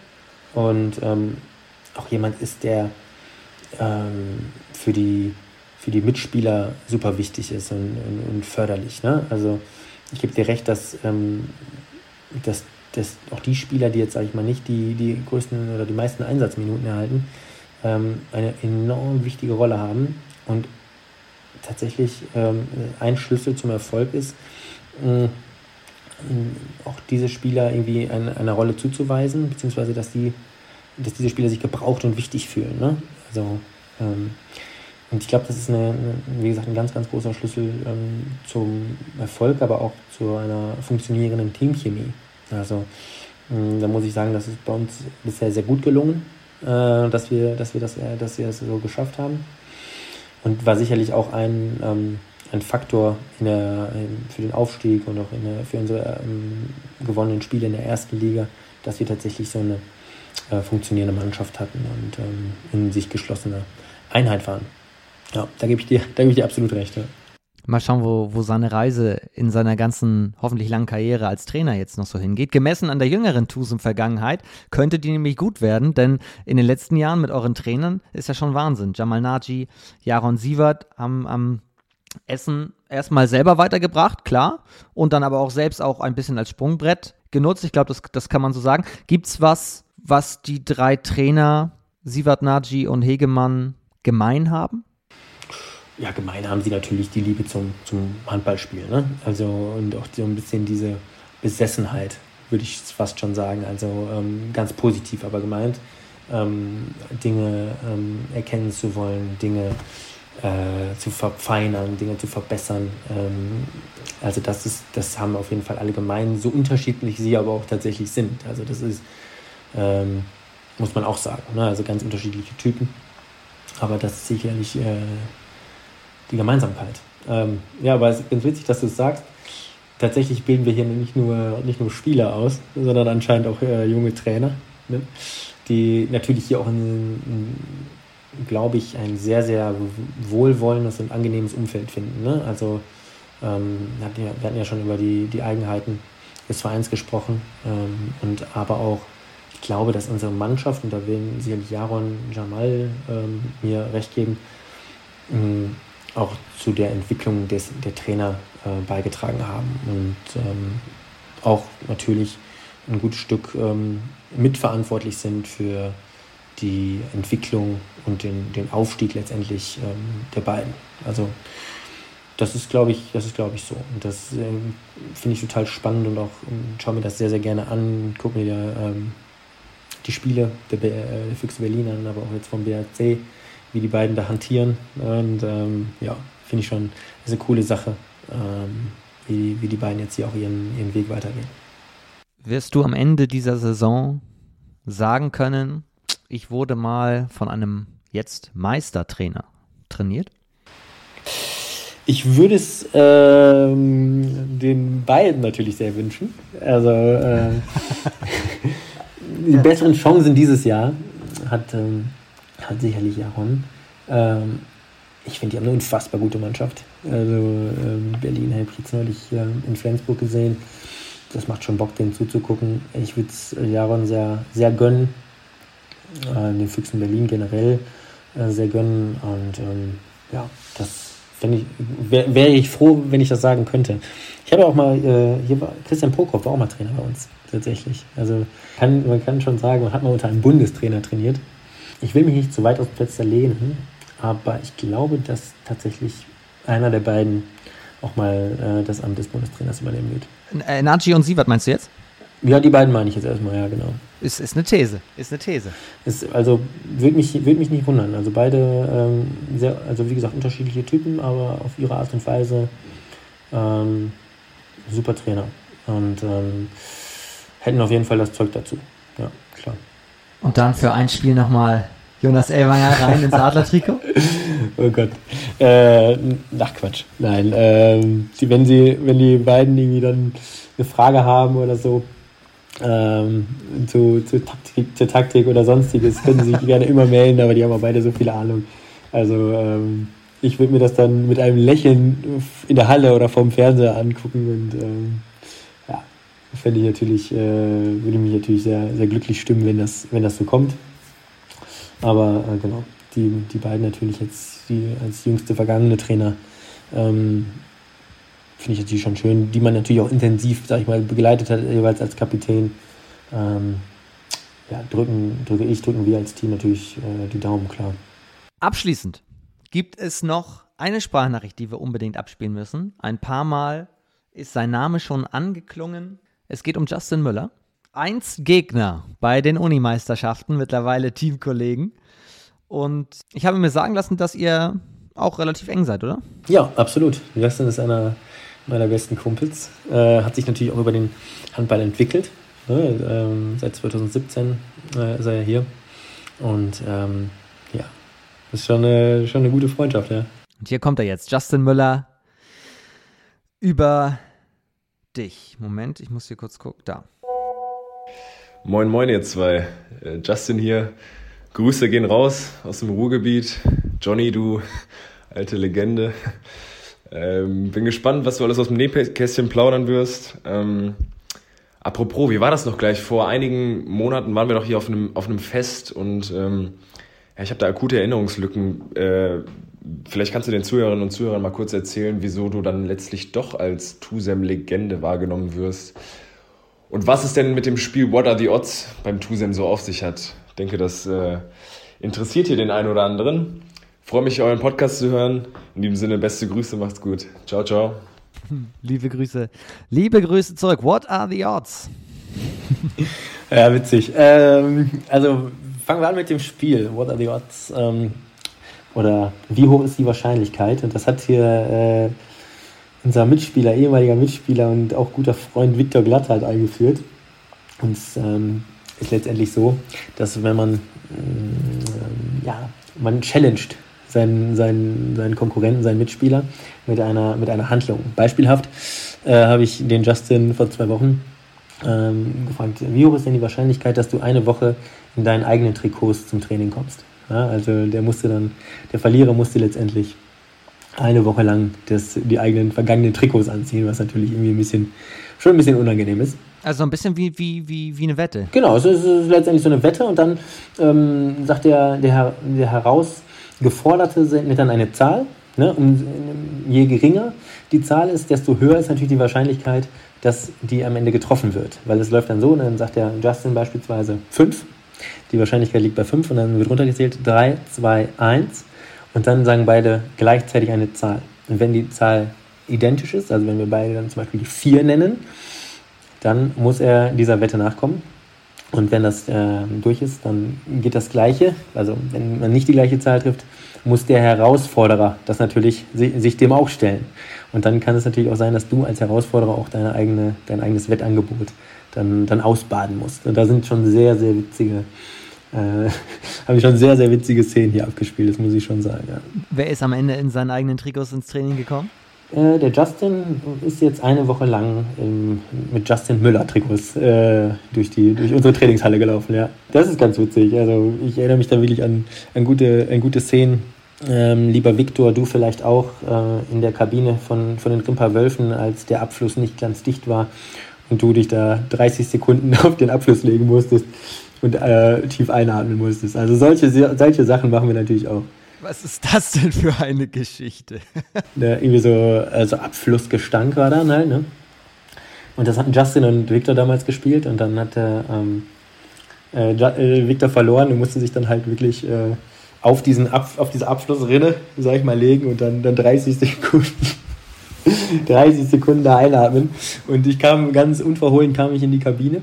Und ähm, auch jemand ist, der ähm, für die für die Mitspieler super wichtig ist und, und, und förderlich. Ne? Also ich gebe dir recht, dass, ähm, dass, dass auch die Spieler, die jetzt, sage ich mal, nicht die, die größten oder die meisten Einsatzminuten erhalten, ähm, eine enorm wichtige Rolle haben und tatsächlich ähm, ein Schlüssel zum Erfolg ist, äh, auch diese Spieler irgendwie eine, eine Rolle zuzuweisen, beziehungsweise dass, die, dass diese Spieler sich gebraucht und wichtig fühlen. Ne? Also ähm, und ich glaube, das ist, eine, wie gesagt, ein ganz, ganz großer Schlüssel ähm, zum Erfolg, aber auch zu einer funktionierenden Teamchemie. Also ähm, da muss ich sagen, das ist bei uns bisher sehr gut gelungen, äh, dass, wir, dass, wir das, äh, dass wir das so geschafft haben. Und war sicherlich auch ein, ähm, ein Faktor in der, in, für den Aufstieg und auch in der, für unsere ähm, gewonnenen Spiele in der ersten Liga, dass wir tatsächlich so eine äh, funktionierende Mannschaft hatten und ähm, in sich geschlossene Einheit waren. Ja, da gebe ich dir, da gebe ich dir absolut recht. Ja. Mal schauen, wo, wo seine Reise in seiner ganzen hoffentlich langen Karriere als Trainer jetzt noch so hingeht. Gemessen an der jüngeren Tusem-Vergangenheit könnte die nämlich gut werden, denn in den letzten Jahren mit euren Trainern ist ja schon Wahnsinn. Jamal Naji, Jaron Sievert haben am Essen erstmal selber weitergebracht, klar, und dann aber auch selbst auch ein bisschen als Sprungbrett genutzt. Ich glaube, das, das kann man so sagen. Gibt es was, was die drei Trainer, Sievert, Naji und Hegemann, gemein haben? Ja, gemein haben sie natürlich die Liebe zum, zum Handballspiel. Ne? Also und auch so ein bisschen diese Besessenheit, würde ich fast schon sagen. Also ähm, ganz positiv aber gemeint. Ähm, Dinge ähm, erkennen zu wollen, Dinge äh, zu verfeinern, Dinge zu verbessern. Ähm, also das ist, das haben auf jeden Fall alle gemein, so unterschiedlich sie aber auch tatsächlich sind. Also das ist, ähm, muss man auch sagen, ne? also ganz unterschiedliche Typen. Aber das ist sicherlich äh, die Gemeinsamkeit. Ähm, ja, aber es ist ganz witzig, dass du es sagst. Tatsächlich bilden wir hier nicht nur, nicht nur Spieler aus, sondern anscheinend auch äh, junge Trainer, ne? die natürlich hier auch, glaube ich, ein sehr, sehr wohlwollendes und angenehmes Umfeld finden. Ne? Also ähm, wir hatten ja schon über die, die Eigenheiten des Vereins gesprochen ähm, und aber auch ich glaube, dass unsere Mannschaft, und da werden sicherlich Jaron Jamal ähm, mir recht geben, ähm, auch zu der Entwicklung des, der Trainer äh, beigetragen haben und ähm, auch natürlich ein gutes Stück ähm, mitverantwortlich sind für die Entwicklung und den, den Aufstieg letztendlich ähm, der beiden. Also das ist, glaube ich, das ich, so. Und das äh, finde ich total spannend und auch ähm, schaue mir das sehr, sehr gerne an, gucke mir ja, ähm, die Spiele der, äh, der Füchse Berlin an, aber auch jetzt vom BRC wie die beiden da hantieren. Und ähm, ja, finde ich schon eine coole Sache, ähm, wie, wie die beiden jetzt hier auch ihren, ihren Weg weitergehen. Wirst du am Ende dieser Saison sagen können, ich wurde mal von einem jetzt Meistertrainer trainiert? Ich würde es ähm, den beiden natürlich sehr wünschen. Also äh, die besseren Chancen dieses Jahr hat ähm, hat sicherlich Jaron. Ähm, ich finde, die haben eine unfassbar gute Mannschaft. Also ähm, Berlin habe ich jetzt neulich ähm, in Flensburg gesehen. Das macht schon Bock, denen zuzugucken. Ich würde es äh, Jaron sehr, sehr gönnen. Äh, den Füchsen Berlin generell äh, sehr gönnen. Und ähm, ja, das wäre wär ich froh, wenn ich das sagen könnte. Ich habe auch mal, äh, hier war Christian Prokop war auch mal Trainer bei uns, tatsächlich. Also kann, man kann schon sagen, man hat mal unter einem Bundestrainer trainiert. Ich will mich nicht zu weit aus dem Fenster lehnen, aber ich glaube, dass tatsächlich einer der beiden auch mal äh, das Amt des Bundestrainers übernehmen wird. Äh, und Sievert meinst du jetzt? Ja, die beiden meine ich jetzt erstmal, ja, genau. Ist, ist eine These, ist eine These. Ist, also würde mich, würd mich nicht wundern. Also beide ähm, sehr, also wie gesagt, unterschiedliche Typen, aber auf ihre Art und Weise ähm, super Trainer. Und ähm, hätten auf jeden Fall das Zeug dazu. Ja. Und dann für ein Spiel nochmal Jonas Elwanger rein ins Adler-Trikot? oh Gott. Äh, ach Quatsch. Nein. Ähm, die, wenn, sie, wenn die beiden irgendwie dann eine Frage haben oder so, ähm, zu, zu Taktik, zur Taktik oder sonstiges, können sie sich gerne immer melden, aber die haben auch beide so viel Ahnung. Also ähm, ich würde mir das dann mit einem Lächeln in der Halle oder vorm Fernseher angucken und ähm, fände ich natürlich, äh, würde mich natürlich sehr, sehr glücklich stimmen, wenn das, wenn das so kommt. Aber äh, genau, die, die beiden natürlich jetzt die, als jüngste vergangene Trainer ähm, finde ich natürlich schon schön, die man natürlich auch intensiv, sag ich mal, begleitet hat, jeweils als Kapitän. Ähm, ja, drücken, drücke ich, drücken wir als Team natürlich äh, die Daumen, klar. Abschließend gibt es noch eine Sprachnachricht, die wir unbedingt abspielen müssen. Ein paar Mal ist sein Name schon angeklungen. Es geht um Justin Müller. Eins Gegner bei den Unimeisterschaften, mittlerweile Teamkollegen. Und ich habe mir sagen lassen, dass ihr auch relativ eng seid, oder? Ja, absolut. Justin ist einer meiner besten Kumpels. Äh, hat sich natürlich auch über den Handball entwickelt. Ne? Ähm, seit 2017 äh, ist er ja hier. Und ähm, ja, ist schon eine, schon eine gute Freundschaft, ja. Und hier kommt er jetzt, Justin Müller, über dich. Moment, ich muss hier kurz gucken. Da. Moin, moin, ihr zwei. Äh, Justin hier. Grüße gehen raus aus dem Ruhrgebiet. Johnny, du alte Legende. Ähm, bin gespannt, was du alles aus dem Nähkästchen plaudern wirst. Ähm, apropos, wie war das noch gleich? Vor einigen Monaten waren wir doch hier auf einem, auf einem Fest und ähm, ja, ich habe da akute Erinnerungslücken. Äh, Vielleicht kannst du den Zuhörerinnen und Zuhörern mal kurz erzählen, wieso du dann letztlich doch als Tusem-Legende wahrgenommen wirst. Und was es denn mit dem Spiel What Are the Odds beim Tusem so auf sich hat. Ich denke, das äh, interessiert hier den einen oder anderen. Ich freue mich, euren Podcast zu hören. In diesem Sinne, beste Grüße, macht's gut. Ciao, ciao. Liebe Grüße. Liebe Grüße zurück. What are the odds? ja, witzig. Ähm, also fangen wir an mit dem Spiel. What are the odds? Ähm, Oder wie hoch ist die Wahrscheinlichkeit? Und das hat hier äh, unser Mitspieler, ehemaliger Mitspieler und auch guter Freund Viktor Glatt halt eingeführt. Und es ähm, ist letztendlich so, dass wenn man, äh, ja, man challenged seinen, seinen, seinen Konkurrenten, seinen Mitspieler mit einer, mit einer Handlung. Beispielhaft äh, habe ich den Justin vor zwei Wochen ähm, gefragt, wie hoch ist denn die Wahrscheinlichkeit, dass du eine Woche in deinen eigenen Trikots zum Training kommst? Ja, also der musste dann, der Verlierer musste letztendlich eine Woche lang das, die eigenen vergangenen Trikots anziehen, was natürlich irgendwie ein bisschen, schon ein bisschen unangenehm ist. Also ein bisschen wie, wie, wie, wie eine Wette. Genau, es ist, es ist letztendlich so eine Wette und dann ähm, sagt der, der, der Herausgeforderte mit dann eine Zahl. Ne? Um, je geringer die Zahl ist, desto höher ist natürlich die Wahrscheinlichkeit, dass die am Ende getroffen wird. Weil es läuft dann so, und dann sagt der Justin beispielsweise 5. Die Wahrscheinlichkeit liegt bei 5 und dann wird runtergezählt 3, 2, 1 und dann sagen beide gleichzeitig eine Zahl. Und wenn die Zahl identisch ist, also wenn wir beide dann zum Beispiel die 4 nennen, dann muss er dieser Wette nachkommen. Und wenn das äh, durch ist, dann geht das Gleiche. Also wenn man nicht die gleiche Zahl trifft, muss der Herausforderer das natürlich sich dem auch stellen. Und dann kann es natürlich auch sein, dass du als Herausforderer auch deine eigene, dein eigenes Wettangebot dann, dann ausbaden musst. Und da sind schon sehr, sehr witzige äh, habe ich schon sehr, sehr witzige Szenen hier abgespielt, das muss ich schon sagen. Ja. Wer ist am Ende in seinen eigenen Trikots ins Training gekommen? Äh, der Justin ist jetzt eine Woche lang im, mit Justin Müller-Trikots äh, durch, durch unsere Trainingshalle gelaufen. Ja. Das ist ganz witzig. Also ich erinnere mich da wirklich an, an, gute, an gute Szenen. Ähm, lieber Viktor, du vielleicht auch äh, in der Kabine von, von den Rimper Wölfen, als der Abfluss nicht ganz dicht war und du dich da 30 Sekunden auf den Abfluss legen musstest und äh, tief einatmen musstest. Also solche, solche Sachen machen wir natürlich auch. Was ist das denn für eine Geschichte? ja, irgendwie so also Abflussgestank war dann halt, ne? Und das hatten Justin und Victor damals gespielt und dann hat der ähm, äh, äh, Victor verloren und musste sich dann halt wirklich äh, auf, diesen Ab auf diese Abflussrinne, sag ich mal, legen und dann, dann 30 Sekunden 30 Sekunden da einatmen. Und ich kam ganz unverhohlen kam ich in die Kabine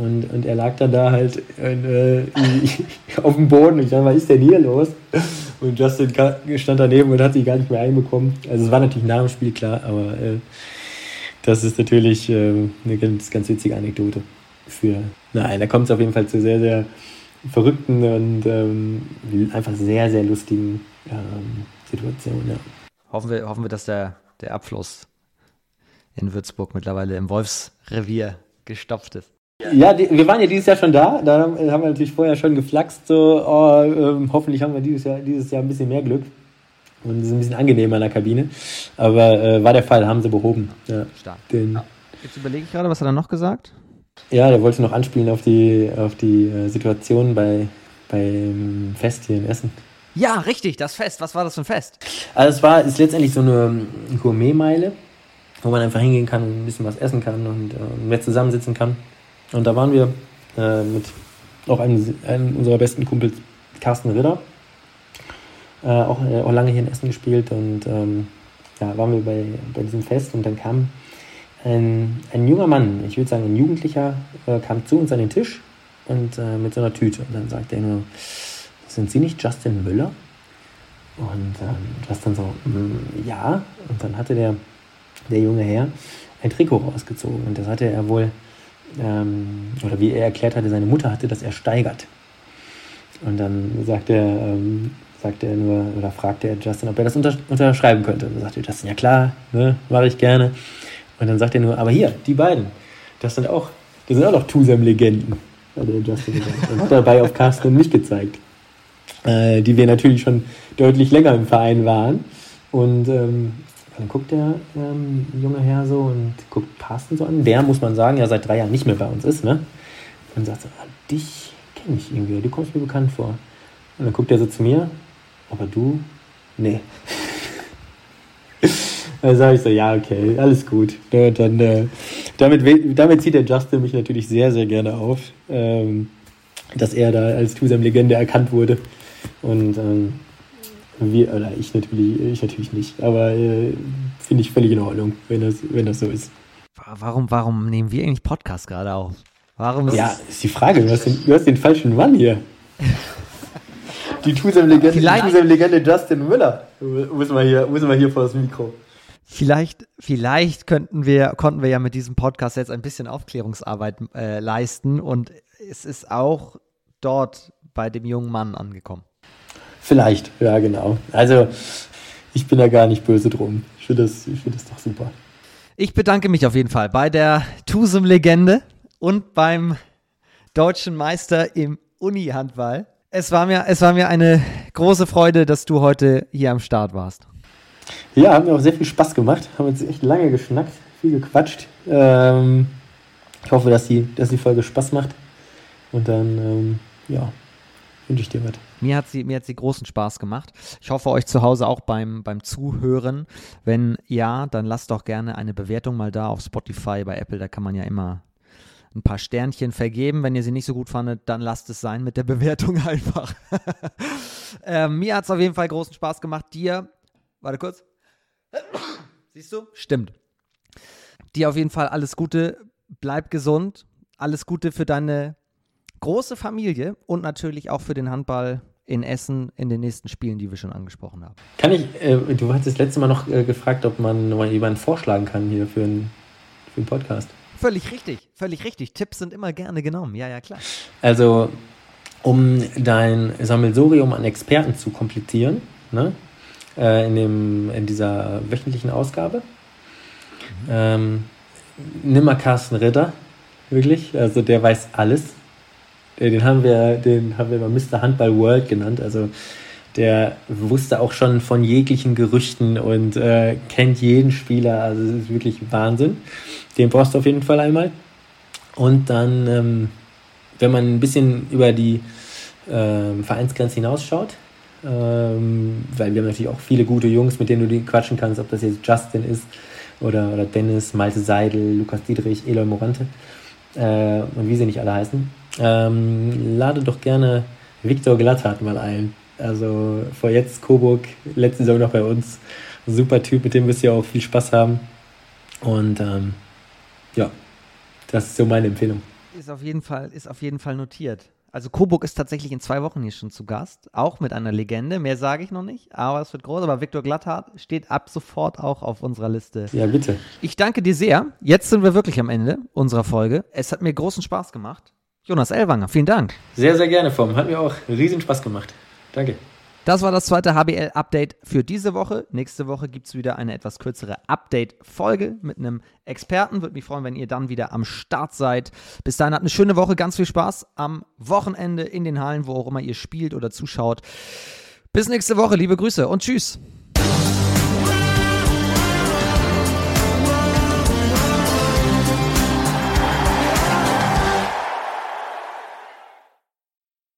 und, und er lag dann da halt äh, auf dem Boden. Ich dachte, was ist denn hier los? Und Justin stand daneben und hat sich gar nicht mehr einbekommen. Also es war natürlich nach dem Spiel klar, aber äh, das ist natürlich äh, eine ganz, ganz witzige Anekdote. Für, nein, da kommt es auf jeden Fall zu sehr, sehr verrückten und ähm, einfach sehr, sehr lustigen ähm, Situationen. Ja. Hoffen, wir, hoffen wir, dass der, der Abfluss in Würzburg mittlerweile im Wolfsrevier gestopft ist. Ja, die, wir waren ja dieses Jahr schon da. Da haben wir natürlich vorher schon geflaxt. So, oh, ähm, hoffentlich haben wir dieses Jahr, dieses Jahr ein bisschen mehr Glück. Und es ist ein bisschen angenehmer in der Kabine. Aber äh, war der Fall, haben sie behoben. Ja, Stark. Den, ja. Jetzt überlege ich gerade, was hat er noch gesagt? Ja, der wollte noch anspielen auf die, auf die äh, Situation bei, beim Fest hier in Essen. Ja, richtig, das Fest. Was war das für ein Fest? Also es war ist letztendlich so eine Gourmetmeile, wo man einfach hingehen kann und ein bisschen was essen kann und äh, mehr zusammensitzen kann. Und da waren wir äh, mit auch einem, einem unserer besten Kumpels, Carsten Ritter, äh, auch, äh, auch lange hier in Essen gespielt und ähm, ja, waren wir bei, bei diesem Fest und dann kam ein, ein junger Mann, ich würde sagen ein Jugendlicher, äh, kam zu uns an den Tisch und äh, mit so einer Tüte und dann sagte er nur, sind Sie nicht Justin Müller? Und ähm, Justin so, mm, ja. Und dann hatte der, der junge Herr ein Trikot rausgezogen und das hatte er wohl ähm, oder wie er erklärt hatte, seine Mutter hatte das ersteigert. Und dann sagt er, ähm, sagt er nur, oder fragte er Justin, ob er das unter, unterschreiben könnte. Und dann sagte Justin, ja klar, ne, mache ich gerne. Und dann sagt er nur, aber hier, die beiden, das sind auch, das sind auch noch Tusem-Legenden, hat gesagt. Und hat dabei auf Carsten und mich gezeigt. Äh, die wir natürlich schon deutlich länger im Verein waren. Und ähm, dann guckt der ähm, junge Herr so und guckt Carsten so an. Der, muss man sagen, ja seit drei Jahren nicht mehr bei uns ist, ne? Und sagt so, ah, dich kenne ich irgendwie, du kommst mir bekannt vor. Und dann guckt er so zu mir, aber du, nee. dann sage ich so, ja, okay, alles gut. Ja, dann, äh, damit, damit zieht der Justin mich natürlich sehr, sehr gerne auf, ähm, dass er da als Tusam-Legende erkannt wurde. Und ähm, wir, oder ich natürlich, ich natürlich nicht, aber äh, finde ich völlig in Ordnung, wenn das, wenn das so ist. Warum, warum nehmen wir eigentlich Podcast gerade auf? Warum ist ja, ist die Frage, du hast, den, du hast den falschen Mann hier. die Tusem-Legende Justin Müller. Müssen wir hier, müssen wir hier vor das Mikro. Vielleicht, vielleicht könnten wir, konnten wir ja mit diesem Podcast jetzt ein bisschen Aufklärungsarbeit äh, leisten und es ist auch dort bei dem jungen Mann angekommen. Vielleicht, ja genau. Also ich bin da gar nicht böse drum. Ich finde das, find das doch super. Ich bedanke mich auf jeden Fall bei der Tusem-Legende und beim deutschen Meister im Uni-Handball. Es war, mir, es war mir eine große Freude, dass du heute hier am Start warst. Ja, hat mir auch sehr viel Spaß gemacht. Haben jetzt echt lange geschnackt, viel gequatscht. Ähm, ich hoffe, dass die, dass die Folge Spaß macht. Und dann, ähm, ja, wünsche ich dir was. Mir hat, sie, mir hat sie großen Spaß gemacht. Ich hoffe, euch zu Hause auch beim, beim Zuhören. Wenn ja, dann lasst doch gerne eine Bewertung mal da auf Spotify, bei Apple. Da kann man ja immer ein paar Sternchen vergeben. Wenn ihr sie nicht so gut fandet, dann lasst es sein mit der Bewertung einfach. äh, mir hat es auf jeden Fall großen Spaß gemacht. Dir, warte kurz. Siehst du? Stimmt. Dir auf jeden Fall alles Gute, bleib gesund, alles Gute für deine große Familie und natürlich auch für den Handball in Essen in den nächsten Spielen, die wir schon angesprochen haben. Kann ich, äh, du hattest das letzte Mal noch äh, gefragt, ob man mal jemanden vorschlagen kann hier für einen, für einen Podcast. Völlig richtig, völlig richtig. Tipps sind immer gerne genommen, ja, ja, klar. Also, um dein Sammelsurium an Experten zu komplettieren, ne? äh, in, dem, in dieser wöchentlichen Ausgabe. Mhm. Ähm, nimm mal Carsten Ritter, wirklich. Also der weiß alles. Äh, den haben wir, den haben wir mal Mr. Handball World genannt. Also der wusste auch schon von jeglichen Gerüchten und äh, kennt jeden Spieler. Also es ist wirklich Wahnsinn. Den brauchst du auf jeden Fall einmal. Und dann, ähm, wenn man ein bisschen über die ähm, Vereinsgrenze hinausschaut, ähm, weil wir haben natürlich auch viele gute Jungs, mit denen du quatschen kannst, ob das jetzt Justin ist oder, oder Dennis, Malte Seidel, Lukas Dietrich, Eloy Morante äh, und wie sie nicht alle heißen. Ähm, lade doch gerne Viktor Glatthardt mal ein. Also vor jetzt Coburg, letzte Saison noch bei uns. Super Typ, mit dem wirst du ja auch viel Spaß haben. Und ähm, ja, das ist so meine Empfehlung. Ist auf jeden Fall, ist auf jeden Fall notiert. Also Coburg ist tatsächlich in zwei Wochen hier schon zu Gast, auch mit einer Legende. Mehr sage ich noch nicht, aber es wird groß. Aber Viktor Glatthardt steht ab sofort auch auf unserer Liste. Ja, bitte. Ich danke dir sehr. Jetzt sind wir wirklich am Ende unserer Folge. Es hat mir großen Spaß gemacht. Jonas Ellwanger, vielen Dank. Sehr, sehr gerne, Vom. Hat mir auch riesen Spaß gemacht. Danke. Das war das zweite HBL-Update für diese Woche. Nächste Woche gibt es wieder eine etwas kürzere Update-Folge mit einem Experten. Würde mich freuen, wenn ihr dann wieder am Start seid. Bis dahin habt eine schöne Woche, ganz viel Spaß am Wochenende in den Hallen, wo auch immer ihr spielt oder zuschaut. Bis nächste Woche, liebe Grüße und tschüss.